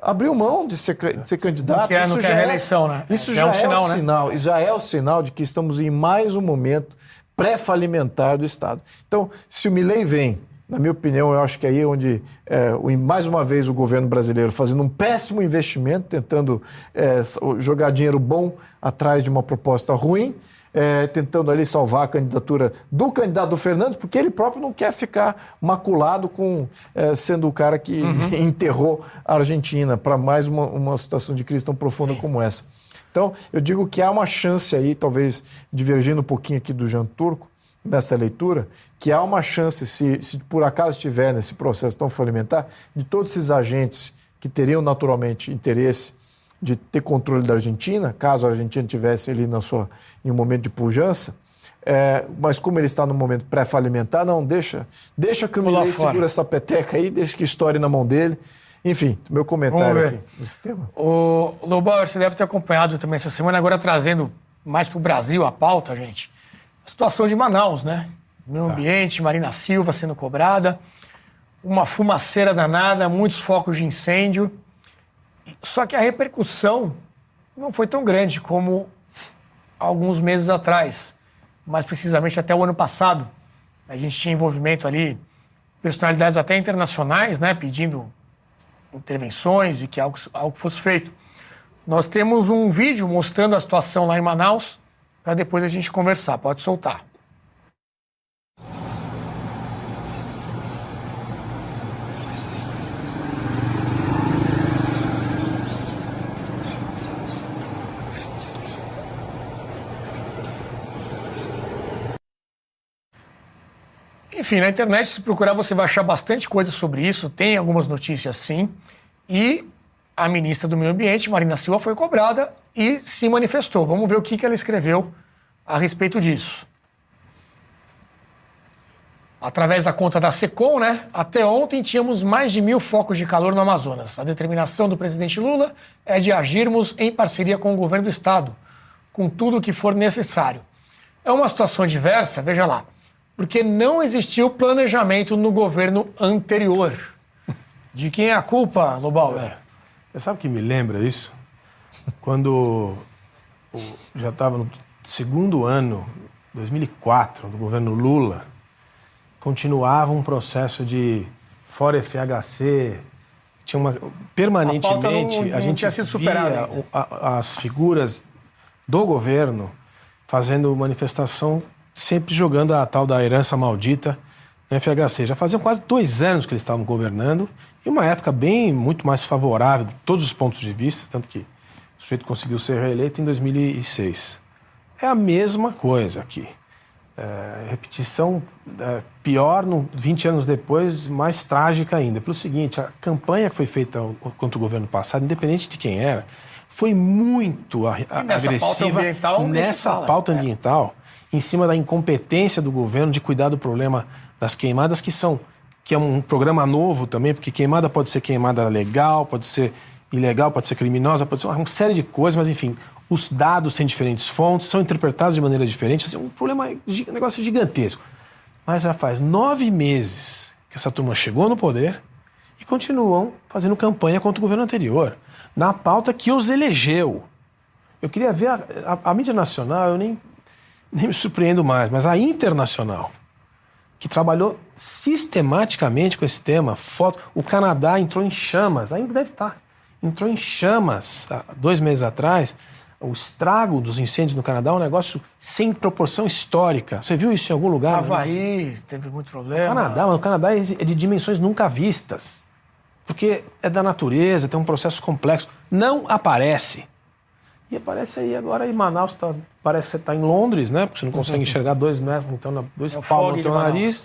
abriu mão de ser, de ser candidato. Não quer, isso não já é, reeleição, né? Isso já, já é, um sinal, é né? sinal, já é o sinal de que estamos em mais um momento pré-falimentar do Estado. Então, se o Milley vem na minha opinião, eu acho que aí é onde, é, mais uma vez, o governo brasileiro fazendo um péssimo investimento, tentando é, jogar dinheiro bom atrás de uma proposta ruim, é, tentando ali salvar a candidatura do candidato do Fernandes, porque ele próprio não quer ficar maculado com é, sendo o cara que uhum. enterrou a Argentina para mais uma, uma situação de crise tão profunda Sim. como essa. Então, eu digo que há uma chance aí, talvez divergindo um pouquinho aqui do Jean Turco, nessa leitura, que há uma chance, se, se por acaso estiver nesse processo tão falimentar, de todos esses agentes que teriam naturalmente interesse de ter controle da Argentina, caso a Argentina tivesse ali na sua, em um momento de pujança, é, mas como ele está no momento pré-falimentar, não, deixa, deixa que o Milei segura essa peteca aí, deixa que estoure na mão dele. Enfim, meu comentário aqui nesse tema. O Lobauer, você deve ter acompanhado também essa semana, agora trazendo mais para o Brasil a pauta, gente. A situação de Manaus, né? Meio tá. ambiente, Marina Silva sendo cobrada, uma fumaceira danada, muitos focos de incêndio. Só que a repercussão não foi tão grande como alguns meses atrás, mais precisamente até o ano passado. A gente tinha envolvimento ali, personalidades até internacionais, né, pedindo intervenções e que algo, algo fosse feito. Nós temos um vídeo mostrando a situação lá em Manaus para depois a gente conversar. Pode soltar. Enfim, na internet, se procurar, você vai achar bastante coisa sobre isso. Tem algumas notícias sim. E a ministra do Meio Ambiente, Marina Silva, foi cobrada e se manifestou. Vamos ver o que, que ela escreveu a respeito disso. Através da conta da SECOM, né? Até ontem tínhamos mais de mil focos de calor no Amazonas. A determinação do presidente Lula é de agirmos em parceria com o governo do estado, com tudo o que for necessário. É uma situação diversa, veja lá, porque não existiu planejamento no governo anterior. De quem é a culpa, Lobauer? Você sabe o que me lembra isso? Quando já estava no segundo ano, 2004, do governo Lula, continuava um processo de fora FHC, tinha uma permanentemente A pauta não- a não gente tinha sido superada as figuras do governo fazendo manifestação, sempre jogando a tal da herança maldita no FHC. Já faziam quase dois anos que eles estavam governando e uma época bem muito mais favorável de todos os pontos de vista, tanto que o sujeito conseguiu ser reeleito em 2006. É a mesma coisa aqui. É, repetição é, pior, no, 20 anos depois, mais trágica ainda. Pelo seguinte, a campanha que foi feita contra o governo passado, independente de quem era, foi muito a- a- nessa pauta agressiva ambiental, nem se nessa fala. pauta É. ambiental, em cima da incompetência do governo de cuidar do problema das queimadas, que são que é um programa novo também, porque queimada pode ser queimada legal, pode ser ilegal, pode ser criminosa, pode ser uma série de coisas, mas enfim, os dados têm diferentes fontes, são interpretados de maneira diferente, assim, é um problema, um negócio gigantesco. Mas já faz nove meses que essa turma chegou no poder e continuam fazendo campanha contra o governo anterior, na pauta que os elegeu. Eu queria ver a, a- a mídia nacional, eu nem, nem me surpreendo mais, mas a internacional, que trabalhou sistematicamente com esse tema, foto, o Canadá entrou em chamas, ainda deve estar, entrou em chamas há dois meses atrás. O estrago dos incêndios no Canadá é um negócio sem proporção histórica. Você viu isso em algum lugar? Havaí teve muito problema. Canadá, mas o Canadá é de dimensões nunca vistas. Porque é da natureza, tem um processo complexo. Não aparece. E aparece aí agora em Manaus, tá, parece que você está em Londres, né? Porque você não consegue enxergar dois metros, então, na- dois É palmos no teu nariz.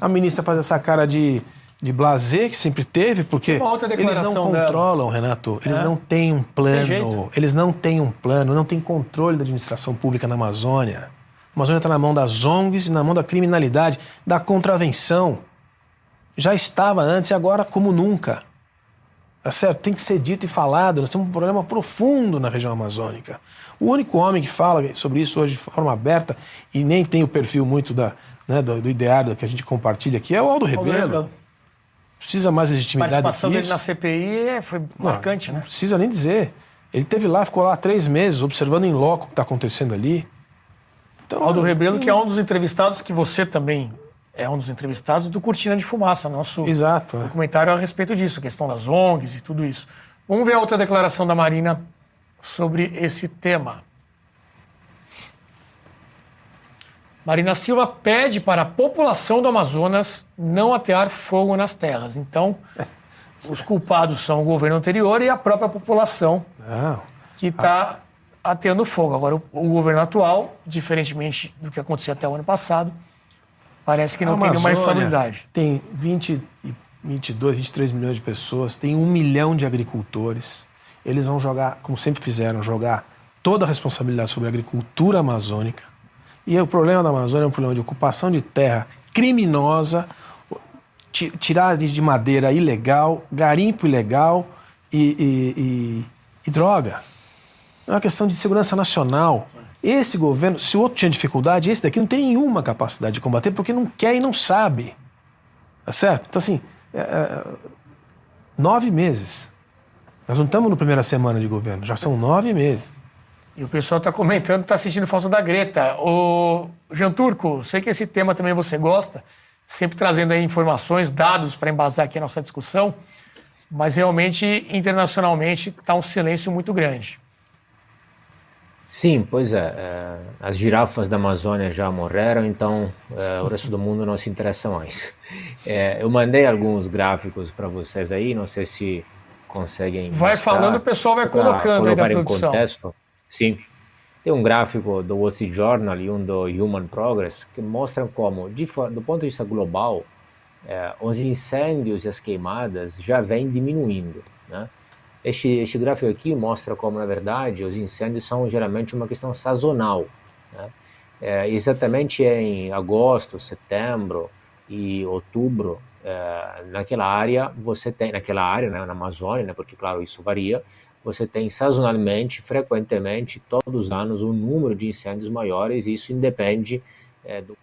A ministra faz essa cara de, de blazer que sempre teve, porque eles não declaração dela. controlam, Renato. Eles É. não têm um Tem plano. Eles não têm um plano, não têm controle da administração pública na Amazônia. A Amazônia está na mão das ONGs e na mão da criminalidade, da contravenção. Já estava antes e agora como nunca. Tá certo? Tem que ser dito e falado. Nós temos um problema profundo na região amazônica. O único homem que fala sobre isso hoje de forma aberta e nem tem o perfil muito da, né, do, do ideário que a gente compartilha aqui é o Aldo Rebelo. Precisa mais A legitimidade participação que dele na CPI é- foi marcante, né? Não precisa nem dizer. Ele teve lá, ficou lá três meses, observando em loco o que está acontecendo ali. Então, Aldo Rebelo, que é um dos entrevistados que você também é um dos entrevistados do Cortina de Fumaça, nosso Exato. é. documentário a respeito disso, questão das ONGs e tudo isso. Vamos ver a outra declaração da Marina sobre esse tema. Marina Silva pede para a população do Amazonas não atear fogo nas terras. Então, os culpados são o governo anterior e a própria população Não. que está ateando fogo. Agora, o, o governo atual, diferentemente do que aconteceu até o ano passado, parece que não A tem Amazônia estabilidade. Tem 20, e 22, 23 milhões de pessoas, tem um milhão de agricultores. Eles vão jogar, como sempre fizeram, jogar toda a responsabilidade sobre a agricultura amazônica. E o problema da Amazônia é um problema de ocupação de terra criminosa, ti- tirar de de madeira ilegal, garimpo ilegal e, e- e- e droga. É uma questão de segurança nacional. Esse governo, se o outro tinha dificuldade, esse daqui não tem nenhuma capacidade de combater porque não quer e não sabe. Tá certo? Então, assim, é, é, nove meses. Nós não estamos na primeira semana de governo, já são nove meses. E o pessoal está comentando está sentindo falta da Greta. O Jean Turco, sei que esse tema também você gosta, sempre trazendo aí informações, dados para embasar aqui a nossa discussão, mas realmente, internacionalmente, está um silêncio muito grande. Sim, pois é, é, As girafas da Amazônia já morreram, então é, o resto do mundo não se interessa mais. É, eu mandei alguns gráficos para vocês aí, não sei se conseguem. Vai mostrar, falando, o pessoal vai colocando aí da colocar em produção. contexto. Sim. Tem um gráfico do Wall Street Journal e um do Human Progress que mostram como, de, do ponto de vista global, os incêndios e as queimadas já vêm diminuindo. Né? Este, este gráfico aqui mostra como, na verdade, os incêndios são geralmente uma questão sazonal. Né? É, exatamente em agosto, setembro e outubro, é, naquela área, você tem, naquela área, né, na Amazônia, né, porque, claro, isso varia, você tem sazonalmente, frequentemente, todos os anos, um número de incêndios maiores, e isso independe é, do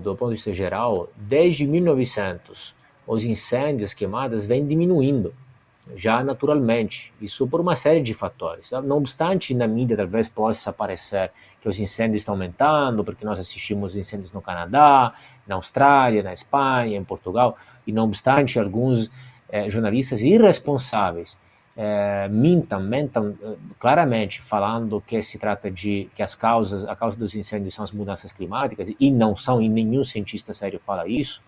do ponto de vista geral, desde 1900, os incêndios, queimadas vêm diminuindo. já naturalmente. Isso por uma série de fatores. Não obstante, na mídia talvez possa parecer que os incêndios estão aumentando, porque nós assistimos incêndios no Canadá, na Austrália, na Espanha, em Portugal, e não obstante, alguns eh, jornalistas irresponsáveis eh, mintam, mentam eh, claramente, falando que se trata de que as causas, a causa dos incêndios são as mudanças climáticas, e não são, e nenhum cientista sério fala isso,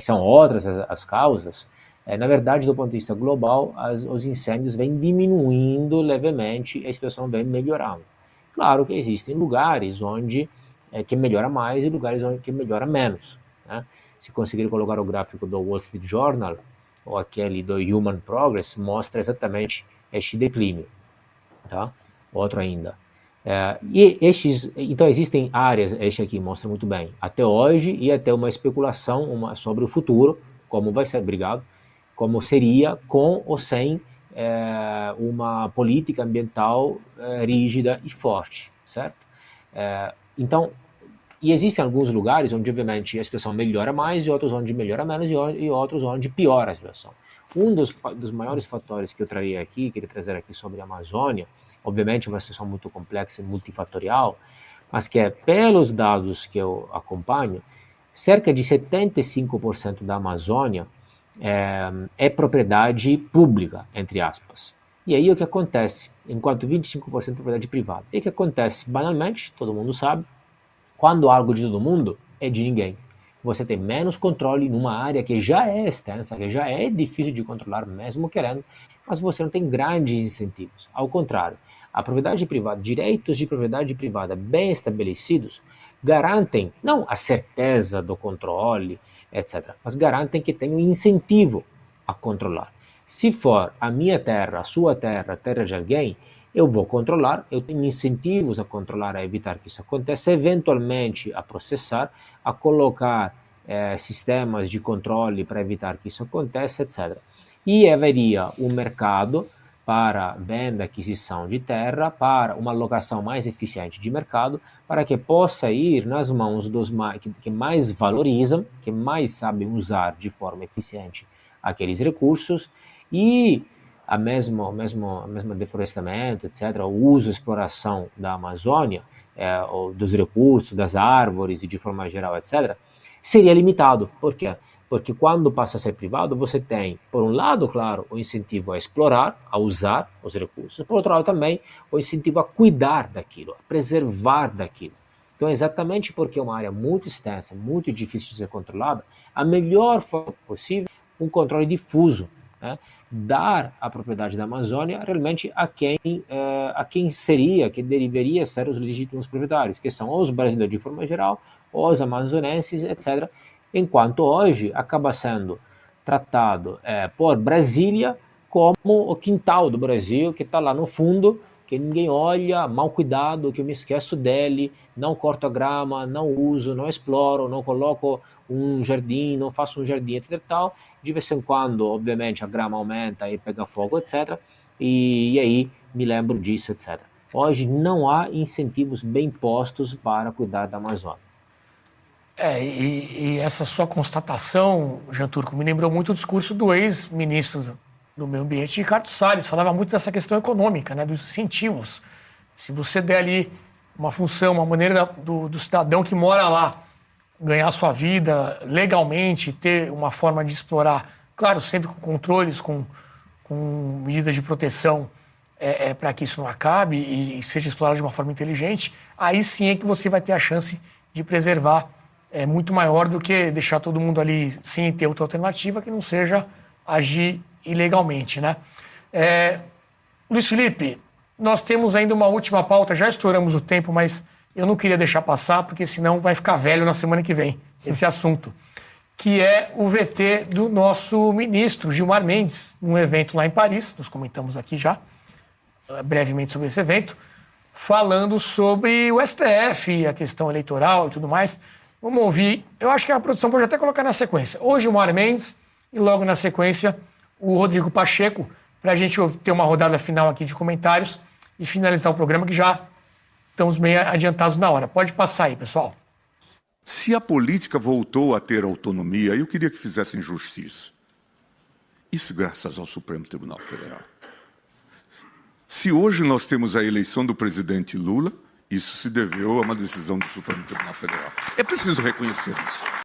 são outras as, as causas. É, na verdade, do ponto de vista global, as, os incêndios vêm diminuindo levemente e a situação vem melhorando. Claro que existem lugares onde é, que melhora mais e lugares onde que melhora menos. Né? Se conseguir colocar o gráfico do Wall Street Journal ou aquele do Human Progress, mostra exatamente este declínio. Tá? Outro ainda. É, e estes, então existem áreas, este aqui mostra muito bem, até hoje e até uma especulação uma, sobre o futuro, como vai ser, obrigado, como seria com ou sem é, uma política ambiental é, rígida e forte, certo? É, então, e existem alguns lugares onde, obviamente, a situação melhora mais e outros onde melhora menos e, e outros onde piora a situação. Um dos, dos maiores fatores que eu traria aqui, queria trazer aqui sobre a Amazônia, obviamente uma situação muito complexa e multifatorial, mas que é, pelos dados que eu acompanho, cerca de 75% da Amazônia é, é, propriedade pública, entre aspas. E aí o que acontece? Enquanto 25% é propriedade privada. E o que acontece? Banalmente, todo mundo sabe, quando algo de todo mundo é de ninguém. Você tem menos controle numa área que já é extensa, que já é difícil de controlar, mesmo querendo, mas você não tem grandes incentivos. Ao contrário, a propriedade privada, direitos de propriedade privada bem estabelecidos, garantem não a certeza do controle, etc. Mas garantem que tem um incentivo a controlar. Se for a minha terra, a sua terra, a terra de alguém, eu vou controlar, eu tenho incentivos a controlar, a evitar que isso aconteça, eventualmente a processar, a colocar eh, sistemas de controle para evitar que isso aconteça, etc. E haveria um mercado para venda aquisição de terra, para uma alocação mais eficiente de mercado, para que possa ir nas mãos dos mais, que, mais valorizam, que mais sabem usar de forma eficiente aqueles recursos e a mesmo, mesmo, mesmo deflorestamento, etc., o uso e exploração da Amazônia, é, dos recursos, das árvores e de forma geral, etc., seria limitado. Por quê? Porque quando passa a ser privado, você tem, por um lado, claro, o incentivo a explorar, a usar os recursos, por outro lado também o incentivo a cuidar daquilo, a preservar daquilo. Então, exatamente porque é uma área muito extensa, muito difícil de ser controlada, a melhor forma possível um controle difuso, né? dar a propriedade da Amazônia realmente a quem, eh, a quem seria, que deveria ser os legítimos proprietários, que são os brasileiros de forma geral, os amazonenses, etc., enquanto hoje acaba sendo tratado é, por Brasília como o quintal do Brasil, que está lá no fundo, que ninguém olha, mal cuidado, que eu me esqueço dele, não corto a grama, não uso, não exploro, não coloco um jardim, não faço um jardim, etc. Tal. De vez em quando, obviamente, a grama aumenta e pega fogo, etc. E, e aí me lembro disso, etc. Hoje não há incentivos bem postos para cuidar da Amazônia. É, e, e, essa sua constatação, Jean Turco, me lembrou muito o discurso do ex-ministro do Meio Ambiente, Ricardo Salles, falava muito dessa questão econômica, né, dos incentivos. Se você der ali uma função, uma maneira do, do cidadão que mora lá ganhar sua vida legalmente, ter uma forma de explorar, claro, sempre com controles, com, com medidas de proteção é, é para que isso não acabe e, e seja explorado de uma forma inteligente, aí sim é que você vai ter a chance de preservar é muito maior do que deixar todo mundo ali sem ter outra alternativa que não seja agir ilegalmente, né? É, Luiz Felipe, nós temos ainda uma última pauta, já estouramos o tempo, mas eu não queria deixar passar, porque senão vai ficar velho na semana que vem esse assunto, que é o VT do nosso ministro Gilmar Mendes, num evento lá em Paris, nós comentamos aqui já, eh, brevemente sobre esse evento, falando sobre o STF, a questão eleitoral e tudo mais. Vamos ouvir. Eu acho que a produção pode até colocar na sequência. Hoje o Mário Mendes e logo na sequência o Rodrigo Pacheco, para a gente ter uma rodada final aqui de comentários e finalizar o programa que já estamos meio adiantados na hora. Pode passar aí, pessoal. Se a política voltou a ter autonomia, eu queria que fizessem justiça. Isso graças ao Supremo Tribunal Federal. Se hoje nós temos a eleição do presidente Lula, isso se deveu a uma decisão do Supremo Tribunal Federal. É preciso reconhecer isso.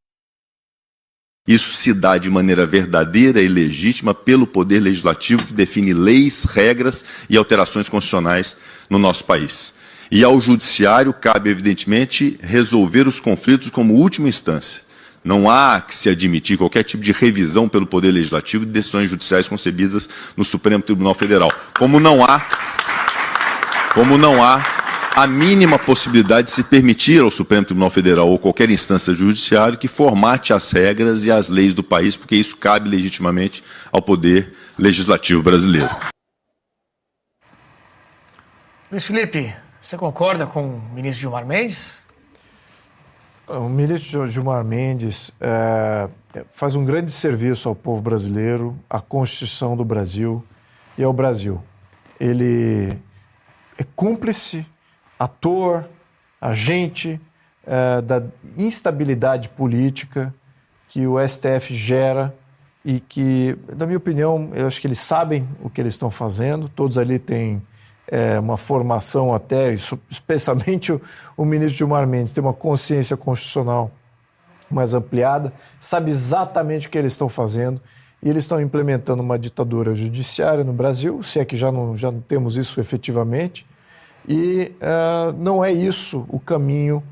Isso se dá de maneira verdadeira e legítima pelo Poder Legislativo, que define leis, regras e alterações constitucionais no nosso país. E ao Judiciário cabe, evidentemente, resolver os conflitos como última instância. Não há que se admitir qualquer tipo de revisão pelo Poder Legislativo de decisões judiciais concebidas no Supremo Tribunal Federal. Como não há, como não há a mínima possibilidade de se permitir ao Supremo Tribunal Federal ou qualquer instância judiciária que formate as regras e as leis do país, porque isso cabe legitimamente ao Poder Legislativo brasileiro. Luiz Felipe, você concorda com o ministro Gilmar Mendes? O ministro Gilmar Mendes é, faz um grande serviço ao povo brasileiro, à Constituição do Brasil e ao Brasil. Ele é cúmplice, ator, agente é, da instabilidade política que o STF gera e que, na minha opinião, eu acho que eles sabem o que eles estão fazendo, todos ali têm é, uma formação até, especialmente o, o ministro Gilmar Mendes, tem uma consciência constitucional mais ampliada, sabe exatamente o que eles estão fazendo e eles estão implementando uma ditadura judiciária no Brasil, se é que já não, já não temos isso efetivamente, e uh, não é isso o caminho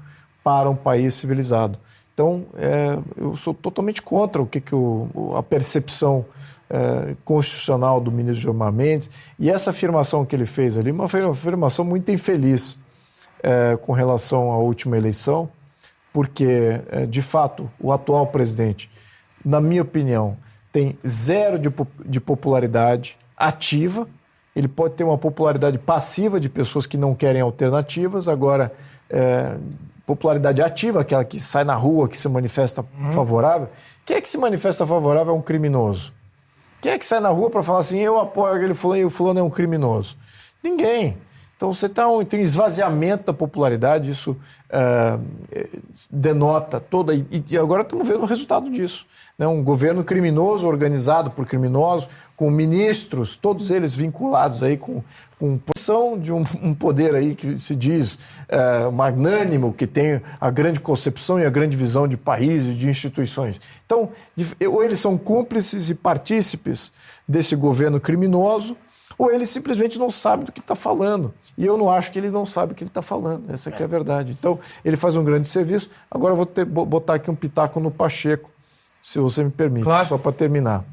para um país civilizado. Então, é, eu sou totalmente contra o que, que o, a percepção é, constitucional do ministro Gilmar Mendes. E essa afirmação que ele fez ali, uma afirmação muito infeliz é, com relação à última eleição, porque, é, de fato, o atual presidente, na minha opinião, tem zero de, de popularidade ativa. Ele pode ter uma popularidade passiva de pessoas que não querem alternativas. Agora, é, popularidade ativa, aquela que sai na rua, que se manifesta uhum. favorável. Quem é que se manifesta favorável é um criminoso? Quem é que sai na rua para falar assim, eu apoio aquele fulano e o fulano é um criminoso? Ninguém. Então você tá um, tem um esvaziamento da popularidade, isso uh, denota toda. E, e, agora estamos vendo o resultado disso. Né? Um governo criminoso, organizado por criminosos, com ministros, todos eles vinculados aí com, com posição de um, um, poder aí que se diz uh, magnânimo, que tem a grande concepção e a grande visão de país e de instituições. Então, ou eles são cúmplices e partícipes desse governo criminoso, ou ele simplesmente não sabe do que está falando. E eu não acho que ele não sabe o que ele está falando. Essa aqui é a verdade. Então, ele faz um grande serviço. Agora eu vou ter, botar aqui um pitaco no Pacheco, se você me permite, claro. só para terminar.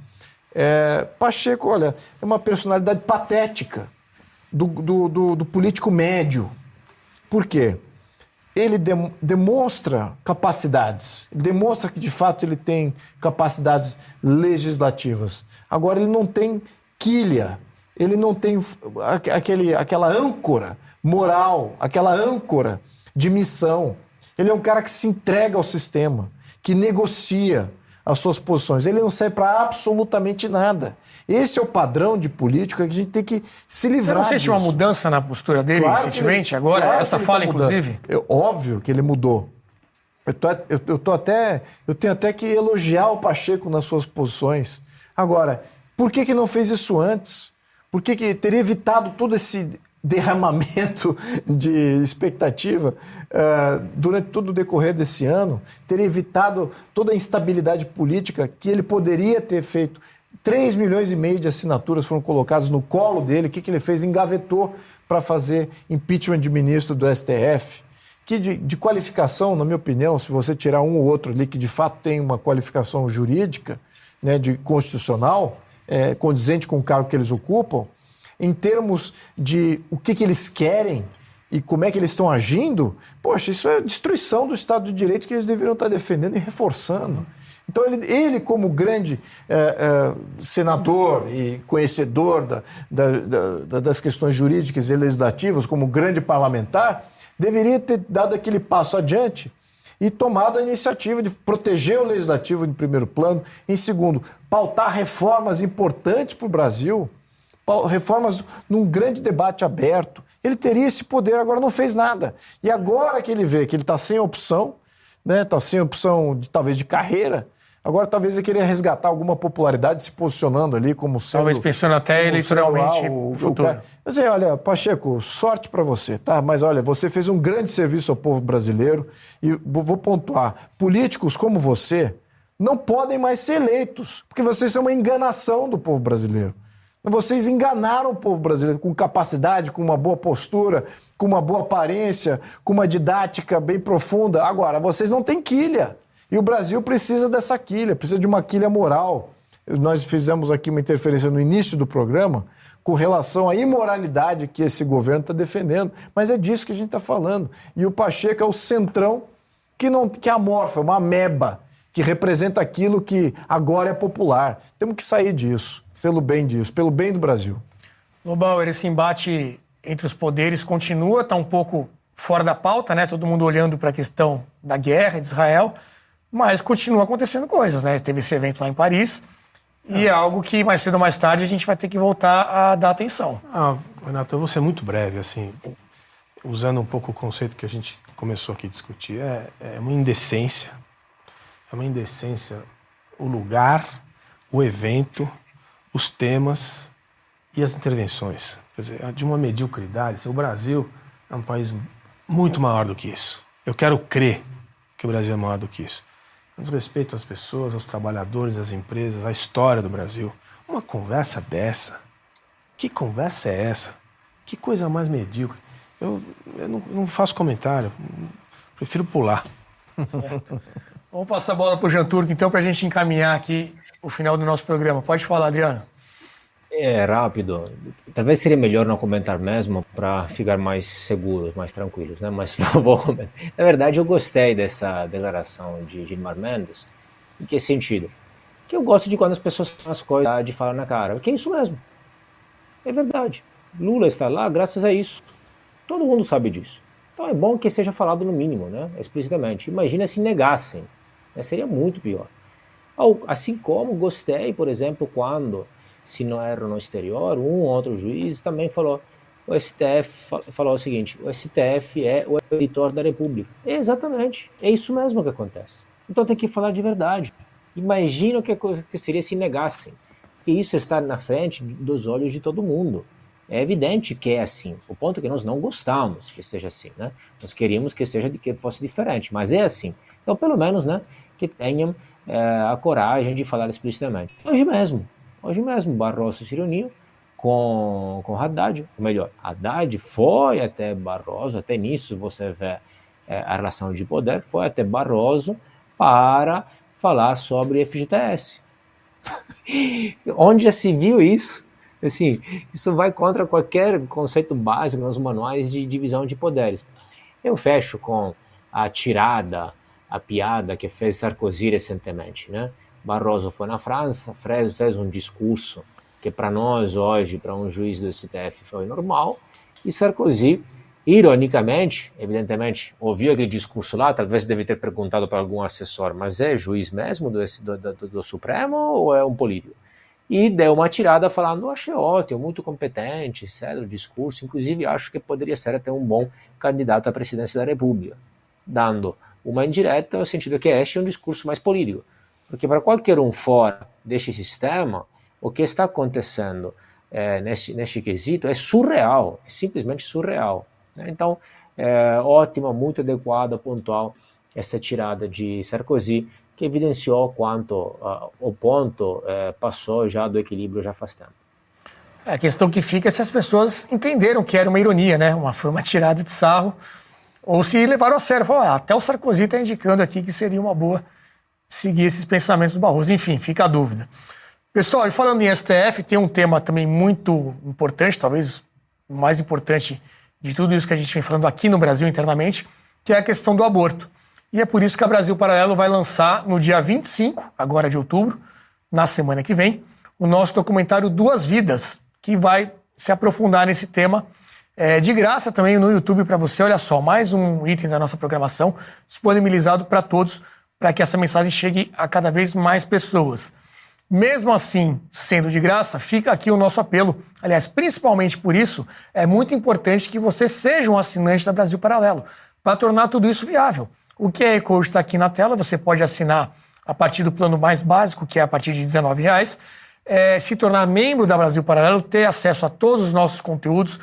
É, Pacheco, olha, é uma personalidade patética do, do, do, do político médio. Por quê? Ele de, demonstra capacidades, demonstra que de fato ele tem capacidades legislativas. Agora, ele não tem quilha, ele não tem aquele, aquela âncora moral, aquela âncora de missão. Ele é um cara que se entrega ao sistema, que negocia as suas posições. Ele não serve para absolutamente nada. Esse é o padrão de político que a gente tem que se livrar. Você não sente uma mudança na postura dele claro recentemente, ele, agora? Claro essa fala, tá inclusive? É óbvio que ele mudou. Eu, tô, eu, eu, tô até, eu tenho até que elogiar o Pacheco nas suas posições. Agora, por que, que não fez isso antes? Por que, que teria evitado todo esse derramamento de expectativa uh, durante todo o decorrer desse ano? Teria evitado toda a instabilidade política que ele poderia ter feito 3 milhões e meio de assinaturas foram colocadas no colo dele. O que, que ele fez? Engavetou para fazer impeachment de ministro do STF. Que de, de, qualificação, na minha opinião, se você tirar um ou outro ali que de fato tem uma qualificação jurídica, né, de constitucional, é, condizente com o cargo que eles ocupam, em termos de o que, que eles querem e como é que eles estão agindo, poxa, isso é destruição do Estado de Direito que eles deveriam estar defendendo e reforçando. Então, ele, ele como grande é, é, senador e conhecedor da, da, da, das questões jurídicas e legislativas, como grande parlamentar, deveria ter dado aquele passo adiante e tomado a iniciativa de proteger o legislativo em primeiro plano, em segundo, pautar reformas importantes para o Brasil, reformas num grande debate aberto. Ele teria esse poder, agora não fez nada. E agora que ele vê que ele está sem opção, está né, tá sem opção de, talvez de carreira, Agora, talvez ele queria resgatar alguma popularidade se posicionando ali como sendo. Talvez pensando até eleitoralmente o, o futuro. cara. Mas olha, Pacheco, sorte para você, tá? Mas olha, você fez um grande serviço ao povo brasileiro e vou pontuar: políticos como você não podem mais ser eleitos, porque vocês são uma enganação do povo brasileiro. Vocês enganaram o povo brasileiro com capacidade, com uma boa postura, com uma boa aparência, com uma didática bem profunda. Agora, vocês não têm quilha. E o Brasil precisa dessa quilha, precisa de uma quilha moral. Nós fizemos aqui uma interferência no início do programa com relação à imoralidade que esse governo está defendendo. Mas é disso que a gente está falando. E o Pacheco é o centrão que não que é amorfa, uma ameba que representa aquilo que agora é popular. Temos que sair disso, pelo bem disso, pelo bem do Brasil. Lobauer, esse embate entre os poderes continua, está um pouco fora da pauta, né? Todo mundo olhando para a questão da guerra de Israel, mas continua acontecendo coisas, né? Teve esse evento lá em Paris e é algo que mais cedo ou mais tarde a gente vai ter que voltar a dar atenção. Ah, Renato, eu vou ser muito breve, assim, usando um pouco o conceito que a gente começou aqui a discutir. É, é uma indecência é uma indecência o lugar, o evento, os temas e as intervenções. Quer dizer, de uma mediocridade. O Brasil é um país muito maior do que isso. Eu quero crer que o Brasil é maior do que isso. Nos respeito às pessoas, aos trabalhadores, às empresas, à história do Brasil. Uma conversa dessa. Que conversa é essa? Que coisa mais medíocre. Eu, eu não, não faço comentário. Prefiro pular. Certo. Vamos passar a bola para o Jean Turco, então, para a gente encaminhar aqui o final do nosso programa. Pode falar, Adriano. É rápido. Talvez seria melhor não comentar mesmo para ficar mais seguros, mais tranquilos, né? Mas vou comentar. Na verdade, eu gostei dessa declaração de Gilmar Mendes. Em que sentido? Que eu gosto de quando as pessoas fazem as coisas de falar na cara. Que é isso mesmo. É verdade. Lula está lá graças a isso. Todo mundo sabe disso. Então é bom que seja falado no mínimo, né? Explicitamente. Imagina se negassem né? Seria muito pior. Assim como gostei, por exemplo, quando, se não era no exterior, um ou outro juiz também falou, o STF falou o seguinte, o STF é o editor da República. Exatamente, é isso mesmo que acontece. Então tem que falar de verdade. Imagina o que, que seria se negassem. Que isso está na frente dos olhos de todo mundo. É evidente que é assim. O ponto é que nós não gostamos que seja assim, né? Nós queríamos que seja que fosse diferente, mas é assim. Então, pelo menos, né? que tenham é, a coragem de falar explicitamente. Hoje mesmo, hoje mesmo, Barroso se reuniu com, com Haddad, ou melhor, Haddad foi até Barroso, até nisso você vê é, a relação de poder, foi até Barroso para falar sobre FGTS. Onde já se viu isso? Assim, isso vai contra qualquer conceito básico nos manuais de divisão de poderes. Eu fecho com a tirada a piada que fez Sarkozy recentemente, né? Barroso foi na França, fez, fez um discurso que para nós hoje, para um juiz do STF, foi normal, e Sarkozy, ironicamente, evidentemente, ouviu aquele discurso lá, talvez deve ter perguntado para algum assessor, mas é juiz mesmo do, do, do, do Supremo ou é um político? E deu uma tirada falando, achei ótimo, muito competente, sério o discurso, inclusive acho que poderia ser até um bom candidato à presidência da República, dando uma indireta no sentido que este é um discurso mais político. Porque para qualquer um fora deste sistema, o que está acontecendo é, neste, neste quesito é surreal, é simplesmente surreal. Né? Então, é ótima, muito adequada, pontual essa tirada de Sarkozy, que evidenciou quanto uh, o ponto uh, passou já do equilíbrio já faz tempo. É, a questão que fica é se as pessoas entenderam que era uma ironia, né? Uma, foi uma tirada de sarro ou se levaram a sério, falaram, ah, até o Sarkozy está indicando aqui que seria uma boa seguir esses pensamentos do Barroso. Enfim, fica a dúvida. Pessoal, e falando em STF, tem um tema também muito importante, talvez o mais importante de tudo isso que a gente vem falando aqui no Brasil internamente, que é a questão do aborto. E é por isso que a Brasil Paralelo vai lançar no dia 25, agora de outubro, na semana que vem, o nosso documentário Duas Vidas, que vai se aprofundar nesse tema é, de graça também no YouTube para você. Olha só, mais um item da nossa programação disponibilizado para todos, para que essa mensagem chegue a cada vez mais pessoas. Mesmo assim, sendo de graça, fica aqui o nosso apelo. Aliás, principalmente por isso, é muito importante que você seja um assinante da Brasil Paralelo, para tornar tudo isso viável. O QR Code está aqui na tela, você pode assinar a partir do plano mais básico, que é a partir de R$19,00, é, se tornar membro da Brasil Paralelo, ter acesso a todos os nossos conteúdos,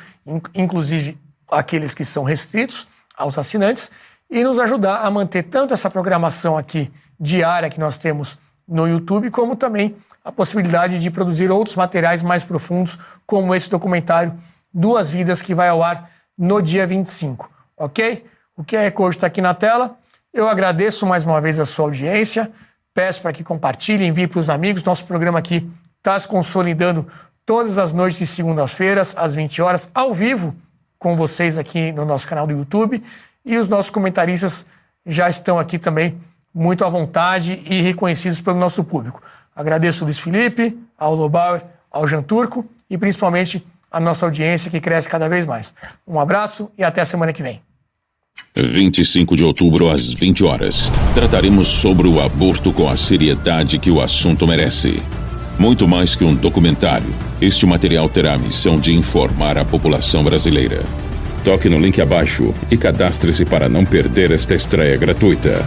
inclusive aqueles que são restritos aos assinantes, e nos ajudar a manter tanto essa programação aqui diária que nós temos no YouTube, como também a possibilidade de produzir outros materiais mais profundos, como esse documentário Duas Vidas, que vai ao ar no dia 25, ok? O QR Code está aqui na tela. Eu agradeço mais uma vez a sua audiência. Peço para que compartilhe, envie para os amigos. Nosso programa aqui está se consolidando todas as noites de segundas-feiras, às 20 horas, ao vivo, com vocês aqui no nosso canal do YouTube. E os nossos comentaristas já estão aqui também muito à vontade e reconhecidos pelo nosso público. Agradeço ao Luiz Felipe, ao Lobauer, ao Jean Turco e principalmente a nossa audiência que cresce cada vez mais. Um abraço e até a semana que vem. 25 de outubro às 20 horas. Trataremos sobre o aborto com a seriedade que o assunto merece. Muito mais que um documentário, este material terá a missão de informar a população brasileira. Toque no link abaixo e cadastre-se para não perder esta estreia gratuita.